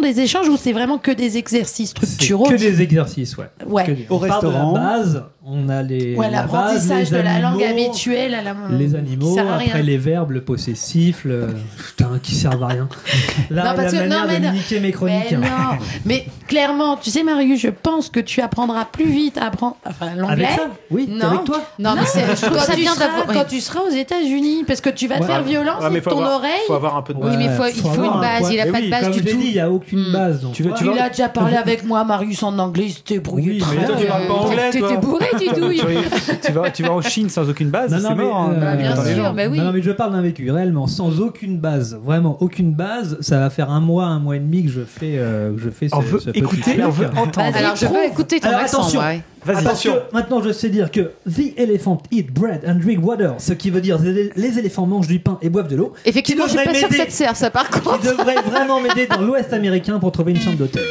des échanges ou c'est vraiment que des exercices structuraux que des exercices, ouais. Ouais. Que des- Au on part de restaurant. La base, on a les... Ouais, la base, l'apprentissage les de la langue animaux, habituelle à la Les qui animaux, sert à après rien. les verbes, le possessif, le... Putain, qui servent à rien. La, Non, parce la que- manière non, mais de non. niquer mes chroniques. Mais non, mais clairement, tu sais, Marius, je pense que tu apprendras plus vite à apprendre enfin, l'anglais. Avec ça Oui, Non. avec toi Non, mais c'est- quand ça tu seras- d'avoir. quand tu seras aux États-Unis, parce que tu vas te Ouais. faire violence Ouais, mais avec ton avoir, oreille. faut avoir un peu de Oui, mais il faut- il faut avoir une un base, il a Mais pas de base du tout. il n'y a aucune Hmm. base. Tu Il a déjà parlé avec moi, Marius, en anglais, il s'était brouillé tu parles pas anglais, T'étais toi. bourré, tu, tu vas, tu vas en Chine sans aucune base, Non, c'est non, mais, mort. hein. euh, Bah, bien sûr, bah oui. Non, non, mais je parle d'un vécu réellement, sans aucune base, vraiment aucune base. Ça va faire un mois, un mois et demi que je fais, euh, que je fais ce, On veut ce petit écouter, truc. on veut entendre. Alors, je veux écouter ton Alors, accent, attention. ouais. Vas-y. Parce que maintenant je sais dire que the elephant eat bread and drink water, ce qui veut dire les, les éléphants mangent du pain et boivent de l'eau. Effectivement, je suis pas sûr que ça m'aider. te serve, ça, par Qui contre. devrait vraiment m'aider dans l'Ouest américain pour trouver une chambre d'hôtel.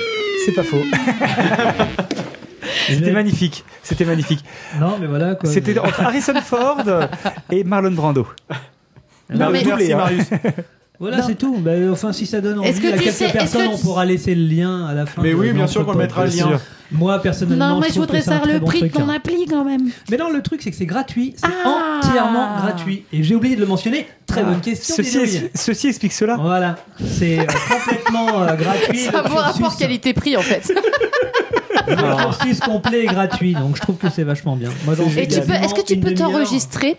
C'est pas faux. C'était magnifique. C'était magnifique. Non, mais voilà quoi. C'était entre Harrison Ford et Marlon Brando. Non, mais- doublé, Merci, hein. Marius. Voilà, c'est tout. Bah, enfin, si ça donne Est-ce envie que à quelques sais- est-ce personnes, que on tu- pourra laisser le lien à la fin. Mais oui, bien sûr qu'on mettra le bien lien. Moi, personnellement, Non, mais je voudrais savoir le bon prix de ton hein. appli quand même. Mais non, le truc, c'est que c'est gratuit. C'est Ah. entièrement gratuit. Et j'ai oublié de le mentionner. Très bonne question. Ceci, ceci explique cela. Voilà, c'est euh, complètement euh, gratuit. C'est un bon rapport qualité-prix, en fait. Le cursus complet est gratuit, donc je trouve que c'est vachement bien. Moi, j'en fais Et tu peux, est-ce que tu peux t'enregistrer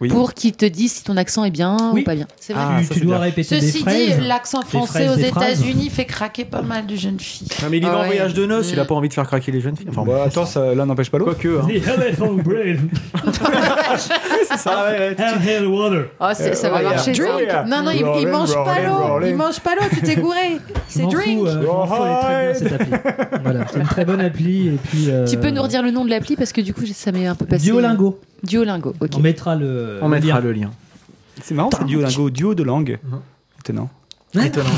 Oui. pour qu'ils te disent si ton accent est bien Oui. ou pas bien C'est vrai Ah, Tu, ça, tu dois bien. répéter des Ceci phrases. dit, l'accent Des français phrases, aux des. États-Unis fait craquer pas mal de jeunes filles. Non, mais il est Ah en ouais. voyage de noces, il a Mm. pas envie de faire craquer les jeunes filles. Enfin, Bah, attends, ça- l'un n'empêche pas l'autre. quoique. Hein. The elephant brain c'est ça, ouais, ouais. water. Oh, c'est- ça va Oh, marcher. ça. Drink. Non, non, il, il mange pas l'eau. Il mange pas l'eau, tu t'es gouré. C'est drink. euh. Voilà, c'est une très bonne appli. Et puis, euh, Tu peux nous redire le nom de l'appli parce que du coup, ça m'est un peu passé. Duolingo. Duolingo, ok. On mettra le. On mettra lien. le lien. C'est marrant, c'est Duolingo, duo de langue. Étonnant. Étonnant.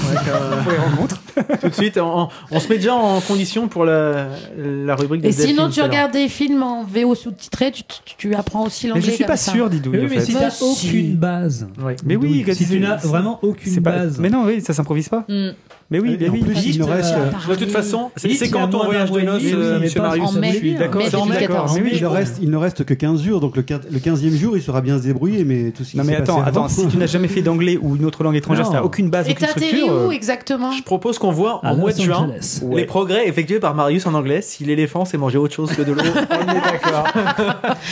Pour les rencontres. Tout de suite, on, on se met déjà en condition pour la, la rubrique de Et sinon, tu regardes des films en VO sous-titré, tu, tu, tu apprends aussi Mais l'anglais. je suis pas sûr, Didouille. Mais oui, mais si t'as aucune base. Ouais. Mais oui, Didouille, si tu- n'as vraiment aucune pas- base. Mais non, oui, ça s'improvise pas. Hmm. Mais oui, Et mais en oui. plus, il ne reste, De toute façon, c'est quand ton moins voyage de noces, euh, pas Marius en mai. Je suis d'accord. Mais c'est en mai. 2014. Mais oui, il, ne reste, il ne reste que 15 jours, donc le, quin- le 15e jour, il saura bien se débrouiller, mais tout ce qui Non mais s'est attends, attends, si tu n'as jamais fait d'anglais ou une autre langue étrangère, si tu n'as aucune base, Et aucune t'atterris structure. où euh, exactement Je propose qu'on voit en mois de juin les progrès effectués par Marius en anglais si l'éléphant sait manger autre chose que de l'eau. On est d'accord.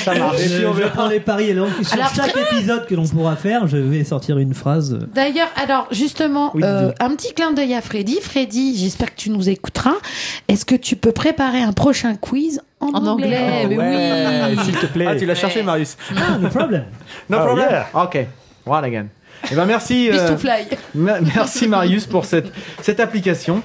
Ça marche. Je, je prends les paris et sur Alors- chaque épisode que l'on pourra faire, je vais sortir une phrase. D'ailleurs, alors justement, euh, un petit clin d'œil à Freddy. Freddy, j'espère que tu nous écouteras. Est-ce que tu peux préparer un prochain quiz en, En anglais, mais Ouais, oui. s'il te plaît. Ah, tu l'as cherché, Marius. Ah, no problem. No Oh, problem? yeah. Ok. One again. Eh ben merci. Euh, merci Marius pour cette, cette application.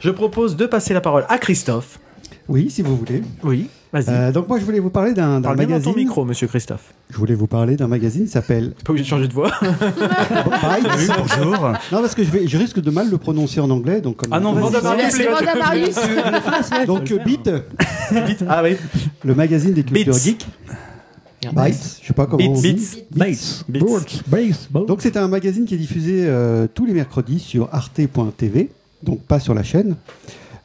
Je propose de passer la parole à Christophe. Oui, si vous voulez. Oui, vas-y. Euh, donc moi, je voulais vous parler d'un Parle bien dans magazine. ton micro, monsieur Christophe. Je voulais vous parler d'un magazine qui s'appelle Pas obligé de changer de voix. Bytes. bonjour. Non, parce que je, vais, je risque de mal le prononcer en anglais. Donc comme Ah non, vas-y. Marius. Donc euh, Beat, Ah oui. le magazine des cultures geeks. Bytes, je sais pas comment on Beats. dit. Beats. Bates. Beats. Bates. Bates. Donc c'est un magazine qui est diffusé euh, tous les mercredis sur arte.tv, donc pas sur la chaîne.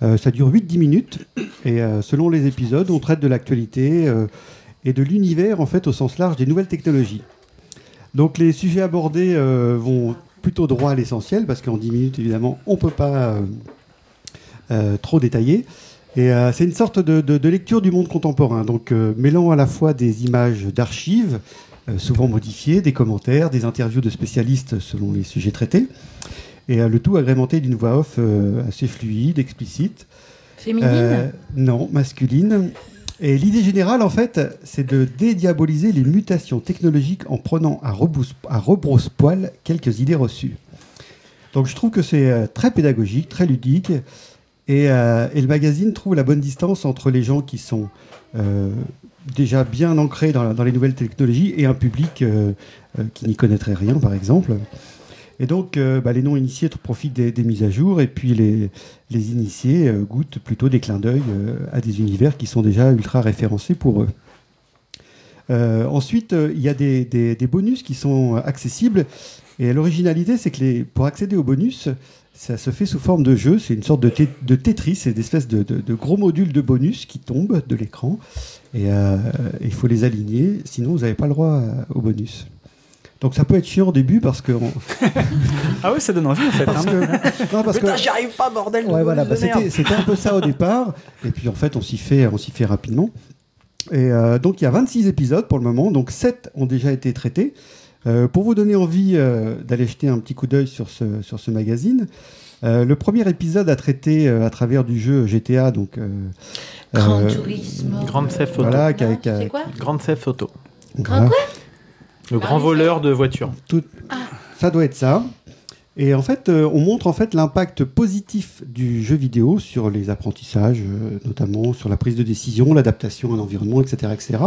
Euh, ça dure 8-10 minutes et euh, selon les épisodes, on traite de l'actualité euh, et de l'univers en fait au sens large des nouvelles technologies. Donc les sujets abordés vont plutôt droit à l'essentiel parce qu'en 10 minutes évidemment on peut pas trop détailler. Et c'est une sorte de, lecture du monde contemporain, donc mêlant à la fois des images d'archives, souvent modifiées, des commentaires, des interviews de spécialistes selon les sujets traités, et euh, le tout agrémenté d'une voix off euh, assez fluide, explicite. Féminine? Euh, non, masculine. Et l'idée générale, en fait, c'est de dédiaboliser les mutations technologiques en prenant à, à rebrousse-poil quelques idées reçues. Donc je trouve que c'est très pédagogique, très ludique, et, euh, et le magazine trouve la bonne distance entre les gens qui sont euh, déjà bien ancrés dans, dans les nouvelles technologies et un public euh, qui n'y connaîtrait rien, par exemple. Et donc, euh, bah, les non-initiés profitent des, mises à jour, et puis les, initiés euh, goûtent plutôt des clins d'œil euh, à des univers qui sont déjà ultra référencés pour eux. Ensuite, il y a des, bonus qui sont accessibles, et l'originalité, c'est que pour accéder aux bonus, ça se fait sous forme de jeu, c'est une sorte de, Tetris, c'est des espèces de, gros modules de bonus qui tombent de l'écran, et il faut les aligner, sinon vous n'avez pas le droit aux bonus. Donc ça peut être chiant au début parce que on- Ah oui, ça donne envie en fait. parce hein. que, non, parce que Putain, j'y arrive pas, bordel. de Ouais, voilà, bah, de merde. c'était c'était un peu ça au départ, et puis en fait, on s'y fait, on s'y fait rapidement. Et euh, donc, il y a 26 épisodes pour le moment, donc 7 ont déjà été traités. Euh, pour vous donner envie euh, d'aller jeter un petit coup d'œil sur ce, sur ce magazine, euh, le premier épisode a traité euh, à travers du jeu GTA, donc. euh, Grand euh, Turismo. Grande Theft Auto. Voilà, qui a- qui a- C'est quoi Grande Theft Auto. voilà. Le grand voleur de voitures. Tout- Ça doit être ça. Et en fait, euh, on montre en fait l'impact positif du jeu vidéo sur les apprentissages, euh, notamment sur la prise de décision, l'adaptation à l'environnement, etc. etc.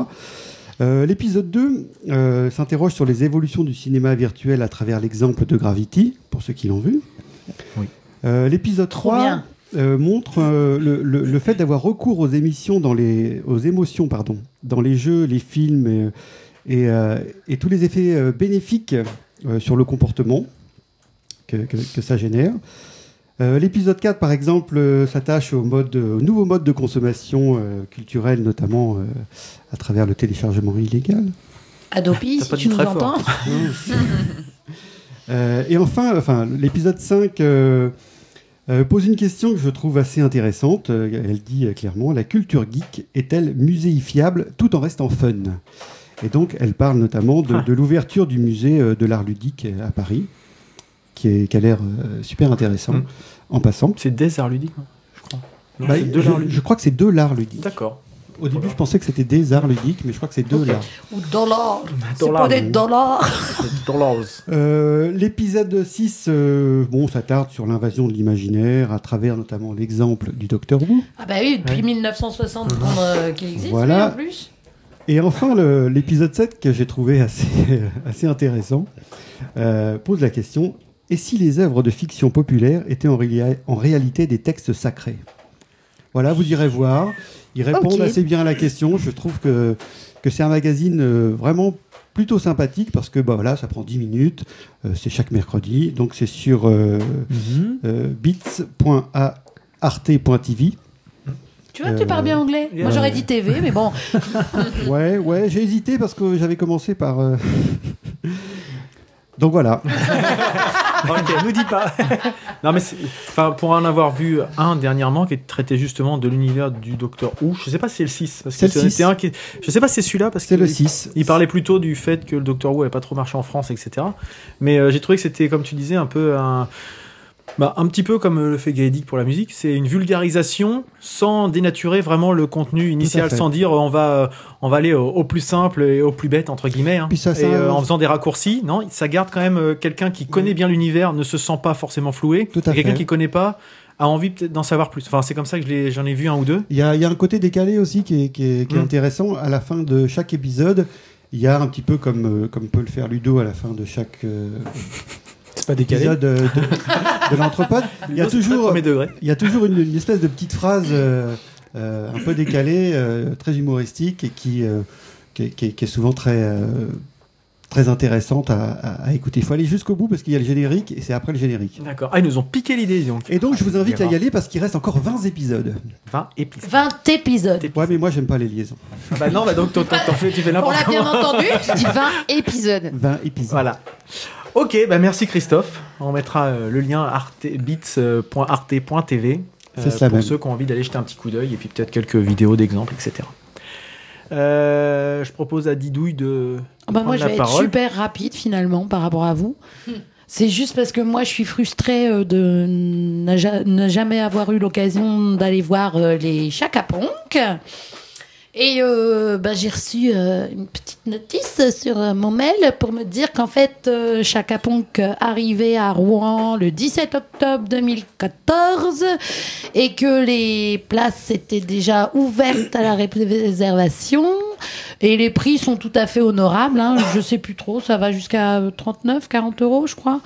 Euh, L'épisode 2 euh, s'interroge sur les évolutions du cinéma virtuel à travers l'exemple de Gravity, pour ceux qui l'ont vu. Oui. Euh, L'épisode Trop 3 bien. euh, montre euh, le, le- le fait d'avoir recours aux émissions dans les aux émotions pardon dans les jeux, les films et, et, euh, et tous les effets euh, bénéfiques euh, sur le comportement que, que- que ça génère. Euh, L'épisode 4, par exemple, euh, s'attache au, mode, au nouveau mode de consommation euh, culturelle, notamment euh, à travers le téléchargement illégal. Adopi, si tu nous entends. Euh, et enfin, enfin l'épisode 5 euh, euh, pose une question que je trouve assez intéressante. Elle dit euh, clairement La culture geek est-elle muséifiable tout en restant fun? Et donc, elle parle notamment de, de l'ouverture du musée euh, de l'art ludique euh, à Paris, qui, est, qui a l'air euh, super intéressant Mm. en passant. C'est des arts ludiques, non je crois. Non, Bah, de je, l'art ludique. je crois que c'est de l'art ludique. D'accord. Au début, je pensais que c'était des arts ludiques, mais je crois que c'est de l'art. Ou dollars. C'est Dollars. pas des dollars. Dollars. Euh, L'épisode 6, euh, bon, ça tarde sur l'invasion de l'imaginaire, à travers notamment l'exemple du Docteur Who. Ah bah oui, depuis 1960 Mhm. qu'on, euh, qu'il existe, Voilà. en plus. Et enfin, l'épisode 7, que j'ai trouvé assez, assez intéressant, euh, pose la question et si les œuvres de fiction populaire étaient en, réa- en réalité des textes sacrés? Voilà, vous irez voir. Ils répondent assez bien à la question. Je trouve que, que c'est un magazine euh, vraiment plutôt sympathique parce que bah, voilà, ça prend 10 minutes. Euh, c'est chaque mercredi. Donc c'est sur euh, bits.arte.tv. Tu vois, tu parles bien anglais. Moi, j'aurais dit TV, mais bon. Ouais, ouais, j'ai hésité parce que j'avais commencé par. euh, Donc voilà. ok, nous dis pas. Non mais enfin pour en avoir vu un dernièrement qui traitait justement de l'univers du Docteur Who, je sais pas si c'est le 6 parce que C'est le c'était 6. un qui je sais pas si c'est celui-là parce que C'est le il- 6. Il parlait plutôt du fait que le Docteur Who avait pas trop marché en France etc. Mais euh, j'ai trouvé que c'était comme tu disais un peu un bah, un petit peu comme euh, le fait Gaëdic pour la musique, c'est une vulgarisation sans dénaturer vraiment le contenu initial, sans dire euh, on va euh, on va aller au, au plus simple et au plus bête entre guillemets, hein. Puis ça, et euh, en faisant des raccourcis. Non, ça garde quand même quelqu'un qui connaît bien l'univers, ne se sent pas forcément floué. Quelqu'un qui connaît pas a envie peut-être d'en savoir plus. Enfin, c'est comme ça que j'en ai vu un ou deux. Il y a, y a un côté décalé aussi qui est, qui est- qui est Mm. intéressant. À la fin de chaque épisode, il y a un petit peu comme, comme peut le faire Ludo à la fin de chaque euh, C'est pas décalé. épisode euh, de, de l'entrepode. Il y a toujours, premier degré. il y a toujours une, une espèce de petite phrase euh, euh, un peu décalée, euh, très humoristique et qui, euh, qui, est- qui est- qui est souvent très, euh, très intéressante à, à- à écouter. Il faut aller jusqu'au bout parce qu'il y a le générique et c'est après le générique. D'accord. Ah, ils nous ont piqué l'idée donc. Et donc, je vous invite à y aller parce qu'il reste encore 20 épisodes. 20 épisodes. 20 épisodes. Ouais, mais moi, j'aime pas les liaisons. Ah bah non, bah donc t'en- fais, tu fais On n'importe l'a quoi. bien entendu. Je dis 20 épisodes. 20 épisodes. Voilà. Ok, bah merci Christophe. On mettra euh, le lien bits.arte.tv C'est cela pour même. ceux qui ont envie d'aller jeter un petit coup d'œil et puis peut-être quelques vidéos d'exemples, etc. Euh, je propose à Didouille de, de bah moi, je la vais être super rapide finalement par rapport à vous. C'est juste parce que moi, je suis frustrée euh, de ne jamais avoir eu l'occasion d'aller voir euh, les Chaka Ponk. Et euh, bah, j'ai reçu euh, une petite notice sur euh, mon mail pour me dire qu'en fait, euh, Chaka Ponk arrivait à Rouen le 17 octobre 2014 et que les places étaient déjà ouvertes à la réservation. Et les prix sont tout à fait honorables. Hein. Je sais plus trop, ça va jusqu'à 39, 40 euros, je crois.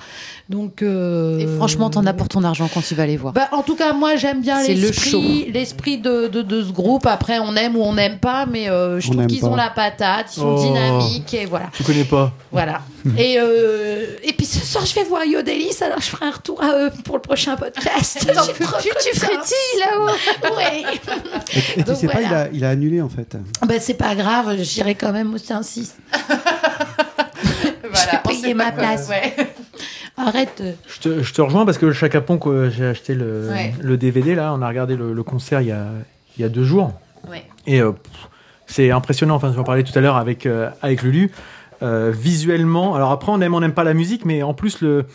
Donc, euh, Et franchement, t'en as pour ton argent quand tu vas les voir. bah, en tout cas, moi, j'aime bien le l'esprit, l'esprit de, de, de ce groupe. Après, on aime ou on n'aime pas, mais euh, je On trouve qu'ils ont la patate, ils sont Oh. dynamiques et voilà. Tu connais pas Voilà. et, euh, et puis ce soir, je vais voir Yodelis, alors je ferai un retour à eux pour le prochain podcast. J'ai peux plus, tu frétilles là-haut. Ouais. Et, et tu Donc sais pas, voilà. il a, il a annulé en fait. bah, c'est pas grave, j'irai quand même au 6 Voilà, J'ai payé ma place. Arrête. euh, Je te, je te rejoins parce que le Chaka Ponk, euh, j'ai acheté le, Ouais. le DVD là. On a regardé le, le concert il y a, il y a deux jours. Ouais. Et euh, c'est impressionnant. Enfin, j'en parlais tout à l'heure avec, euh, avec Lulu. Euh, visuellement, alors après, on aime, on n'aime pas la musique, mais en plus, le,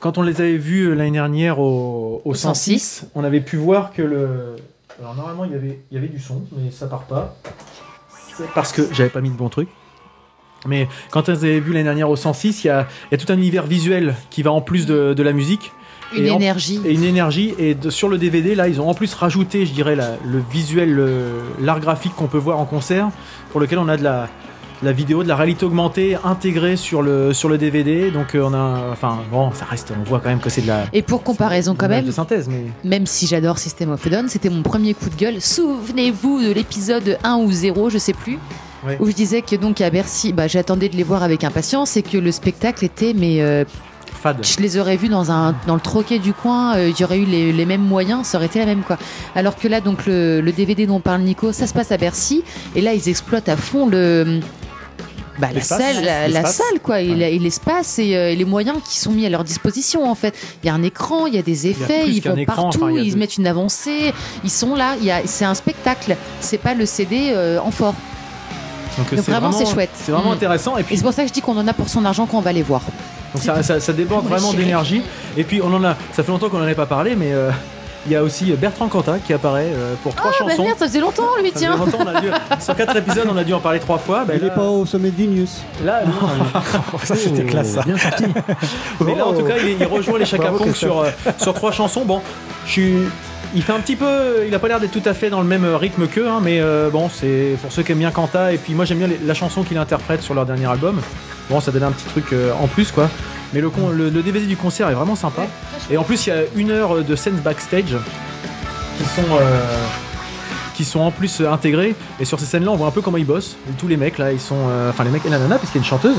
quand on les avait vus euh, l'année dernière au, au 106, on avait pu voir que le. Alors, normalement, il y avait, il y avait du son, mais ça part pas. Parce que j'avais pas mis de bon truc. Mais quand on les avait vus l'année dernière au 106, il y a, il y a tout un univers visuel qui va en plus de, de la musique. Une Et en- énergie. et une énergie. Et de- sur le DVD, là, ils ont en plus rajouté, je dirais, la- le visuel, l'art graphique qu'on peut voir en concert, pour lequel on a de la, la vidéo, de la réalité augmentée intégrée sur le, sur le DVD. Donc, euh, on a. Enfin, bon, ça reste, on voit quand même que c'est de la. Et pour comparaison quand même, de synthèse, mais. même si j'adore System of a Down, c'était mon premier coup de gueule. Souvenez-vous de l'épisode 1 ou 0, je sais plus, Ouais. où je disais que donc à Bercy, bah, j'attendais de les voir avec impatience et que le spectacle était, mais euh, Fade. je les aurais vus dans, un, dans le troquet du coin, euh, j'aurais eu les, les mêmes moyens, ça aurait été la même quoi. Alors que là, donc le, le DVD dont parle Nico, ça se passe à Bercy, et là ils exploitent à fond le. Bah, la salle, la, salle quoi, et, la- et l'espace et, euh, et les moyens qui sont mis à leur disposition en fait. Il y a un écran, il y a des effets, ils vont écran, partout, enfin, ils de- mettent une avancée, ils sont là, c'est un spectacle, c'est pas le CD euh, en fort. Donc, Donc vraiment, c'est chouette. C'est vraiment Mm. intéressant. Et puis, c'est pour ça que je dis qu'on en a pour son argent quand on va les voir. Donc ça, ça, ça déborde vraiment d'énergie. Et puis on en a, ça fait longtemps qu'on n'en a pas parlé, mais euh, il y a aussi Bertrand Cantat qui apparaît euh, pour trois Ah bah chansons. merde, ça faisait longtemps lui, Ça tiens. longtemps, on a dû- sur quatre épisodes, on a dû en parler trois fois. Ben il là, est pas au sommet de Genius. là, ça c'était classe ça. Bien sorti. Mais là, en tout cas, il, il rejoint les Christophe. sur, euh, sur trois chansons. Bon, je suis. Il fait un petit peu. Il a pas l'air d'être tout à fait dans le même rythme qu'eux, hein, mais euh, bon, c'est pour ceux qui aiment bien Kanta. Et puis moi, j'aime bien les- la chanson qu'il interprète sur leur dernier album. Bon, ça donne un petit truc euh, en plus, quoi. Mais le, DVD du concert est vraiment sympa. Et en plus, il y a une heure de scènes backstage qui sont. euh, qui sont en plus euh, intégrés et sur ces scènes là on voit un peu comment ils bossent tous les mecs là ils sont euh, enfin les mecs et la nana parce qu'il y a une chanteuse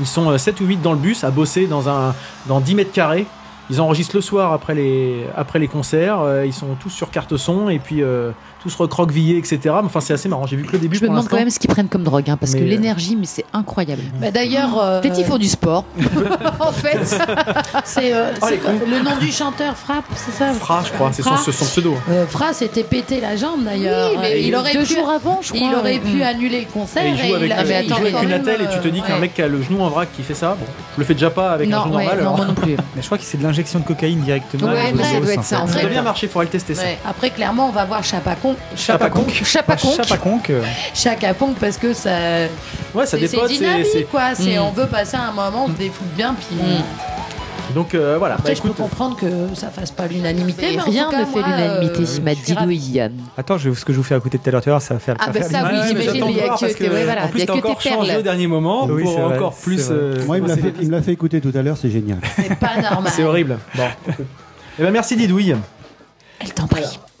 ils sont 7 ou 8 dans le bus à bosser dans un dans 10 mètres carrés ils enregistrent le soir après les, après les concerts. euh, ils sont tous sur carte son et puis euh, tous recroquevillés, etc. Mais Enfin, c'est assez marrant. J'ai vu que le début Je me demande quand même ce qu'ils prennent comme drogue, hein, parce Mais, que euh, l'énergie, mais c'est incroyable. Bah, D'ailleurs, euh, Peut-être qu'ils font du sport. en fait, c'est euh, Oh, le nom du chanteur Frappe, c'est ça Fra, je crois, c'est son, son pseudo. Euh, Fra s'était pété la jambe d'ailleurs. Oui, mais Euh, il aurait deux pu, jours avant, je il crois. aurait pu annuler le concert. Et il joue avec, a- il il joue a avec une attelle et tu te dis qu'un mec qui a le genou en vrac qui fait ça, bon, je le fais déjà pas avec un genou ouais, normal. non, moi non plus. Mais je crois que c'est de l'injection de cocaïne directement. Ouais, au ça doit être ça, Ça doit bien marcher, faudrait le tester ça. Après, clairement, on va voir Chapaconk. Chapaconk. Chapaconk. Chapaconk. euh, Chapaconk parce que ça. Ouais, ça dépote, c'est- dynamique, c'est- quoi. C'est, Mm. On veut passer un moment, on se défoule bien, puis. Donc euh, voilà, Après, bah, je peux comprendre que ça fasse pas l'unanimité. Rien ne fait l'unanimité, euh, m'a dit. Louis. Attends, je, ce que je vous fais de tout à l'heure, à l'heure, ça va faire. Ah, ça bah ça, du oui, mais j'imagine, il y a que tes- ouais, voilà, en il plus y a t'as que encore changé au dernier moment Oui, pour c'est vrai, encore plus. euh, Moi, il me l'a fait, il me l'a fait écouter tout à l'heure, c'est génial. C'est pas normal. C'est horrible. Bon. Eh ben merci Didouille. Elle t'en prie.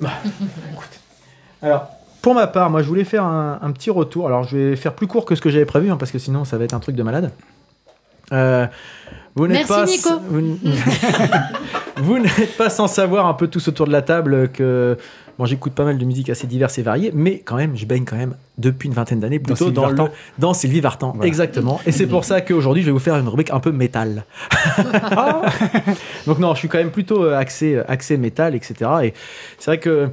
Alors, pour ma part, moi je voulais faire un, un petit retour. Alors, je vais faire plus court que ce que j'avais prévu, hein, parce que sinon ça va être un truc de malade. Euh, vous n'êtes Merci, pas, Nico. Vous, n'êtes pas sans savoir un peu tous autour de la table que bon, j'écoute pas mal de musique assez diverse et variée, mais quand même, je baigne quand même depuis une vingtaine d'années plutôt Sylvie dans, le, Vartan. dans Sylvie Vartan. Voilà. Exactement. Et c'est pour ça qu'aujourd'hui, je vais vous faire une rubrique un peu métal. Donc non, je suis quand même plutôt euh, axé, euh, axé métal, etc. Et c'est vrai que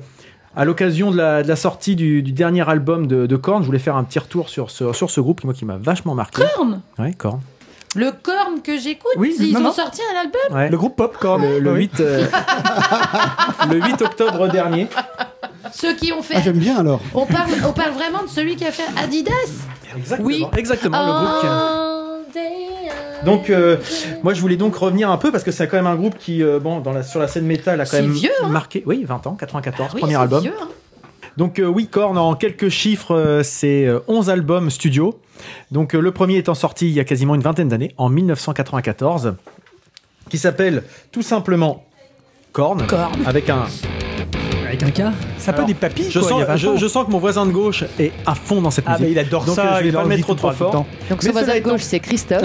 à l'occasion de la, de la sortie du, du dernier album de, de Korn, je voulais faire un petit retour sur ce, sur ce groupe qui, moi, qui m'a vachement marqué. Korn Ouais, Korn. Le corn que j'écoute, Oui, ils non, ont non. sorti un album. Ouais. Le groupe Popcorn. Le, le 8, euh, le 8 octobre dernier. Ceux qui ont fait. Ah, j'aime bien alors. on, parle, on parle vraiment de celui qui a fait Adidas. Exactement, Oui. exactement le groupe. qui a- Donc, euh, moi, je voulais donc revenir un peu parce que c'est quand même un groupe qui, euh, bon, dans la, sur la scène métal, a quand même vieux, hein. marqué. Oui, 20 ans, 94, oui, premier album. vieux, hein. Donc, euh, oui, Korn, en quelques chiffres, c'est euh, 11 albums studio. Donc, le premier étant sorti il y a quasiment une vingtaine d'années, en 1994, qui s'appelle tout simplement Korn, Korn. avec un. Avec un Ça peut Alors, des papilles, Je quoi, sens, y a 20 je, sens que mon voisin de gauche est à fond dans cette Ah, musique. il adore Donc, ça. euh, je vais il pas le mettre trop trop fort. Donc son voisin de gauche, c'est Christophe.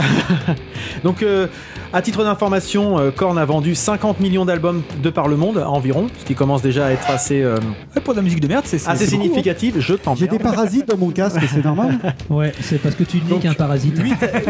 Donc, euh, à titre d'information, euh, Korn a vendu 50 millions d'albums de par le monde environ, ce qui commence déjà à être assez, euh, Ouais, pour de la musique de merde, c'est assez hein. significatif. Je t'en J'ai des parasites dans mon casque, c'est normal? Ouais, c'est parce que tu dis qu'un parasite.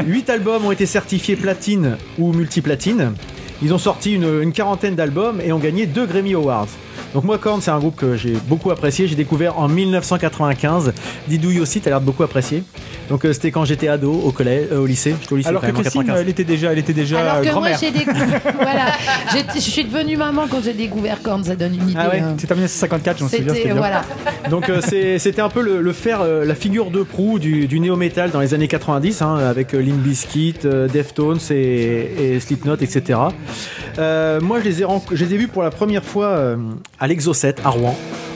8, albums ont été certifiés platine ou multiplatine. Ils ont sorti une, une quarantaine d'albums et ont gagné deux Grammy Awards. Donc moi, Korn, c'est un groupe que j'ai beaucoup apprécié. J'ai découvert en 1995. Didouille aussi, t'as l'air de beaucoup apprécier. Donc euh, c'était quand j'étais ado au collège, euh, au lycée. J'étais au lycée Alors quand que même en Christine, 95. elle était déjà, elle était déjà Alors que moi, grand-mère. j'ai découvert. voilà. J'ai- Je suis devenue maman quand j'ai découvert Korn, ça donne une idée. Ah ouais, hein. C'était en 1954, j'en souviens. C'était. c'était bien. Voilà. Donc euh, c'est- c'était un peu le, le faire, euh, la figure de proue du, du néo-metal dans les années 90, hein, avec euh, Limp Bizkit, euh, Deftones et, et Slipknot, etc. Euh, moi, je les, ai renc- je les ai vus pour la première fois euh, à l'Exo 7 à Rouen.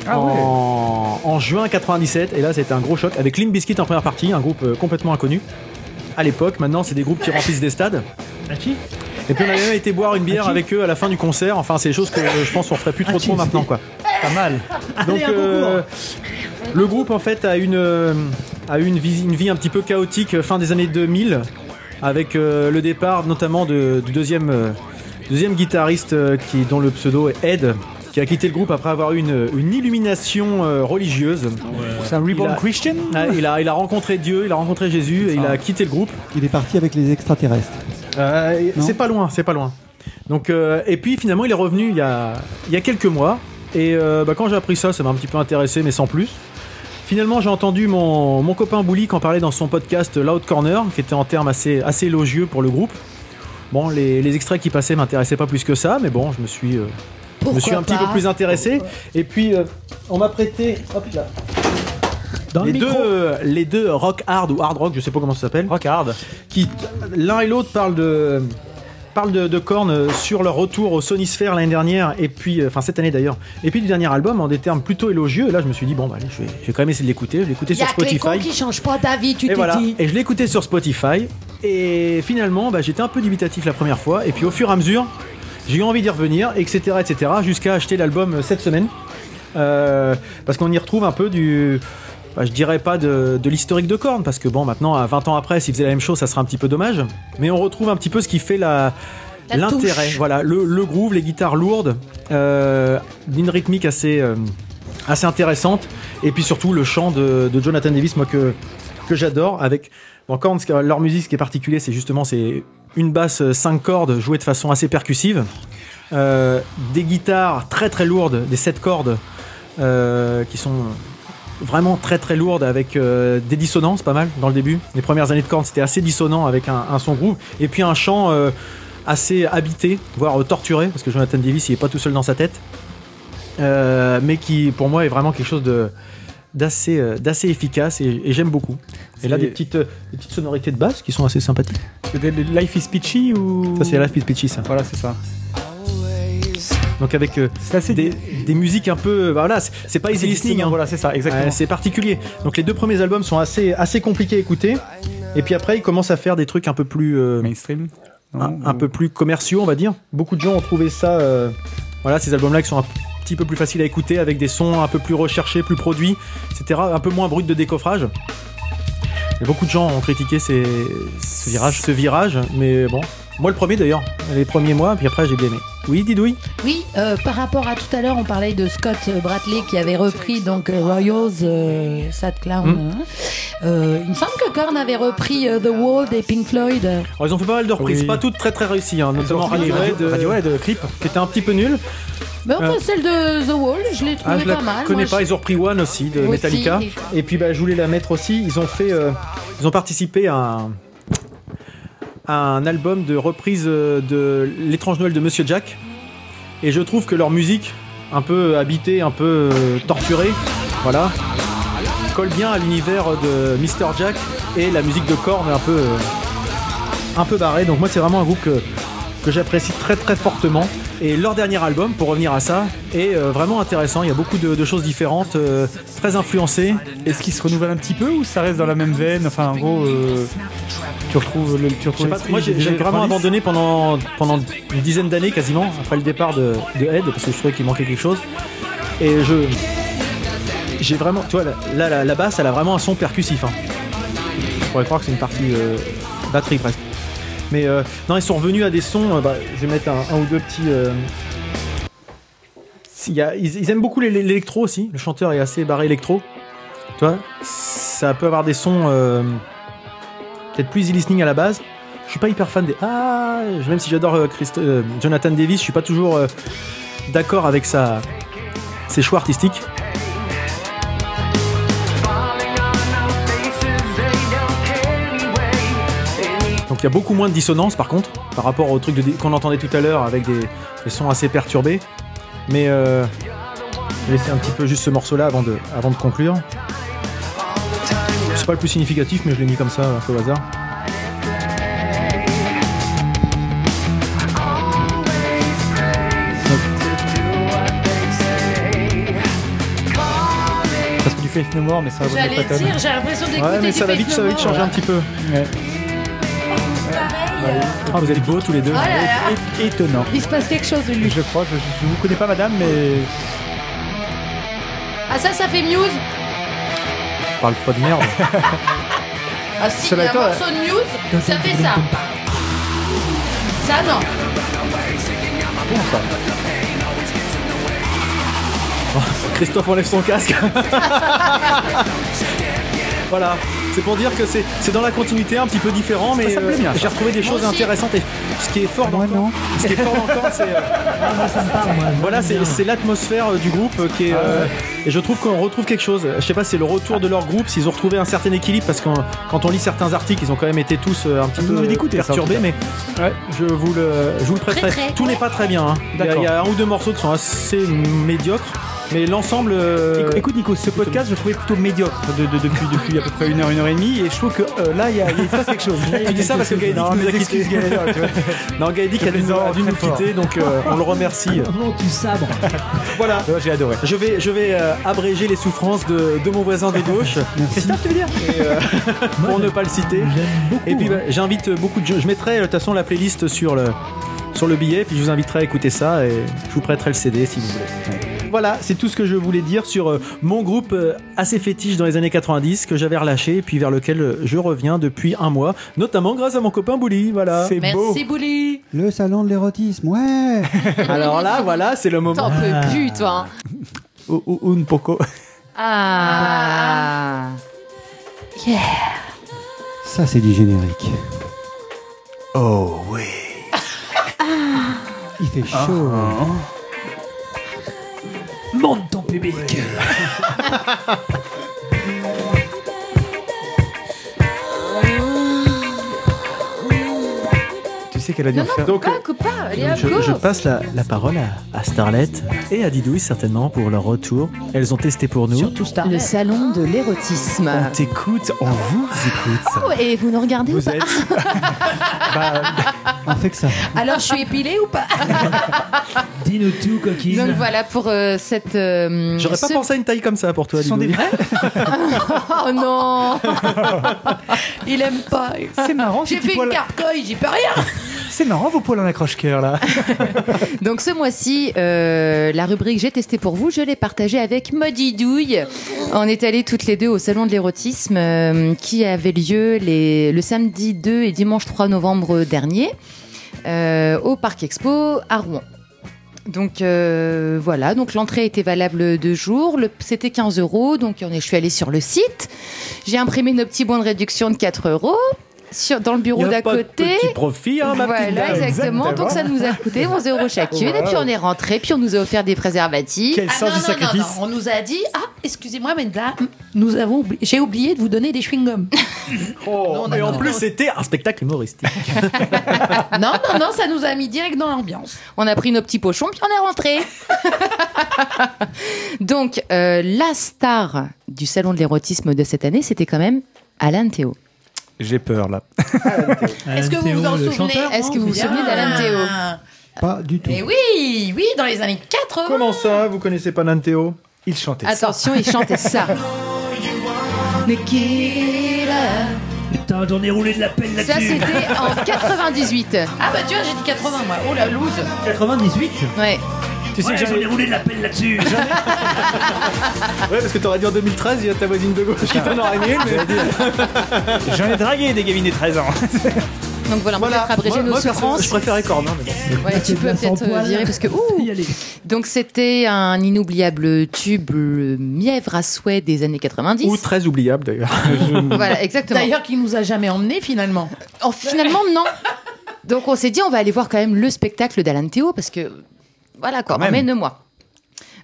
Ah ouais. en, juin 97 et là c'était un gros choc avec Limp Bizkit en première partie un groupe euh, complètement inconnu. À l'époque maintenant c'est des groupes qui remplissent des stades. Et puis on a même été boire une bière avec eux à la fin du concert. Enfin c'est des choses que euh, je pense qu'on ferait plus trop trop maintenant quoi. Pas mal. donc euh, le groupe en fait a une a eu une vie, une vie un petit peu chaotique fin des années 2000 avec euh, le départ notamment de, du deuxième euh, deuxième guitariste qui dont le pseudo est Ed qui a quitté le groupe après avoir eu une, une illumination euh, religieuse. C'est un reborn Il a- Christian Ah, il, a, il a rencontré Dieu, il a rencontré Jésus et il a quitté le groupe. Il est parti avec les extraterrestres. Euh, c'est pas loin, c'est pas loin. Donc, euh, et puis finalement, il est revenu il y a, il y a quelques mois. Et euh, bah, quand j'ai appris ça, ça m'a un petit peu intéressé, mais sans plus. Finalement, j'ai entendu mon, mon copain Boulik en parler dans son podcast Loud Corner, qui était en termes assez, assez élogieux pour le groupe. Bon, les, les extraits qui passaient m'intéressaient pas plus que ça, mais bon, je me suis, je me suis un petit peu plus intéressé. Et puis, euh, on m'a prêté hop là, Dans le les, deux, euh, les deux rock hard ou hard rock, je sais pas comment ça s'appelle. Rock hard. qui l'un et l'autre parlent de parlent de, de Korn sur leur retour au Sonisphere l'année dernière et puis euh, enfin cette année d'ailleurs. Et puis du dernier album en des termes plutôt élogieux. Et là je me suis dit bon bah allez je vais, je vais quand même essayer de l'écouter. Je l'ai écouté Il y sur a que les cons Spotify. qui changent pas d'avis, tu et t'es voilà. dit. et je l'ai écouté sur Spotify. Et finalement bah, j'étais un peu dubitatif la première fois. Et puis au fur et à mesure j'ai eu envie d'y revenir etc etc jusqu'à acheter l'album euh, cette semaine. Euh, parce qu'on y retrouve un peu du bah, je dirais pas de, de l'historique de Korn parce que bon maintenant à 20 ans après s'ils faisaient la même chose ça serait un petit peu dommage. Mais on retrouve un petit peu ce qui fait la l'intérêt, voilà, le, le groove, les guitares lourdes, euh, d'une rythmique assez, euh, assez intéressante, et puis surtout le chant de, de Jonathan Davis, moi que, que j'adore, avec bon, Korn, leur musique, ce qui est particulier, c'est justement c'est une basse 5 cordes jouée de façon assez percussive, euh, des guitares très très lourdes, des 7 cordes euh, qui sont vraiment très très lourdes avec euh, des dissonances pas mal dans le début. Les premières années de Korn c'était assez dissonant avec un, son groove. Et puis un chant euh, assez habité, voire euh, torturé parce que Jonathan Davis il est pas tout seul dans sa tête, Euh, mais qui pour moi est vraiment quelque chose de d'assez euh, d'assez efficace et, et j'aime beaucoup. Et là des petites euh, des petites sonorités de basse qui sont assez sympathiques. C'est des- des Life is Peachy ou? Ça c'est Life is Peachy ça. Voilà, c'est ça. Donc avec euh, des, des musiques un peu, bah voilà, c'est- pas easy listening. hein. voilà, c'est ça, exactement. Ouais, c'est particulier. Donc les deux premiers albums sont assez assez compliqués à écouter. Et puis après, ils commencent à faire des trucs un peu plus mainstream, un, un peu plus commerciaux, on va dire. Beaucoup de gens ont trouvé ça, euh, voilà, ces albums-là qui sont un peu plus faciles à écouter, avec des sons un peu plus recherchés, plus produits, etc. Un peu moins brut de décoffrage. Et beaucoup de gens ont critiqué ce virage, ce virage, mais bon. Moi le premier d'ailleurs, les premiers mois, puis après j'ai bien aimé. Oui, Didouille Oui, euh, par rapport à tout à l'heure, on parlait de Scott Bradley qui avait repris donc euh, Royals, euh, Sad Clown. Mm. hein. Euh, il me semble que Korn avait repris euh, The Wall des Pink Floyd. Alors, ils ont fait pas mal de reprises, Oui. pas toutes très très réussies, hein, notamment Radiohead, Radio- Radiohead, clip, qui était un petit peu nul. Mais enfin, Euh, celle de The Wall, je l'ai Ah, trouvée je la pas mal. connais Moi, pas, je- ils ont repris One aussi de Aussi, Metallica. et- puis bah, je voulais la mettre aussi. Ils ont fait, euh, ils ont participé à un, à un album de reprise euh, de l'étrange Noël de Monsieur Jack. Et je trouve que leur musique, un peu habitée, un peu euh, torturée, voilà, colle bien à l'univers de Mr Jack et la musique de Korn un peu, euh, un peu barrée. Donc moi c'est vraiment un groupe que que j'apprécie très très fortement. Et leur dernier album, pour revenir à ça, est euh, vraiment intéressant. Il y a beaucoup de, de choses différentes, euh, très influencées. Est-ce qu'ils se renouvellent un petit peu ou ça reste dans la même veine? Enfin, en gros, euh, tu retrouves le. Tu Je sais retrouves pas, l'esprit moi j'ai vraiment 90? abandonné pendant, pendant une dizaine d'années quasiment, après le départ de, de Ed, parce que je trouvais qu'il manquait quelque chose. Et je. J'ai vraiment. Tu vois, là, la, la basse, elle a vraiment un son percussif. Hein. On pourrait croire que c'est une partie batterie presque. Mais euh, non, ils sont revenus à des sons. euh, bah, je vais mettre un, ou deux petits. euh, ils, aiment beaucoup l'électro aussi. Le chanteur est assez barré électro. Tu vois, ça peut avoir des sons euh, peut-être plus easy listening à la base. Je suis pas hyper fan des. Ah, même si j'adore Jonathan Davis, je suis pas toujours d'accord avec ses choix artistiques. Y a beaucoup moins de dissonance par contre, par rapport au truc qu'on entendait tout à l'heure avec des, des sons assez perturbés. Mais euh, je vais laisser un petit peu juste ce morceau-là avant de, avant de conclure. C'est pas le plus significatif, mais je l'ai mis comme ça, un peu au hasard. Presque du Faith No More, mais ça va J'allais dire, j'ai l'impression d'écouter Ouais, mais du ça va Faith vite, No ça va vite changer un petit peu. Ah, vous êtes beaux tous les deux. Oh là là. É- Étonnant. Il se passe quelque chose, lui. Je crois, je, je vous connais pas, madame, mais. Ah, ça, ça fait Muse Parle pas de merde. Ah, si, Ça il y va a un être, morceau de Muse, ça fait ça. Ça, non. Bon, ça. Christophe enlève son casque. voilà, c'est pour dire que c'est c'est dans la continuité, un petit peu différent, mais euh, j'ai retrouvé des choses intéressantes. Et ce qui est fort dans ce qui est fort Korn, c'est euh, voilà, c'est l'atmosphère euh, du groupe qui est. Ah euh, et je trouve qu'on retrouve quelque chose. Je sais pas, c'est le retour de leur groupe, s'ils ont retrouvé un certain équilibre, parce que quand on lit certains articles, ils ont quand même été tous un petit Vous peu ça, perturbés, mais ouais, je vous le, je vous le prêterai. Très, très. Tout n'est pas très bien. hein. Il y, a- D'accord. il y a un ou deux morceaux qui sont assez médiocres, mais l'ensemble. euh, Écoute Nico, ce podcast je le trouvais plutôt médiocre de- de- depuis, depuis à peu près une heure, une heure et et je trouve que euh, là il y a, il se passe quelque chose. Tu dis ça parce que Gaëdic nous a. Non, Gaëdic a dû, nous quitter, donc euh, on le remercie. Tu sabres voilà. J'ai adoré. Je vais, je vais euh, abréger les souffrances de, de mon voisin de gauche. Christophe, tu veux dire Et, pour ne pas le citer. Beaucoup. Et puis hein. bah, j'invite beaucoup de gens. Je mettrai de toute façon la playlist sur le, sur le billet, puis je vous inviterai à écouter ça et je vous prêterai le CD si vous voulez. Voilà, c'est tout ce que je voulais dire sur euh, mon groupe euh, assez fétiche dans les années 90 que j'avais relâché et puis vers lequel euh, je reviens depuis un mois, notamment grâce à mon copain Bouli. Voilà. C'est beau. Merci Bouli. Le salon de l'érotisme, ouais Alors là, voilà, c'est le moment. T'en peux plus, toi. hein. Ou- ou- Un poco. Ah. Ça, c'est du générique. Oh oui. Il fait chaud. Monte ton public. Qu'elle a dû Non, faire. pas. Allez, hop, Je, passe la, la parole à, à Starlet et à Didouille certainement pour leur retour. Elles ont testé pour nous. Surtout Star. Le salon de l'érotisme. On t'écoute, on vous écoute. Oh, et vous nous regardez ou Vous pas êtes. Bah, On fait que ça. Alors, je suis épilée ou pas Dis-nous tout, coquine. Donc voilà pour euh, cette. euh, J'aurais pas pensé à une taille comme ça pour toi, ce sont des Didouille. vrais Oh non Il aime pas. C'est marrant, J'ai fait une poils. carcoille, j'y peux rien. C'est marrant vos poils en accroche-cœur là. Donc ce mois-ci, euh, la rubrique J'ai testé pour vous, je l'ai partagée avec Maudie Douille. On est allés toutes les deux au salon de l'érotisme euh, qui avait lieu le samedi 2 et dimanche 3 novembre dernier euh, au Parc Expo à Rouen. Donc voilà, donc l'entrée était valable deux jours, c'était 15 euros, donc je suis allée sur le site, j'ai imprimé nos petits bons de réduction de 4 euros sur, dans le bureau d'à côté. petit profit, hein, ma petite Voilà, dame. exactement. Donc ça nous a coûté 11 euros chacune. Et puis on est rentré, puis on nous a offert des préservatifs. Quel Ah, sens non, du non, sacrifice. non, non, On nous a dit Ah, excusez-moi, mais là, nous avons oubli- j'ai oublié de vous donner des chewing-gums. Oh, non, en non. plus, c'était un spectacle humoristique. non, non, non, ça nous a mis direct dans l'ambiance. On a pris nos petits pochons, puis on est rentré. Donc euh, la star du salon de l'érotisme de cette année, c'était quand même Alan Théo. J'ai peur là. Est-ce que vous vous en souvenez Est-ce que vous vous souvenez d'Alan Théo Pas du tout. Eh oui, oui, dans les années 80. Comment ça, vous connaissez pas Nanteo Il chantait ça. Attention, il chantait ça. Putain, j'en ai roulé de la pelle Ça là-dessus. c'était en 98. Ah bah tu vois, j'ai dit 80 moi. Oh la loose. 98 Ouais. Tu sais Ouais, que j'en ai roulé de la pelle là-dessus. Ouais, parce que t'aurais dit en 2013, il y a ta voisine de gauche qui t'en aurait mis mais- J'en ai dragué des gamines de 13 ans. Donc voilà, on Voilà, peut-être abréger moi, nos moi, souffrances. je préférais Corne. hein, mais bon. Ouais, tu peux peut-être euh, virer parce que ouh. Y aller. Donc c'était un inoubliable tube le mièvre à souhait des années 90. Ou très oubliable d'ailleurs. Voilà, exactement. D'ailleurs, qui nous a jamais emmenés finalement. Oh, finalement non. Donc on s'est dit on va aller voir quand même le spectacle d'Alan Théo parce que voilà quoi, Quand même. emmène-moi.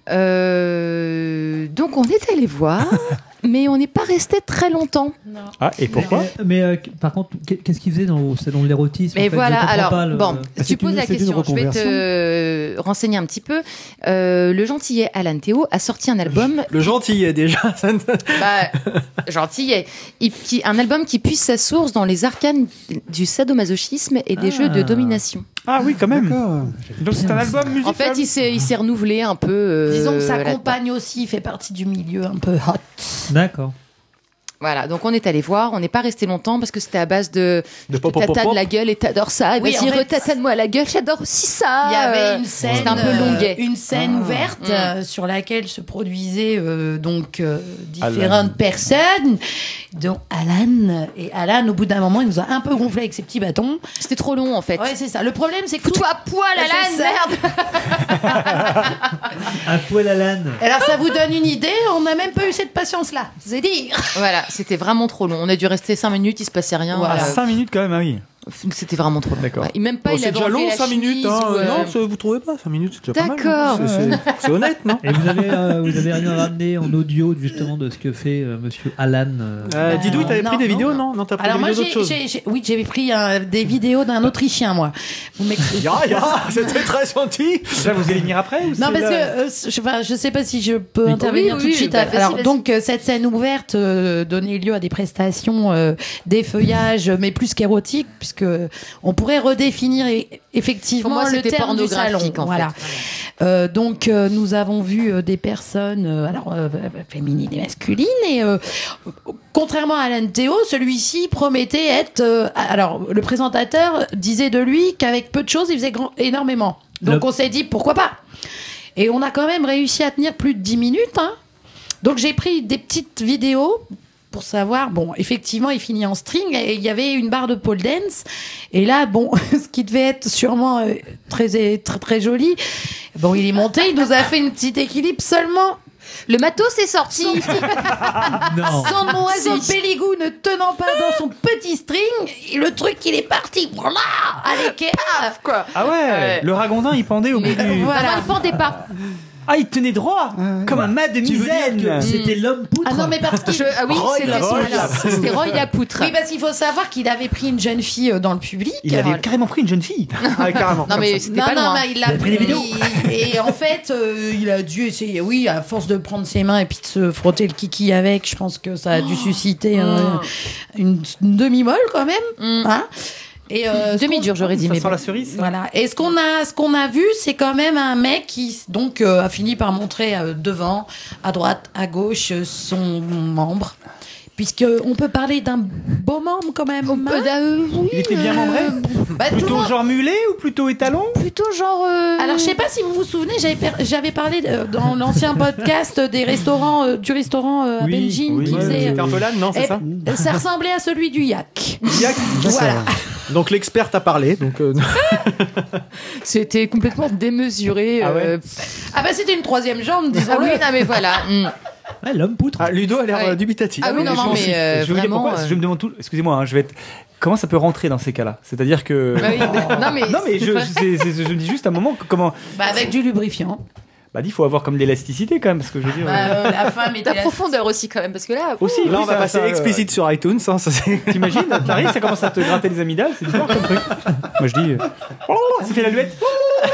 Euh, donc on est allé voir, mais on n'est pas resté très longtemps. Ah, et pourquoi Mais, mais, euh, par contre, qu'est-ce qu'il faisait dans, au salon de l'érotisme Mais en fait? Voilà, alors le- bon, c'est tu poses une- la question, je vais te renseigner un petit peu. Euh, le gentillet Alan Théo a sorti un album Le gentil est déjà. Bah, gentillet. Qui- un album qui puise sa source dans les arcanes du sadomasochisme et des Ah. jeux de domination. Ah oui, quand même. D'accord. Donc c'est un album musical. En fait, il s'est, il s'est renouvelé un peu. euh, Disons que sa là-dedans. compagne aussi fait partie du milieu un peu hot. D'accord. Voilà, donc on est allé voir, on n'est pas resté longtemps parce que c'était à base de, De pop, pop, pop, la gueule et t'adores ça. Oui, Vas-y, retatane-moi la gueule, j'adore aussi ça. Il y avait une scène, C'était un peu euh, longuet. une scène ouverte Mm. euh, sur laquelle se produisaient euh, donc euh, différentes personnes, dont Alan. Et Alan, au bout d'un moment, il nous a un peu gonflé avec ses petits bâtons. C'était trop long en fait. Ouais, c'est ça. Le problème, c'est que Fous-toi à poil, Alan, ça. merde Un poil à l'âne. Alors, ça vous donne une idée On n'a même pas eu cette patience-là. C'est dire. Voilà, c'était vraiment trop long. On a dû rester 5 minutes, il se passait rien. Voilà. Euh, 5 minutes quand même, ah oui. C'était vraiment trop long. D'accord. Ouais, même pas, Bon, il c'est déjà long, la 5 minutes. Hein. ou, euh, Non, ça, vous trouvez pas 5 minutes, c'est déjà pas mal. D'accord. hein. C'est- c'est- C'est honnête, non Et vous avez, euh, vous avez rien ramené en audio justement de ce que fait euh, Monsieur Alan euh, Euh, Didouille, t'avais non, pris des non, vidéos, non. non Non, t'as pris Alors des moi, vidéos j'ai, d'autres choses. j'ai- j'ai- oui, j'avais pris euh, des vidéos d'un Autrichien, moi. Vous m'excusez. Ya, ya, c'était très gentil. Là, vous allez venir après ou Non, c'est parce que là euh, je, enfin, je sais pas si je peux intervenir oui, tout de oui, suite. bah, Alors, donc, cette scène ouverte donnait lieu à des prestations euh, d'effeuillage, mais plus qu'érotiques, puisque on pourrait redéfinir e- effectivement Pour moi, le terme du salon. en voilà. fait. Euh, donc, euh, nous avons vu euh, des personnes, euh, alors euh, féminines et masculines, et euh, contrairement à Alan Théo, celui-ci promettait être. euh, alors, le présentateur disait de lui qu'avec peu de choses, il faisait grand, énormément. Donc, Le- on s'est dit pourquoi pas? Et on a quand même réussi à tenir plus de 10 minutes. hein. Donc j'ai pris des petites vidéos pour savoir, bon, effectivement, il finit en string et il y avait une barre de pole dance. Et là, bon, ce qui devait être sûrement euh, très, très, très joli, bon, il est monté, il nous a fait une petite équilibre seulement. Le matos est sorti. Non. Son oiseau Péligou ne tenant pas dans son petit string, et le truc, il est parti, voilà, à l'équerre, quoi. Ah ouais, le ragondin il pendait au bout du. Voilà. il pendait pas. Ah, il tenait droit Comme un mat de Tu veux dire misaine que c'était l'homme poutre Ah non, mais parce qu'il... Je- ah oui, Roy c'était Roy la poutre. Oui, parce qu'il faut savoir qu'il avait pris une jeune fille euh, dans le public. Il avait carrément pris une jeune fille. Ah, carrément. Non mais c'était Non, pas non, mais il l'a Il a pris des vidéos. Et en fait, euh, il a dû essayer, oui, à force de prendre ses mains et puis de se frotter le kiki avec, je pense que ça a dû susciter un- une, une demi-molle quand même. hein. Et euh, ce Demi-dur, j'aurais dit, Ça mais sent bon. la cerise Voilà. Et ce qu'on a, ce qu'on a vu, c'est quand même un mec qui donc euh, a fini par montrer euh, devant, à droite, à gauche son membre, puisque on peut parler d'un beau membre quand même. hein. Euh, oui, Il était bien membré Bah, Plutôt monde- genre mulet ou plutôt étalon Plutôt genre. euh, Alors, je sais pas si vous vous souvenez, j'avais parlé euh, dans l'ancien podcast des restaurants, euh, du restaurant euh, à Oui, oui, qui ouais, faisait. C'était un peu l'âne, non, c'est Eh, ça Ça ressemblait à celui du yak. Yak Voilà. Donc l'expert a parlé. Donc, euh, C'était complètement démesuré. Ah ouais euh, Ah bah c'était une troisième jambe, disons. Ah oui, non mais voilà. mm. Ouais, l'homme poutre. ah, Ludo a l'air Ouais. euh, dubitatif. Ah oui, non, mais euh, je vais vous dire vraiment. pourquoi. euh, Je me demande tout. Excusez-moi, hein, je vais être. Comment ça peut rentrer dans ces cas-là? C'est-à-dire que. bah oui, non mais. Non mais c'est je, c'est- c'est- me dis juste un moment comment. Bah avec du lubrifiant. Bah il faut avoir comme de l'élasticité quand même parce que je veux dire. Bah, euh, la femme était La profondeur aussi quand même parce que là. Aussi, Là, on va passer ça, euh, explicite sur iTunes. hein, ça, c'est- T'imagines, t'arrives, ça commence à te gratter les amygdales, c'est bizarre comme truc. Moi je dis. Oh, ça fait la luette.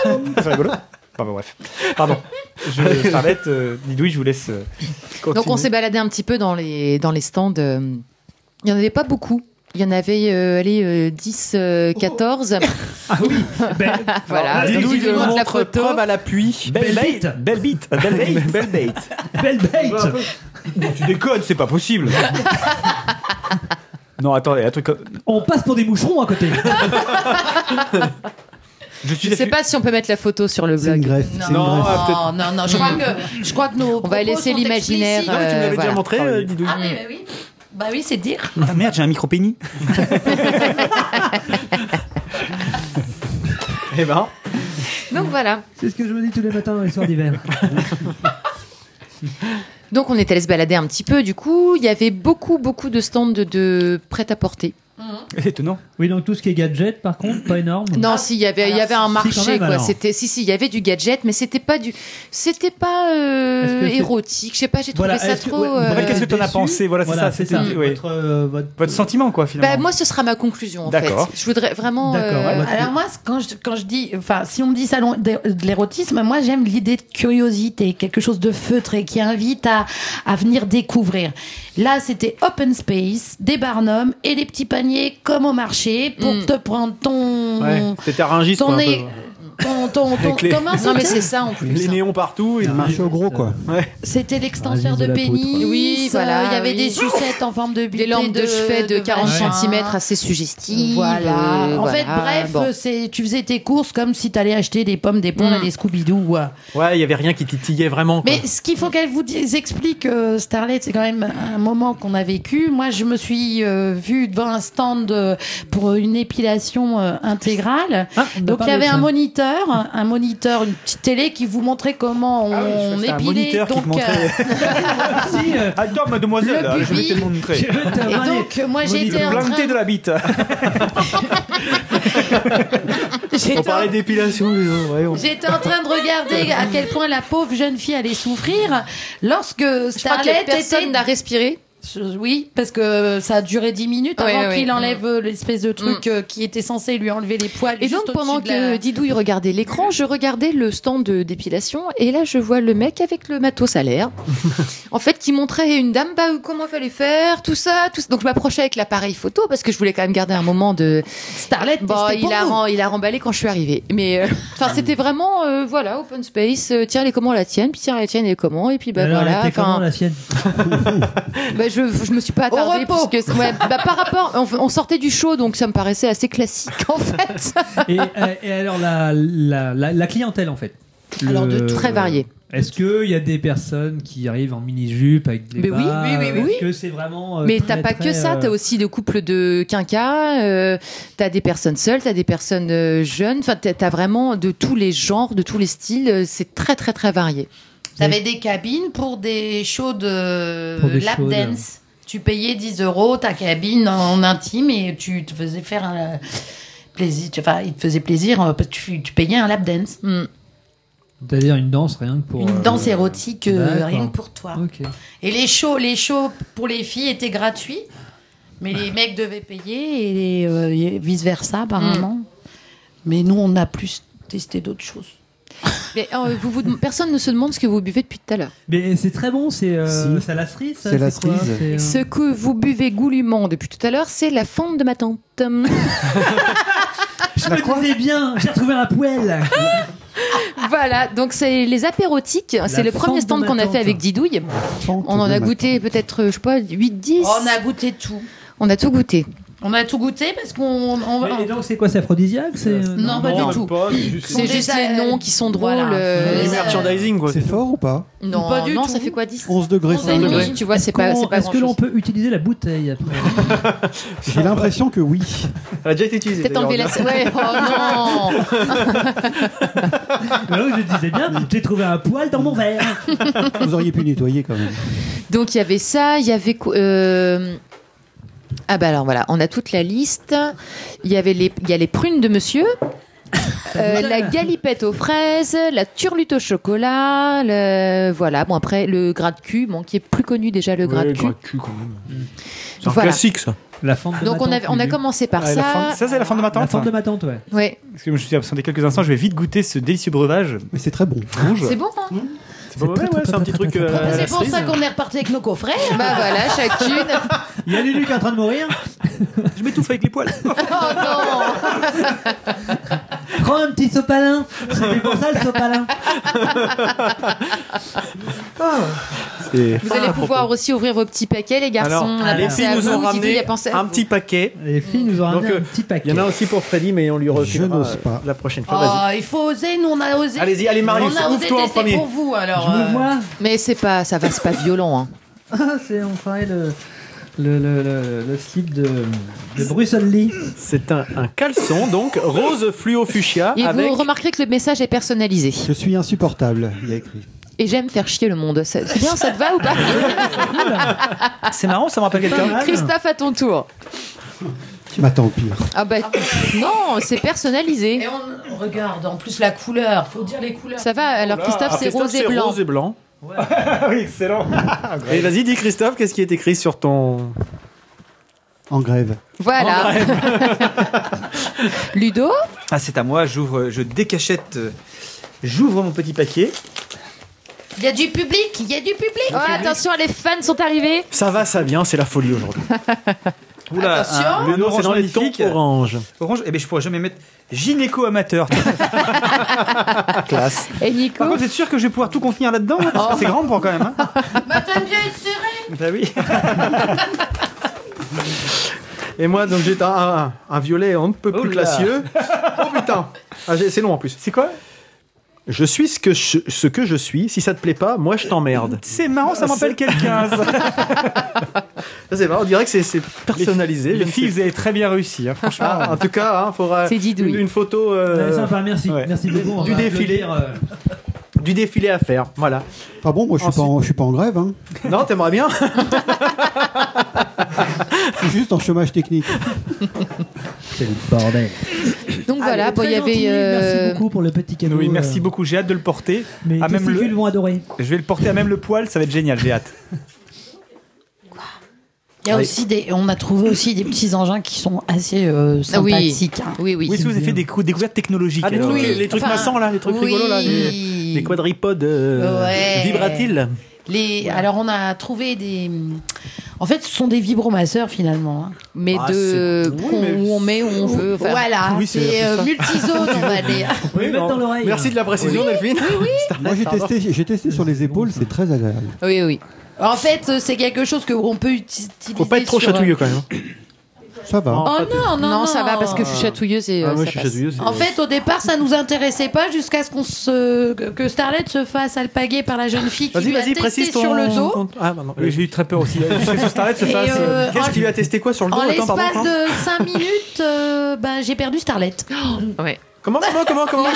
C'est rigolo. Enfin bon, bref. Pardon. Je, Starlet, euh, Didouille, je vous laisse. euh, Donc on s'est baladé un petit peu dans les, dans les stands. euh, Il y en avait pas beaucoup. Il y en avait euh, allez, euh, 10, euh, 14. Ah oui. Ben, voilà. Alors, Didouille nous montre la photo. preuve à l'appui. Belle Belle bait. bite. Belle bite. Belle bait. Belle bait. belle bait. Tu déconnes, c'est pas possible. Non, attendez, un truc comme. On passe pour des moucherons à côté. Je Je sais pas si on peut mettre la photo sur le une blog. une Non, greffe. Ah, non, non, je crois que, je crois que nos On va laisser l'imaginaire. Non, mais tu me Euh, l'avais voilà. déjà montré, euh, Didouille. Ah oui, bah oui. Bah oui, c'est dire. Ah merde, j'ai un micro pénis. Eh ben, Donc voilà. C'est ce que je me dis tous les matins dans les soirs d'hiver. Donc on est allé se balader un petit peu. Du coup, il y avait beaucoup, beaucoup de stands de, de prêt-à-porter. C'est étonnant. Oui, donc tout ce qui est gadget, par contre, pas énorme. Non, si il y avait, il y avait un marché quoi. C'était, si, si, il y avait du gadget, mais c'était pas du, c'était pas euh, érotique. Je sais pas, j'ai trouvé Voilà, ça trop. ouais, euh, qu'est-ce que t'en as pensé Voilà, c'est ça, c'est c'était- ça. oui. Votre, euh, votre- Votre sentiment, quoi, finalement. Bah, moi, ce sera ma conclusion en fait. D'accord. Je voudrais vraiment. D'accord, euh. Alors moi, quand je, quand je dis, enfin, si on me dit salon de, de l'érotisme, moi j'aime l'idée de curiosité, quelque chose de feutré qui invite à, à venir découvrir. Là, c'était open space, des barnums et des petits paniers comme au marché pour Mm. te prendre ton, ouais, c'était Rungis, ton, quoi, un peu. Ton, ton, les- comment Non, mais c'était c'est ça en plus. Les néons partout. et- Un marché au gros, quoi. C'était l'extenseur de de pénis. Oui, euh, voilà, Il y avait oui. des sucettes en forme de Des butée lampes de, chevet de 40 vagin. cm assez suggestives. Voilà. euh, en fait, bref, bon. c'est tu faisais tes courses comme si t'allais acheter des pommes, des pommes Mm. et des Scooby-Doo. ouais. Ouais, il y avait rien qui titillait vraiment. quoi. Mais ce qu'il faut qu'elle vous explique, euh, Starlet, c'est quand même un moment qu'on a vécu. Moi, je me suis euh, vue devant un stand euh, pour une épilation euh, intégrale. Ah, Donc il y avait de un ça. Moniteur, un- moniteur, une petite télé qui vous montrait comment on, Ah oui, un moniteur qui donc, te montrait. Si, euh, Attends, mademoiselle, Le là, je vais te montrer. euh, et donc euh, moi j'ai été en train, de la bite. j'étais On en- parlait d'épilation, ouais, on- J'étais en train de regarder à quel point la pauvre jeune fille allait souffrir lorsque Je crois que Starlet personne était n'a respiré. Oui, parce que ça a duré 10 minutes Ouais, avant ouais, qu'il enlève euh, l'espèce de truc euh, qui était censé lui enlever les poils. Et juste donc pendant de la- que Didouille regardait l'écran, je regardais le stand de d'épilation et là je vois le mec avec le matos à l'air. en fait, qui montrait à une dame bah, comment il fallait faire, tout ça, tout ça. Donc je m'approchais avec l'appareil photo parce que je voulais quand même garder un moment de. Starlet, Bon, il a, il a remballé quand je suis arrivée. Mais euh, enfin, c'était vraiment euh, voilà open space. euh, tiens, elle est comment la tienne, puis tiens la tienne elle est comment, et puis bah Alors, elle voilà. était comment la sienne? Bah, je je me suis pas attardée repos. puisque ouais, bah, par rapport, on, on sortait du show donc ça me paraissait assez classique en fait. et, euh, et alors la, la, la, la clientèle en fait Alors, de très varié. Est-ce qu'il y a des personnes qui arrivent en mini-jupe avec des Mais oui, bas oui, oui, oui, Est-ce oui. que c'est vraiment. euh, Mais t'as pas très, que ça, euh, t'as aussi des couples de quinquas, euh, t'as des personnes seules, t'as des personnes euh, jeunes, enfin t'as vraiment de tous les genres, de tous les styles, c'est très très très varié. T'avais des cabines pour des shows de Pour des lap shows de- dance. Tu payais 10 euros ta cabine en intime et tu te faisais faire un plaisir. tu- Enfin, il te faisait plaisir euh, parce que tu, tu payais un lap dance. C'est-à-dire une danse rien que pour. Une euh, danse érotique euh, rien que pour toi. Et les shows, les shows pour les filles étaient gratuits, mais les mecs devaient payer et, euh, vice versa apparemment. Mais nous, on a plus testé d'autres choses. Mais euh, vous, vous- personne ne se demande ce que vous buvez depuis tout à l'heure. Mais c'est très bon, c'est euh, Si. la cerise. C'est la cerise. Euh, Ce que vous buvez goulûment depuis tout à l'heure, c'est la fente de ma tante. Je me disais bien, j'ai retrouvé un poêle. voilà, donc c'est les apérotiques. C'est le premier stand qu'on a fait avec Didouille. On en a goûté peut-être, je sais pas, 8-10. On a goûté tout. On a tout goûté. On a tout goûté parce qu'on. on- Mais donc c'est quoi, c'est aphrodisiaque c'est, euh, Non, pas du tout. C'est juste les noms qui sont drôles. Voilà. euh, Du merchandising, quoi. C'est fort ou pas Non, Pas du non, tout. ça fait quoi 10 11 degrés. 11 et demi, tu vois, c'est pas, c'est pas Est-ce que l'on peut utiliser la bouteille après J'ai l'impression que oui. Elle a déjà été utilisée. Peut-être enlever la... Ouais, oh non Bah oui, je disais bien, j'ai trouvé un poil dans mon verre. Vous auriez pu nettoyer quand même. Donc il y avait ça, il y avait quoi- euh, ah bah alors voilà, on a toute la liste. Il y avait les, il y a les prunes de Monsieur. euh, la galipette aux fraises, la turlute au chocolat, le... voilà. Bon après le gras de cul, bon qui est plus connu déjà le gras de cul. C'est un Voilà. classique, ça. La fente de Donc ma on a, on a Lulu. commencé par Ah, la ça. fente- ça, c'est la fente de ma tante. La fente de ma tante, ouais. Ouais. Parce que je me suis absenté quelques instants, je vais vite goûter ce délicieux breuvage. Mais c'est très bon. Rouge. C'est bon. Hein C'est pas mauvais, ouais, c'est un petit truc. euh, à la C'est pour cerise. ça qu'on est reparti avec nos coffrets. hein. bah voilà, chacune. Il y a Lulu qui est en train de mourir. Je m'étouffe avec les poils. Oh non Prends un petit sopalin. C'était pour ça le sopalin. Vous allez pouvoir aussi ouvrir vos petits paquets, les garçons. Alors, On a les filles à nous vous, ont ramené a pensé à un petit paquet. Les filles nous ont Donc, ramené euh, un petit paquet. Il y en a aussi pour Freddy, mais on lui refilera n'ose euh, pas. la prochaine fois. Oh, il faut oser, nous on a osé. Allez-y, allez, Marius, on ouvre-toi en premier. pour vous alors. Euh. Mais c'est pas, ça va, c'est pas violent. Hein. Ah, c'est enfin le, le, le, le, le slip de, de Bruxelles Lee. C'est un, un caleçon, donc rose fluo fuchsia Et avec. vous remarquerez que le message est personnalisé. Je suis insupportable, il y a écrit. Et j'aime faire chier le monde. C'est bien, ça te va ou pas C'est marrant, ça me rappelle quelqu'un. Christophe, à ton tour. Tu m'attends au pire. Ah bah non, c'est personnalisé. Et on regarde en plus la couleur, faut dire les couleurs. Ça va, alors Christophe, Ah, c'est rose et blanc. rose et blanc. oui, excellent. Et vas-y, dis Christophe, qu'est-ce qui est écrit sur ton. En grève. Voilà. Ludo? Ah, c'est à moi, j'ouvre, je décachette, euh, j'ouvre mon petit paquet. Il y a du public, il y a du public. Oh, attention, les fans sont arrivés. Ça va, ça vient, c'est la folie aujourd'hui. Oula, Attention. Le nom, orange c'est dans les tons magnifique. orange. Orange, eh ben, je pourrais jamais mettre gynéco amateur. Classe. Et Nico Par contre, vous êtes sûr que je vais pouvoir tout contenir là-dedans Parce que C'est grand pour quand même. Hein Bah t'aimes bien être serré. bah oui. Et moi, donc j'ai un, un, un violet un peu plus Oh là. classieux. Oh putain Ah, j'ai- C'est long en plus. C'est quoi? Je suis ce que je, ce que je suis. Si ça te plaît pas, moi je t'emmerde. C'est marrant, ça m'appelle quelqu'un. C'est vrai, on dirait que c'est- personnalisé. Les filles, vous avez très bien réussi, hein, franchement. Ah, en tout cas, il faudra une, une photo euh, Ouais, sympa, merci. ouais. Merci beaucoup. Du défilé. Du défilé à faire. Voilà. Ah bon, moi je suis, pas, en, je suis pas en grève, hein. Non, t'aimerais bien je suis juste en chômage technique. C'est le bordel. Donc voilà, bon, il y avait. euh, Merci beaucoup pour le petit cadeau. Oui, merci euh, beaucoup, j'ai hâte de le porter. Mes Ah, même testicules le- vont adorer. Je vais le porter à même le poil, ça va être génial, j'ai hâte. Il y a Oui. aussi des, on a trouvé aussi des petits engins qui sont assez euh, Ah oui. sympathiques. hein. Oui, oui. Oui, si vous avez fait des cou- découvertes technologiques. Ah, les, alors, euh, les trucs Enfin, là, les trucs oui. rigolos là, les, les quadripodes euh, Ouais. Les, alors on a trouvé des, en fait, ce sont des vibromasseurs finalement. hein. Mais Ah, de. oui, mais- où on met, où on veut. enfin, voilà, oui, c'est- euh, multizone on va dire. Non. dans l'oreille. Merci de la précision, Delphine. Moi j'ai testé, j'ai testé sur les épaules, c'est très agréable. Oui, oui. En fait, euh, c'est quelque chose que on peut uti- utiliser. Faut pas être trop sur, euh, chatouilleux quand même. Ça va. Oh non, non, non. ça va parce que je suis chatouilleuse et Ah, euh, moi, ça je suis passe. chatouilleuse. En fait, au départ, ça nous intéressait pas jusqu'à ce qu'on se que Starlet se fasse alpaguer par la jeune fille qui lui a testé ton. sur le dos. Ah. Oui, j'ai eu très peur aussi. Starlet se fasse. euh, Qu'est-ce en- qu'il lui a testé quoi sur le dos? En l'espace de 5 minutes, euh, ben, j'ai perdu Starlet. Ouais. Comment, comment, comment, comment?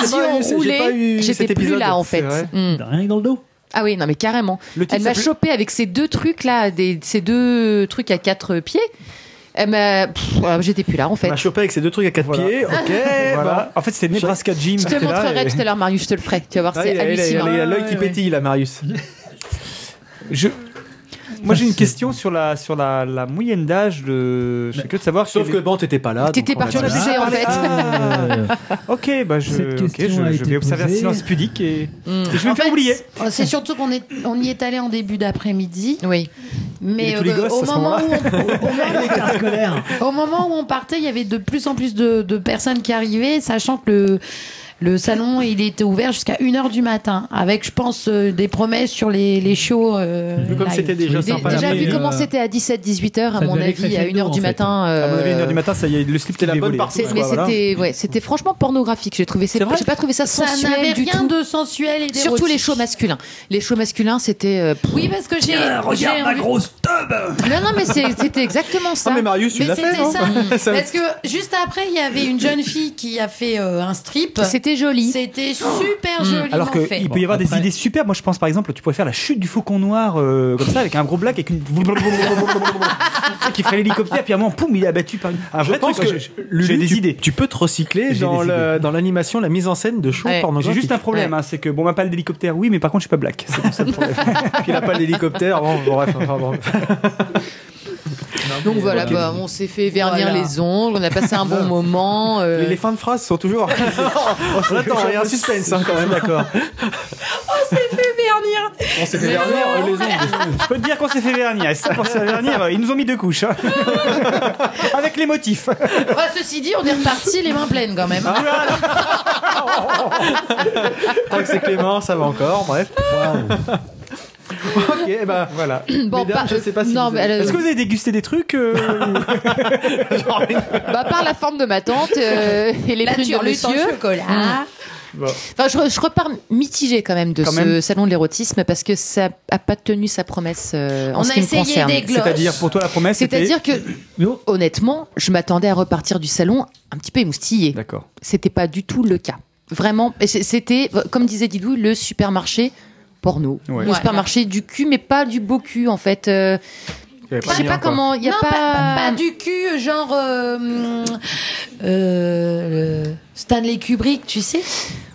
J'ai pas eu- j'étais plus là en fait. vrai. Mm. Rien dans le dos? Ah oui, non mais carrément. Elle m'a chopé avec ces deux trucs là, des, ces deux trucs à quatre pieds. Elle m'a, pff, euh, j'étais plus là en fait. On m'a chopé avec ces deux trucs à quatre Voilà. pieds. Ok, Voilà. En fait, c'était Nebraska Jim. Je te montrerai et- tout à l'heure, Marius, je te le ferai. Tu vas voir, Ah, c'est hallucinant. a- il a l'œil qui ouais. pétille là, Marius. Je... Moi, j'ai une question sur la, sur la, la moyenne d'âge de. Je suis curieux de savoir. Sauf que bon, t'étais pas là. T'étais donc on a parti au lycée en fait. Euh, Ok, bah je, Cette ok, question je, je vais observer un silence pudique et, Mm. et je vais me En faire fait, oublier. C'est surtout qu'on est, on y est allé en début d'après-midi. Oui. Mais Et tous les euh, gosses, au, moment où on, au moment où on partait, il y avait de plus en plus de, de personnes qui arrivaient, sachant que le, le salon il était ouvert jusqu'à 1h du matin, avec je pense euh, des promesses sur les, les shows. euh, Vu comme live. c'était déjà Dé- sympa. Déjà vu euh, comment c'était à 17-18 heures, à ça mon devait avis, à crescendo, 1h du en fait. matin. À mon avis, euh, 1h du matin, ça y est, le slip C'était la bonne partie. c'est- quoi, mais voilà. c'était ouais, c'était franchement pornographique. J'ai trouvé ça. C'est vrai J'ai pas trouvé ça Ça sensuel n'avait du rien tout. de sensuel et d'érotique. Surtout les shows masculins. Les shows masculins, c'était. euh, pff. Oui, parce que j'ai. Regarde j'ai ma envie- grosse tube Non, non, mais c'est- c'était exactement ça. Ah, mais Marius, tu Mais l'as fait, c'était non ça. Ça- Parce que juste après, il y avait une jeune fille qui a fait euh, un strip. C'était joli. C'était super Mm. joliment Alors qu'il peut y avoir des après- idées super. Moi, je pense par exemple, tu pourrais faire la chute du faucon noir euh, comme ça, avec un gros black, avec une. qui ferait l'hélicoptère, puis à un moment, poum, il est abattu par une. Un Je vrai pense truc. que j'ai- des tu, idées. tu peux te recycler dans des le- dans l'animation, la mise en scène de shows Ouais. J'ai juste un problème, hein, c'est que bon, ma pas d'hélicoptère, oui, mais par contre, je suis pas black. C'est pour ça le problème. Puis il a pas l'hélicoptère. Bon, bref, enfin, bon. Donc voilà, bah, on s'est fait vernir Voilà. les ongles, on a passé un bon moment. euh, Les, les fins de phrases sont toujours. on attend, il y a un suspense hein, quand même. D'accord. fait vernir. On s'est fait vernir euh, les ongles. Je peux te dire qu'on s'est fait vernir. Et ça, pour se faire vernir, euh, ils nous ont mis deux couches. hein. Avec les motifs. Bah, ceci dit, on est reparti les mains pleines quand même. Tant que c'est Clément, ça va encore. Bref. ok, eh ben voilà. Bon, Mesdames, pas- je sais pas si non, vous mais avez- elle- Est-ce que vous avez dégusté des trucs euh, bah, par la forme de ma tante euh, et les La prunes de turlute en monsieur. chocolat. Enfin, je, re- je repars mitigée quand même de Quand ce même. salon de l'érotisme parce que ça a pas tenu sa promesse euh, en On ce a qui me essayé concerne. des glosses. C'est-à-dire, pour toi, la promesse, c'était. C'est-à-dire que, honnêtement, je m'attendais à repartir du salon un petit peu émoustillée. D'accord. C'était pas du tout le cas. Vraiment, et c'est- c'était, comme disait Didou, le supermarché porno. Ouais. Le Ouais. supermarché du cul, mais pas du beau cul en fait. Euh, je sais pas comment. Il y a non, pas. pas, pas du cul, genre euh, euh, Stanley Kubrick, tu sais.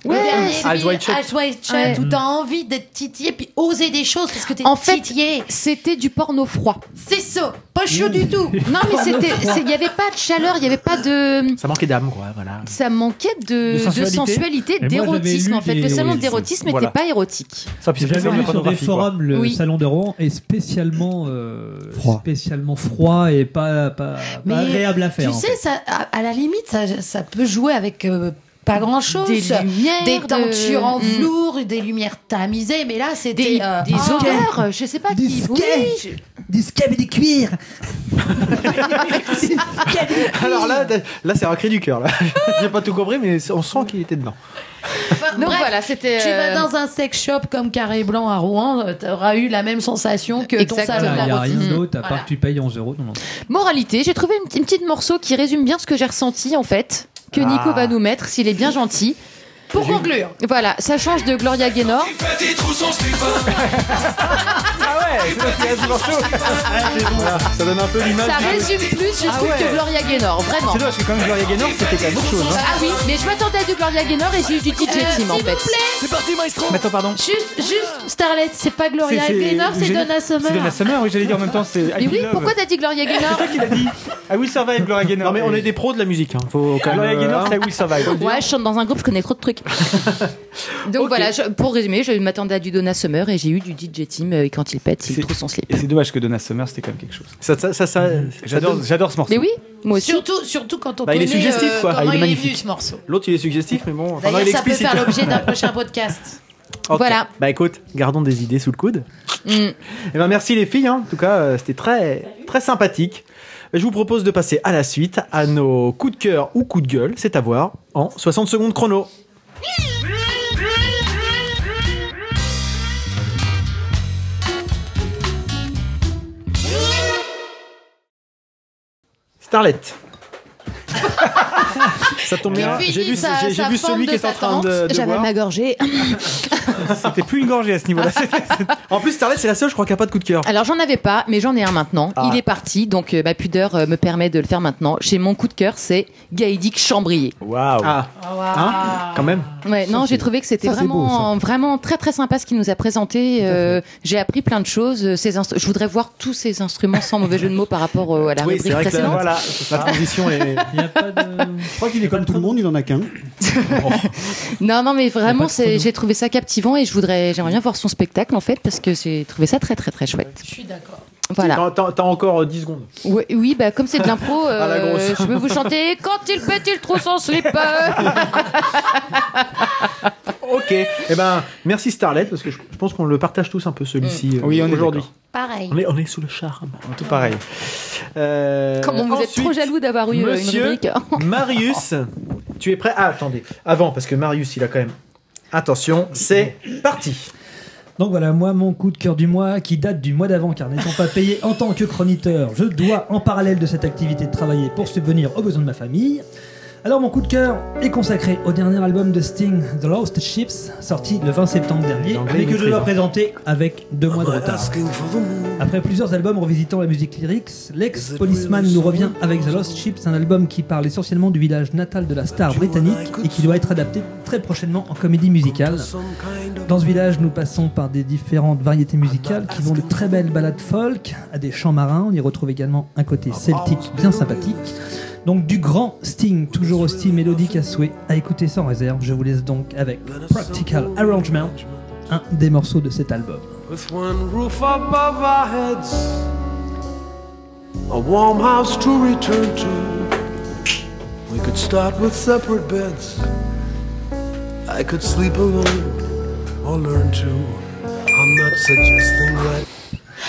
Ouais. Dernier Eyes film, Wide Shut. Ouais. où t'as envie d'être titillé puis oser des choses parce que t'es En fait, titillé. C'était du porno froid. C'est ça, pas chaud du tout. Non, mais c'était, il n'y avait pas de chaleur, il n'y avait pas de. Ça manquait d'âme, quoi. Voilà. Ça manquait de, sensualité. d'érotisme en fait. des- Le salon de l'érotisme n'était Voilà. pas érotique. Ça, puis c'est J'avais lu sur des quoi. forums le Oui. salon de Rouen est spécialement euh, Froid. spécialement froid et pas, pas, pas Mais agréable à faire. Tu sais, ça, à, à la limite, ça, ça peut jouer avec euh, pas grand chose. Des lumières, des de- tentures en Mm. velours, des lumières tamisées, mais là, c'était. Des, euh, des odeurs, je sais pas Des qui. skates. Oui, Du scab et des cuirs Alors là, là c'est un cri du cœur. Là, j'ai pas tout compris, mais on sent qu'il était dedans. Enfin, Donc bref, voilà, c'était. Tu vas euh, dans un sex shop comme Carré Blanc à Rouen, euh, t'auras eu la même sensation que ton Exactement. salon Voilà, Il n'y a rien d'autre à Voilà. part que tu payes 11 euros. Non, non. Moralité, j'ai trouvé une, une petite morceau qui résume bien ce que j'ai ressenti en fait, que Nico Ah. va nous mettre s'il est bien gentil. Pour conclure, Voilà, ça change de Gloria Gaynor. Ah ouais, c'est ce morceau. Voilà, ça donne un peu l'image. Ça résume plus, je Ah trouve, ouais. que Gloria Gaynor, vraiment. C'est dommage, parce que quand même, Gloria Gaynor, c'était quand même autre chose. hein. Ah oui, mais je m'attendais à du Gloria Gaynor et j'ai eu du DJ Euh, Team en s'il fait. vous plaît, C'est parti, maestro. Mais attends, pardon. juste, juste Starlet, c'est pas Gloria Gaynor, c'est Donna Summer. C'est Donna Summer, oui, j'allais dire en même temps, c'est. Mais oui, Love. pourquoi t'as dit Gloria Gaynor C'est toi qui l'as dit. I Will Survive, Gloria Gaynor. Non, mais on est des pros de la musique. Hein. Faut quand même. Gloria Gaynor, hein. c'est I Will Survive. Ouais, je chante dans un groupe, je connais trop de trucs. Donc voilà, je- pour résumer, je m'attendais à du Donna Summer et j'ai eu du DJ Team euh, et quand il pète, il C'est- trouve son slip. Et c'est dommage que Donna Summer, c'était quand même quelque chose. Ça, ça, ça, ça- J'adore, ça donne- j'adore ce morceau. Mais oui, moi aussi. Surtout, surtout quand on Bah, il est connaît suggestif, euh, quoi. comment Ah, il est il est magnifique. venu ce morceau. L'autre, il est suggestif, mais bon. Enfin, non, il est ça peut faire l'objet d'un prochain podcast. Voilà. Bah écoute, gardons des idées sous le coude. Mm. Eh ben merci les filles. hein. En tout cas, euh, c'était très très sympathique. je vous propose de passer à la suite, à nos coups de cœur ou coups de gueule, c'est à voir, en 60 secondes chrono. Starlet. Ça tombe bien, j'ai vu, sa- j'ai- j'ai sa vu forme celui qui est en train de, de J'avais ma gorgée. C'était plus une gorgée à ce niveau-là. En plus, Starlet, c'est la seule, je crois, qui a pas de coup de cœur. Alors j'en avais pas, mais j'en ai un maintenant. Ah. Il est parti, donc euh, ma pudeur euh, me permet de le faire maintenant. Chez mon coup de cœur, c'est Gaïdic Chambrier. Waouh. Ah, hein, quand même. Ouais, non, j'ai trouvé que c'était ça, c'est beau, vraiment, vraiment très très sympa ce qu'il nous a présenté. Euh, j'ai appris plein de choses. Ces instru- je voudrais voir tous ces instruments sans mauvais jeu de mots par rapport euh, à la Oui, c'est rubrique précédente. voilà, la transition est. Il y a pas de. Je crois qu'il est comme tout le monde, il en a qu'un. Non, non, mais vraiment, j'ai trouvé ça captivant et je voudrais, j'aimerais bien voir son spectacle en fait parce que j'ai trouvé ça très très très chouette. Je suis d'accord. Voilà. T'as- T'as t'as encore euh, 10 secondes. Oui, oui, bah comme c'est de l'impro, euh, je peux vous chanter quand il pète, il trouve son slipper. Ok. Eh ben, merci Starlet, parce que je, je pense qu'on le partage tous un peu celui-ci euh, Oui, on est aujourd'hui. Pareil. On est, on est sous le charme. Tout pareil. Euh, Comment vous êtes ensuite, trop jaloux d'avoir eu euh, une Monsieur rubrique Marius, tu es prêt? Ah, attendez. Avant, parce que Marius, il a quand même. Attention, c'est parti. Donc voilà, moi, mon coup de cœur du mois, qui date du mois d'avant, car n'étant pas payé en tant que chroniqueur, je dois, en parallèle de cette activité, travailler pour subvenir aux besoins de ma famille. Alors, mon coup de cœur est consacré au dernier album de Sting, The Lost Ships, sorti le 20 septembre dernier, mais que je dois hein. présenter avec deux mois de retard. Après plusieurs albums revisitant la musique lyrique, l'ex-policeman nous revient avec The Lost Ships, un album qui parle essentiellement du village natal de la star britannique et qui doit être adapté très prochainement en comédie musicale. Dans ce village, nous passons par des différentes variétés musicales qui vont de très belles ballades folk à des chants marins. On y retrouve également un côté celtique bien sympathique. Donc du grand Sting, toujours au style mélodique à souhait, à écouter sans réserve. Je vous laisse donc avec Practical Arrangement, un des morceaux de cet album. with one roof above our heads, a warm house to return to. We could start with separate beds. I could sleep alone or learn to. I'm not suggesting that.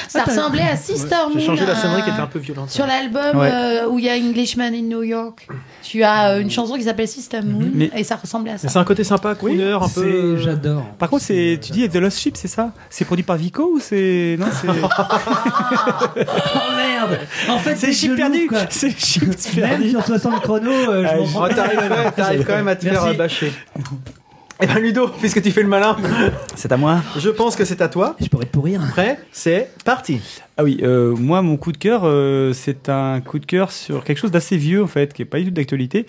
Ça ressemblait à Sister Moon. J'ai changé la sonnerie euh, qui était un peu violente. Sur l'album Ouais. euh, où il y a Englishman in New York, tu as euh, une chanson qui s'appelle Sister Moon Mais- et ça ressemblait à ça. C'est un côté sympa, crooner, un C'est- peu. J'adore. Par contre, c'est, tu dis The Lost Ship, c'est ça? C'est produit par Vico ou c'est. Non, c'est. Oh merde En fait, c'est Chip perdu. C'est Chip Même perdu sur 60 chronos, euh, je Ah, m'en Oh, T'arrives quand même à te faire euh, bâcher. Eh ben Ludo, puisque tu fais le malin, C'est à moi je pense que c'est à toi. Je pourrais te pourrir. Prêt C'est parti. Ah oui, euh, moi, mon coup de cœur, euh, c'est un coup de cœur sur quelque chose d'assez vieux, en fait, qui n'est pas du tout d'actualité,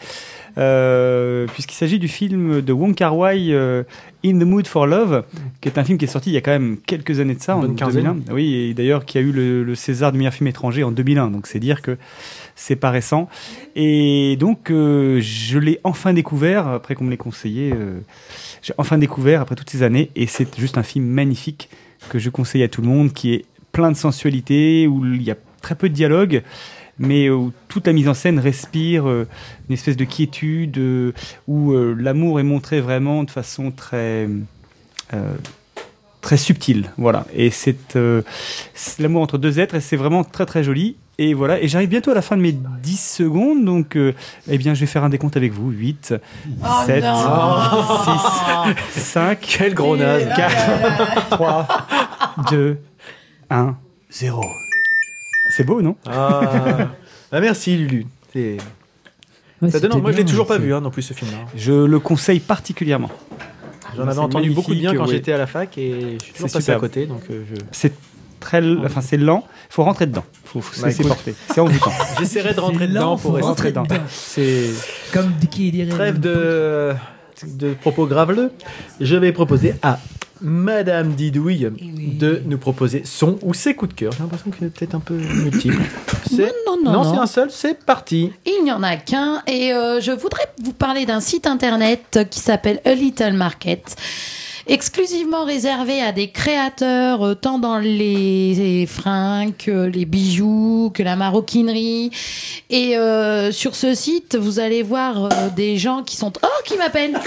euh, puisqu'il s'agit du film de Wong Kar Wai, euh, In the Mood for Love, qui est un film qui est sorti il y a quand même quelques années de ça, en bonne quinzaine. 2001. Oui, et d'ailleurs, qui a eu le, le César du meilleur film étranger en 2001, donc c'est dire que c'est pas récent. Et donc, euh, je l'ai enfin découvert, après qu'on me l'ait conseillé, euh, j'ai enfin découvert après toutes ces années, et c'est juste un film magnifique que je conseille à tout le monde, qui est plein de sensualité, où il y a très peu de dialogue, mais où toute la mise en scène respire euh, une espèce de quiétude, où l'amour est montré vraiment de façon très... très subtile, voilà. Et c'est c'est l'amour entre deux êtres, et c'est vraiment très très joli. Et voilà, et j'arrive bientôt à la fin de mes 10 secondes, donc euh, eh bien je vais faire un décompte avec vous. 8, Oh 7, non. 6, 5, Quel gros naze. 4, 3, 2, 1, 0. C'est beau, non? Ah. Ah, merci Lulu. C'est- Ouais, Ça donne- c'était Moi je l'ai toujours pas vu hein, non plus ce film-là. Je le conseille particulièrement. J'en avais entendu beaucoup de bien quand ouais. j'étais à la fac et je suis toujours passé à côté donc euh, je- C'est très, enfin c'est lent. Il faut rentrer dedans. Il faut, faut se Bah, laisser écoute. porter. C'est envoûtant. j'essaierai de rentrer C'est dedans pour rentrer dedans. C'est Comme Dicky dirait. trêve de de propos graveleux. Je vais proposer à Madame Didouille de nous proposer son ou ses coups de cœur. J'ai l'impression qu'il est peut-être un peu multiple. C'est Non, non, non, non. c'est un seul. C'est parti. Il n'y en a qu'un et euh, je voudrais vous parler d'un site internet qui s'appelle A Little Market. Exclusivement réservé à des créateurs euh, tant dans les fringues, que les bijoux, que la maroquinerie. Et euh, sur ce site, vous allez voir euh, des gens qui sont oh qui m'appellent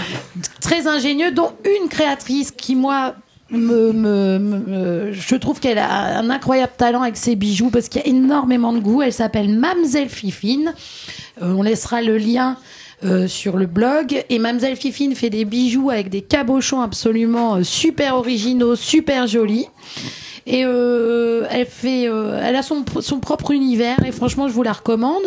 très ingénieux, dont une créatrice qui moi me, me- me- me- je trouve qu'elle a un incroyable talent avec ses bijoux parce qu'il y a énormément de goût. Elle s'appelle Mamselle Fifine. Euh, on laissera le lien euh, sur le blog. Et Mamselle Fifine fait des bijoux avec des cabochons absolument euh, super originaux, super jolis. Et euh, elle fait, euh, elle a son, son propre univers et franchement, je vous la recommande.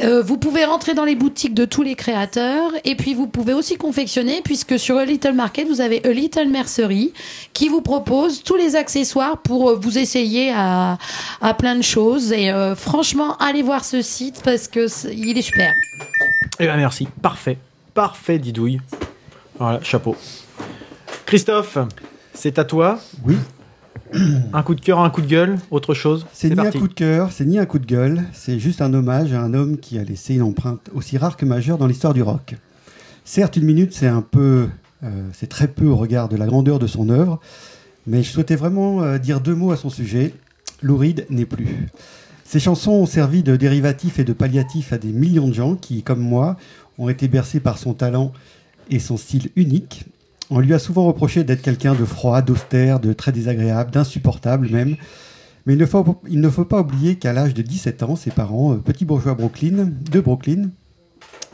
Euh, vous pouvez rentrer dans les boutiques de tous les créateurs et puis vous pouvez aussi confectionner puisque sur A Little Market vous avez A Little Mercerie qui vous propose tous les accessoires pour vous essayer à, à plein de choses et franchement allez voir ce site parce que il est super. Eh ben merci, parfait, parfait Didouille. Voilà, chapeau. Christophe, c'est à toi. Oui. Un coup de cœur, un coup de gueule, autre chose. C'est ni parti. un coup de cœur, c'est ni un coup de gueule, c'est juste un hommage à un homme qui a laissé une empreinte aussi rare que majeure dans l'histoire du rock. Certes, une minute, c'est un peu, euh, c'est très peu au regard de la grandeur de son œuvre, mais je souhaitais vraiment euh, dire deux mots à son sujet. Lou Reed n'est plus. Ses chansons ont servi de dérivatif et de palliatif à des millions de gens qui, comme moi, ont été bercés par son talent et son style unique. On lui a souvent reproché d'être quelqu'un de froid, d'austère, de très désagréable, d'insupportable même. Mais il ne faut, il ne faut pas oublier qu'à l'âge de 17 ans, ses parents, euh, petits bourgeois Brooklyn, de Brooklyn,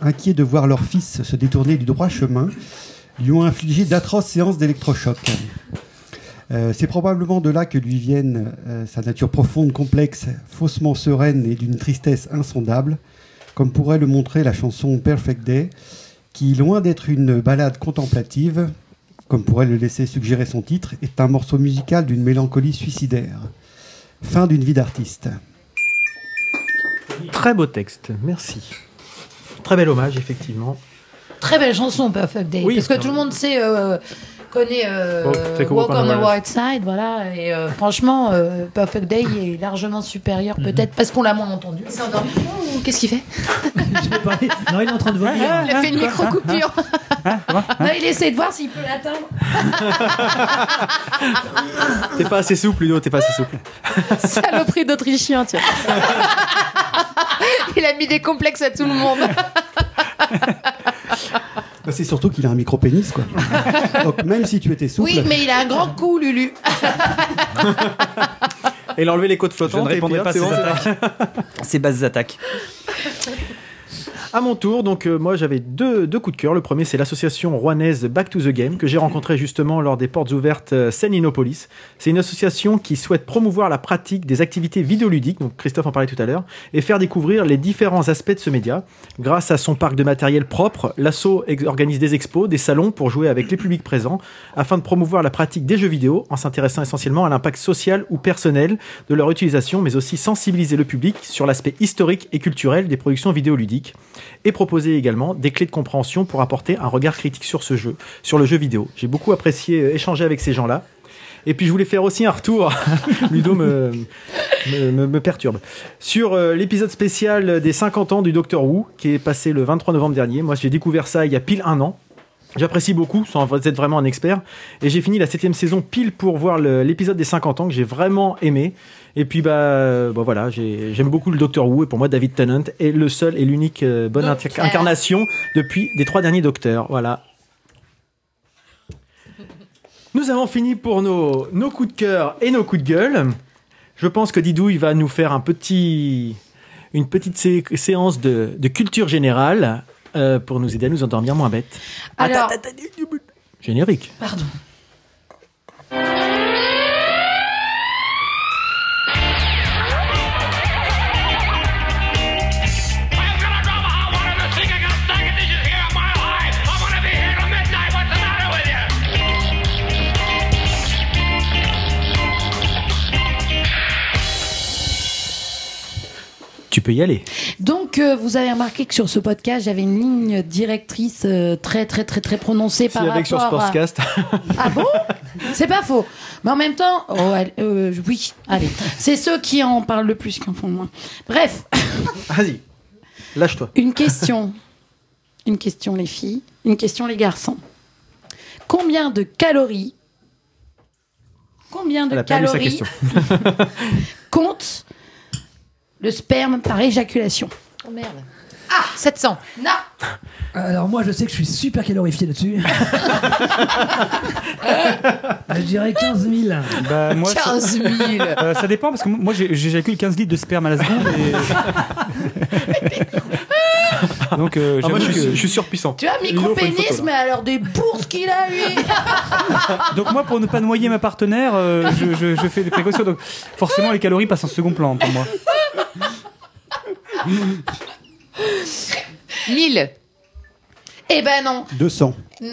inquiets de voir leur fils se détourner du droit chemin, lui ont infligé d'atroces séances d'électrochoc. Euh, c'est probablement de là que lui viennent euh, sa nature profonde, complexe, faussement sereine et d'une tristesse insondable, comme pourrait le montrer la chanson Perfect Day, qui, loin d'être une ballade contemplative, comme pourrait le laisser suggérer son titre, est un morceau musical d'une mélancolie suicidaire. Fin d'une vie d'artiste. Très beau texte, merci. Très bel hommage, effectivement. Très belle chanson Perfect Day Oui. parce que tout le monde sait euh, connaît euh, a Walk on the White Side voilà et euh, franchement euh, Perfect Day est largement supérieur Mhm. peut-être parce qu'on l'a moins entendu. Il s'est endormi ou qu'est-ce qu'il fait? Non, il est en train de vomir. Il a fait une micro coupure. non, il essaie de voir s'il peut l'atteindre. T'es pas assez souple, Ludo, t'es pas assez souple. Saloperie d'Autrichien, tiens. Il a mis des complexes à tout le monde. Bah, c'est surtout qu'il a un micro-pénis, quoi. Donc même si tu étais souple, Oui, mais il a un grand coup Lulu. Et il a enlevé les côtes Je flottantes. ne et répondrai pas à ces attaques. Ces bases attaques. À mon tour, donc euh, moi j'avais deux, deux coups de cœur. Le premier, c'est l'association rouennaise Back to the Game que j'ai rencontré justement lors des portes ouvertes euh, Scène Innopolis. C'est une association qui souhaite promouvoir la pratique des activités vidéoludiques, donc Christophe en parlait tout à l'heure, et faire découvrir les différents aspects de ce média. Grâce à son parc de matériel propre, l'asso organise des expos, des salons pour jouer avec les publics présents, afin de promouvoir la pratique des jeux vidéo en s'intéressant essentiellement à l'impact social ou personnel de leur utilisation, mais aussi sensibiliser le public sur l'aspect historique et culturel des productions vidéoludiques et proposer également des clés de compréhension pour apporter un regard critique sur ce jeu, sur le jeu vidéo. J'ai beaucoup apprécié euh, échanger avec ces gens-là. Et puis je voulais faire aussi un retour, Ludo me, me, perturbe, sur euh, l'épisode spécial des 50 ans du Docteur Who, qui est passé le 23 novembre dernier. Moi j'ai découvert ça il y a pile un an. J'apprécie beaucoup, sans êtes vraiment un expert. Et j'ai fini la septième saison pile pour voir l'épisode des 50 ans que j'ai vraiment aimé. Et puis bah, euh, bah voilà, j'ai- j'aime beaucoup le Docteur Who et pour moi David Tennant est le seul et l'unique euh, bonne Docteur. incarnation depuis des trois derniers Docteurs. Voilà. Nous avons fini pour nos, nos coups de cœur et nos coups de gueule. Je pense que Didouille va nous faire un petit, une petite sé- séance de, de culture générale euh, pour nous aider à nous endormir moins bêtes. Alors, Générique. pardon. Peux y aller. Donc, euh, vous avez remarqué que sur ce podcast, j'avais une ligne directrice euh, très, très, très, très prononcée Si par avec sur ce rapport à... Ah bon? C'est pas faux. Mais en même temps, oh, euh, oui, allez. C'est ceux qui en parlent le plus qui en font le moins. Bref, Vas-y. Lâche-toi. une question. Une question, les filles. Une question, les garçons. Combien de calories Combien de calories compte le sperme par éjaculation Oh merde. 700. Non. Alors moi, je sais que je suis super calorifié là-dessus. je dirais 15 000. Bah, moi, ça- 15 000. Euh, ça dépend parce que moi j'ai- j'éjacule 15 litres de sperme à la seconde. et- Donc euh, Ah, moi, je suis, que- je suis surpuissant. Tu vois, micro-pénis, mais alors des bourses qu'il a, lui. Donc moi pour ne pas noyer ma partenaire, euh, je, je- je fais des précautions. Donc forcément les calories passent en second plan pour moi. 1000. Eh ben non. 200. Non.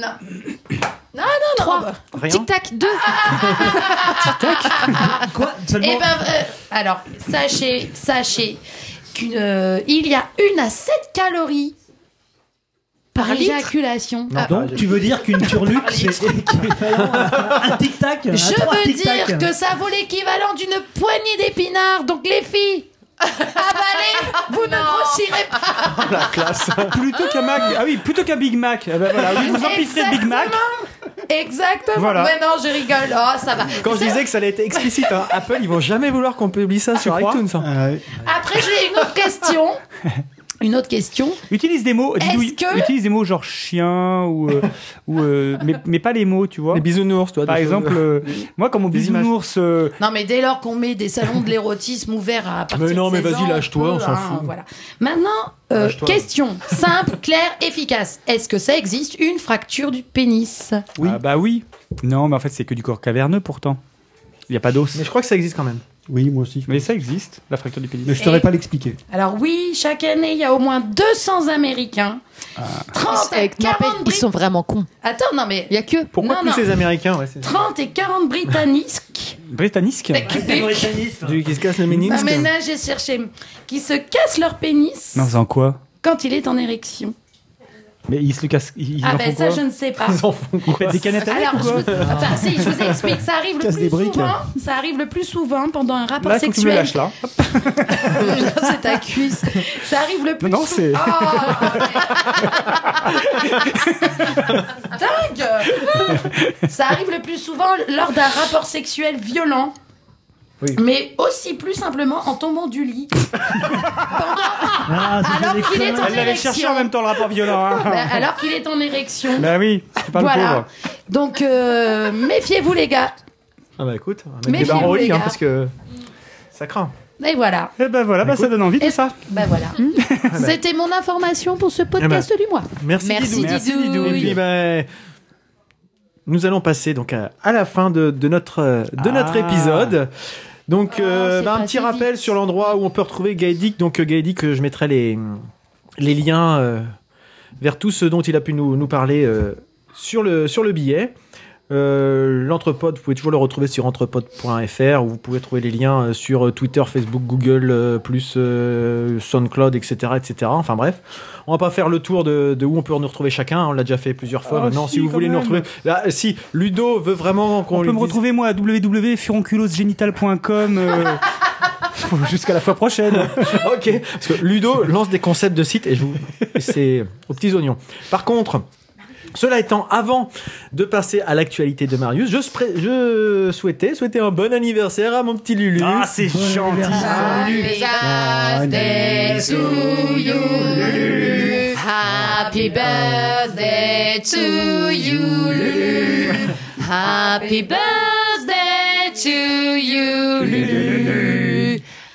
Non, non, non. 3. bah. Rien. Tic-tac, 2. Quoi Seulement Eh ben, euh, alors, sachez, sachez qu'il y a une à 7 calories par, éjaculation. Non, Donc, tu veux dire qu'une turluque, c'est équivalent à un tic-tac Je veux dire que ça vaut l'équivalent d'une poignée d'épinards. Donc, les filles, avalez, vous ne grossirez pas. La classe. Plutôt qu'un Mac, ah oui, plutôt qu'un Big Mac. Ben voilà, oui, vous Big Mac. Exactement. Voilà. Mais non, je rigole. Oh, ça va. Quand je disais que ça allait être explicite, hein, Apple, ils vont jamais vouloir qu'on publie ça sur crois iTunes. hein. Ah ouais. Après, j'ai une autre question. Une autre question. Utilise des mots, Est-ce Didouille, que- utilise des mots genre chien ou, euh, ou euh, mais, mais pas les mots, tu vois. Les bisounours, toi. Par des exemple, choses- euh, moi quand mon Des images. bisounours, euh, Non, mais dès lors qu'on met des salons de l'érotisme ouverts à partir Mais non, de mais 16 vas-y, lâche-toi, on s'en fout. Voilà. Maintenant, euh, question simple, claire, efficace. Est-ce que ça existe une fracture du pénis? Oui. ah bah oui. Non, mais en fait c'est que du corps caverneux pourtant. Il y a pas d'os. Mais je crois que ça existe quand même. Oui, moi aussi. Mais ça existe, la fracture du pénis. Mais je saurais Et- pas l'expliquer. Alors oui, chaque année, il y a au moins 200 Américains. 30 à Eh, 40 n'empêche, Ils sont vraiment cons. Attends, non mais... Il y a que. Pourquoi Non, plus non. les Américains ouais, c'est- 30 et 40 Britanniques Britannique Du- qui se cassent le là, j'ai cherché. Qui se cassent leur pénis Non, en quoi? quand il est en érection. Mais ils se le cassent. Ils ah en ben font ça, quoi je ne sais pas. Ils en font Ils pètent des canettes avec Alors, ou je quoi vous... Enfin, si, je vous explique. Ça arrive le plus souvent. Ça arrive le plus souvent pendant un rapport Là, faut que tu me sexuel. lâches là. c'est ta cuisse. Ça arrive le plus Non, non, souvent. c'est- Ah Dingue Ça arrive le plus souvent lors d'un rapport sexuel violent. Oui. Mais aussi plus simplement en tombant du lit. Ah, Alors qu'il est en Elle l'avait cherché en érection. même temps le rapport violent. Hein. Bah, alors qu'il est en érection. Bah oui, c'est pas le voilà. pauvre. Donc euh, méfiez-vous les gars. Ah bah écoute, on va mettre des Méfiez-vous, barres au les lit, hein, gars. parce que ça craint. Et voilà. Et ben voilà, bah, ça donne envie tout Et- ça. Bah voilà. C'était mon information pour ce podcast du mois. Merci, Merci, Didou. Merci. Didouille. Et puis, ben, nous allons passer donc à, à la fin de, de notre, euh, de notre Ah. épisode. Donc, Oh, euh, ben, un petit rappel vite. sur l'endroit où on peut retrouver Gaëdic. Donc, euh, Gaëdic, euh, je mettrai les, les liens euh, vers tout ce dont il a pu nous, nous parler euh, sur, le, sur le billet. Euh, L'entrepode, vous pouvez toujours le retrouver sur entrepode.fr où vous pouvez trouver les liens euh, sur euh, Twitter, Facebook, Google, euh, plus euh, SoundCloud, etc., etc. Enfin bref, on va pas faire le tour de, de où on peut nous retrouver chacun. On l'a déjà fait plusieurs fois. Ah, Maintenant, si, si, vous voulez nous retrouver, là, si Ludo veut vraiment qu'on On peut me dise- retrouver moi à www.furonculosgenital.com euh, jusqu'à la fois prochaine. ok, parce que Ludo lance des concepts de site et je vous, c'est aux petits oignons. Par contre. Cela étant, avant de passer à l'actualité de Marius, je, spré- je souhaitais souhaiter un bon anniversaire à mon petit Lulu. Ah, c'est gentil. Happy birthday to you. Happy birthday to you. Happy birthday to you.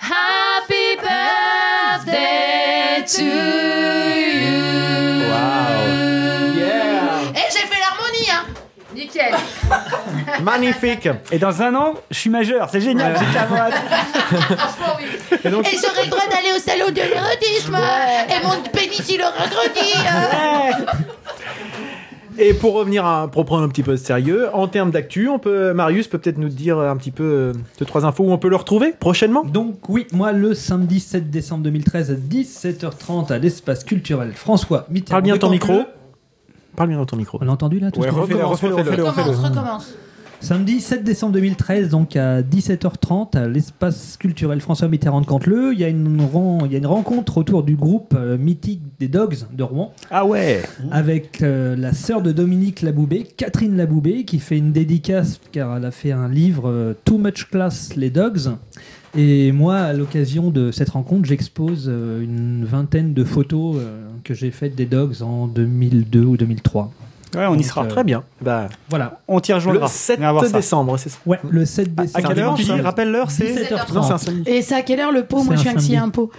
Happy birthday to you. Nickel. Magnifique. Et dans un an, je suis majeur, c'est génial. j'ai. Franchement, oui. Et donc- Et j'aurai le droit d'aller au salon de l'érotisme. Et mon pénis, il aura grandi. hein. Et pour revenir à, pour prendre un petit peu de sérieux, en termes d'actu, on peut, Marius peut peut-être nous dire un petit peu euh, deux, trois infos où on peut le retrouver prochainement? Donc oui, moi le samedi 7 décembre 2013 à 17h30 à l'espace culturel François Mitterrand. Parle bien ton micro. Parle bien dans ton micro. On l'a entendu là tout Ouais, refais-le, refais-le, refais-le, refais-le. Recommence, recommence. Samedi 7 décembre 2013, donc à 17h30, à l'espace culturel François Mitterrand de Canteleu, il y, a une ren- il y a une rencontre autour du groupe euh, mythique des Dogs de Rouen, Ah ouais. avec euh, la sœur de Dominique Laboubé, Catherine Laboubé, qui fait une dédicace car elle a fait un livre euh, Too Much Class, les Dogs. Et moi, à l'occasion de cette rencontre, j'expose euh, une vingtaine de photos euh, que j'ai faites des dogs en 2002 ou 2003. Ouais, on y sera. euh, Très bien. Bah, Voilà. On t'y rejoindra. le 7 Viens voir ça. décembre, c'est ça. Ouais, le 7 À décembre. quelle heure ça- rappelle l'heure, c'est 17h30. Non, c'est un samedi. Et c'est à quelle heure le pot? Moi, je suis un samedi. un pot.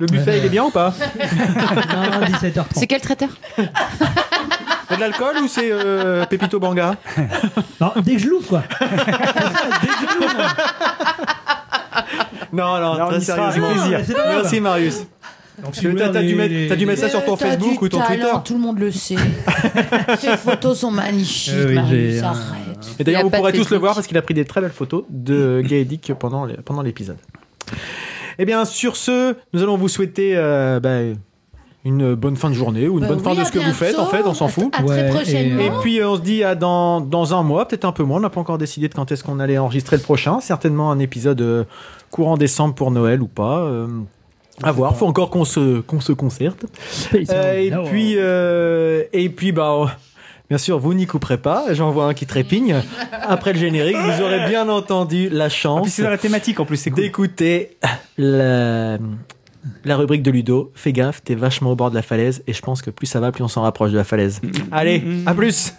Le buffet, il est bien ou pas? Non, 17h30. C'est quel traiteur? C'est de l'alcool ou c'est euh, Pépito Banga? Non, dès que je l'ouvre, quoi. Dès que je l'ouvre. Non, non, Non, on très avec sérieusement. plaisir. Merci Marius. Donc, Tu- T'as t'as dû, mettre- t'as dû mettre ça sur ton t'as Facebook du ou ton talent, Twitter. Tout le monde le sait. Tes photos sont magnifiques, Euh, oui, Marius, arrête. Et d'ailleurs, vous pourrez tous le voir parce qu'il a pris des très belles photos de Gaëdic pendant les- pendant l'épisode. Eh bien, sur ce, nous allons vous souhaiter euh, bah, une bonne fin de journée ou une Bah bonne fin de ce que vous faites. En fait, on s'en fout. À Ouais, très prochainement. Et puis euh, on se dit à dans, dans un mois, peut-être un peu moins. On n'a pas encore décidé de quand est-ce qu'on allait enregistrer le prochain. Certainement un épisode euh, courant décembre pour Noël ou pas. euh, à voir. Faut encore qu'on se qu'on se concerte. Euh, et No. puis euh, et puis bah. oh, Bien sûr, vous n'y couperez pas. J'en vois un qui trépigne. Après le générique, vous aurez bien entendu la En chance plus, c'est dans la thématique en plus, c'est cool. d'écouter la, la rubrique de Ludo. Fais gaffe, t'es vachement au bord de la falaise et je pense que plus ça va, plus on s'en rapproche de la falaise. Allez, à plus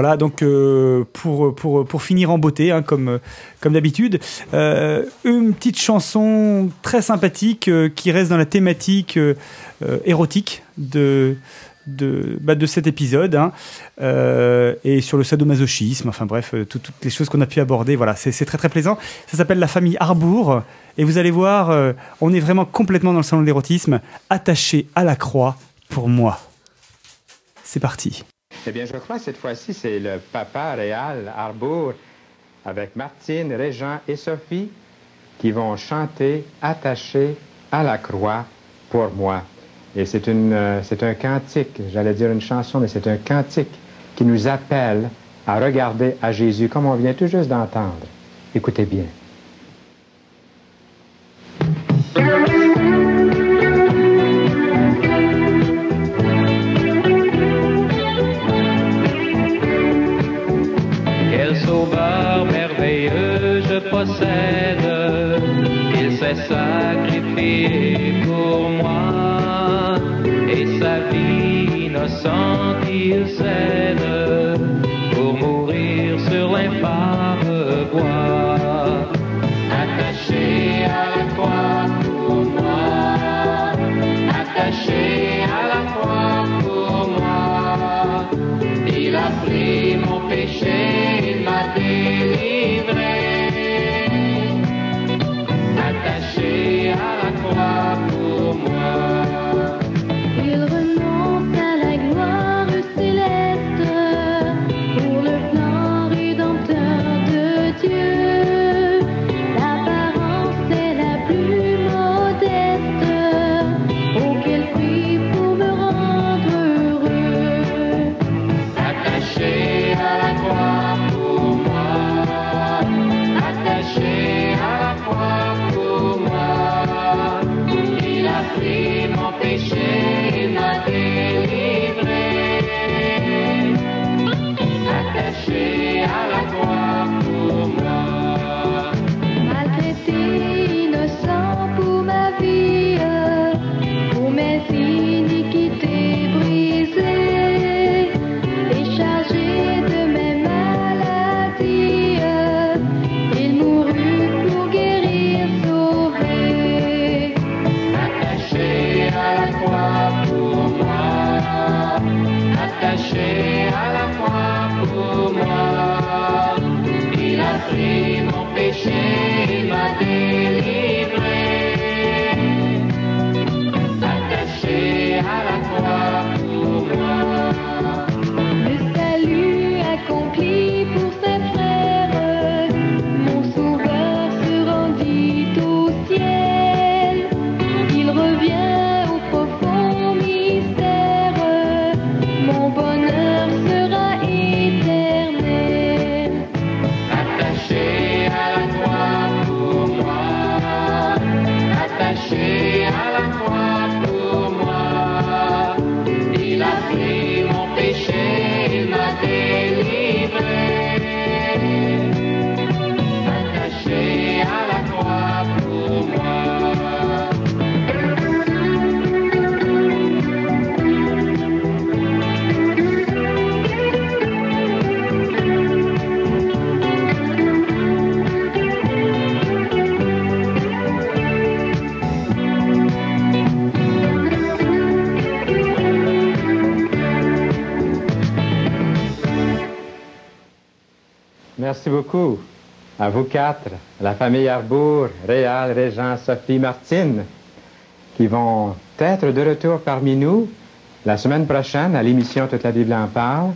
Voilà, donc euh, pour, pour, pour finir en beauté, hein, comme, comme d'habitude, euh, une petite chanson très sympathique euh, qui reste dans la thématique érotique de, de, bah, de cet épisode, hein, et sur le sadomasochisme, enfin bref, tout- toutes les choses qu'on a pu aborder, voilà, c'est très très plaisant. Ça s'appelle La famille Harbour, et vous allez voir, on est vraiment complètement dans le salon de l'érotisme, attaché à la croix pour moi. C'est parti. Eh bien, je crois que cette fois-ci, c'est le papa réal Arbour avec Martine, Régent et Sophie qui vont chanter Attaché à la croix pour moi. Et euh, c'est un cantique, j'allais dire une chanson, mais c'est un cantique qui nous appelle à regarder à Jésus comme on vient tout juste d'entendre. Écoutez bien. Possède, il s'est sacrifié pour moi, et sa vie innocente il cède pour mourir sur l'infâme bois. Merci beaucoup à vous quatre, à la famille Arbour, Réal, Régent, Sophie, Martine, qui vont être de retour parmi nous la semaine prochaine à l'émission Toute la Bible en parle.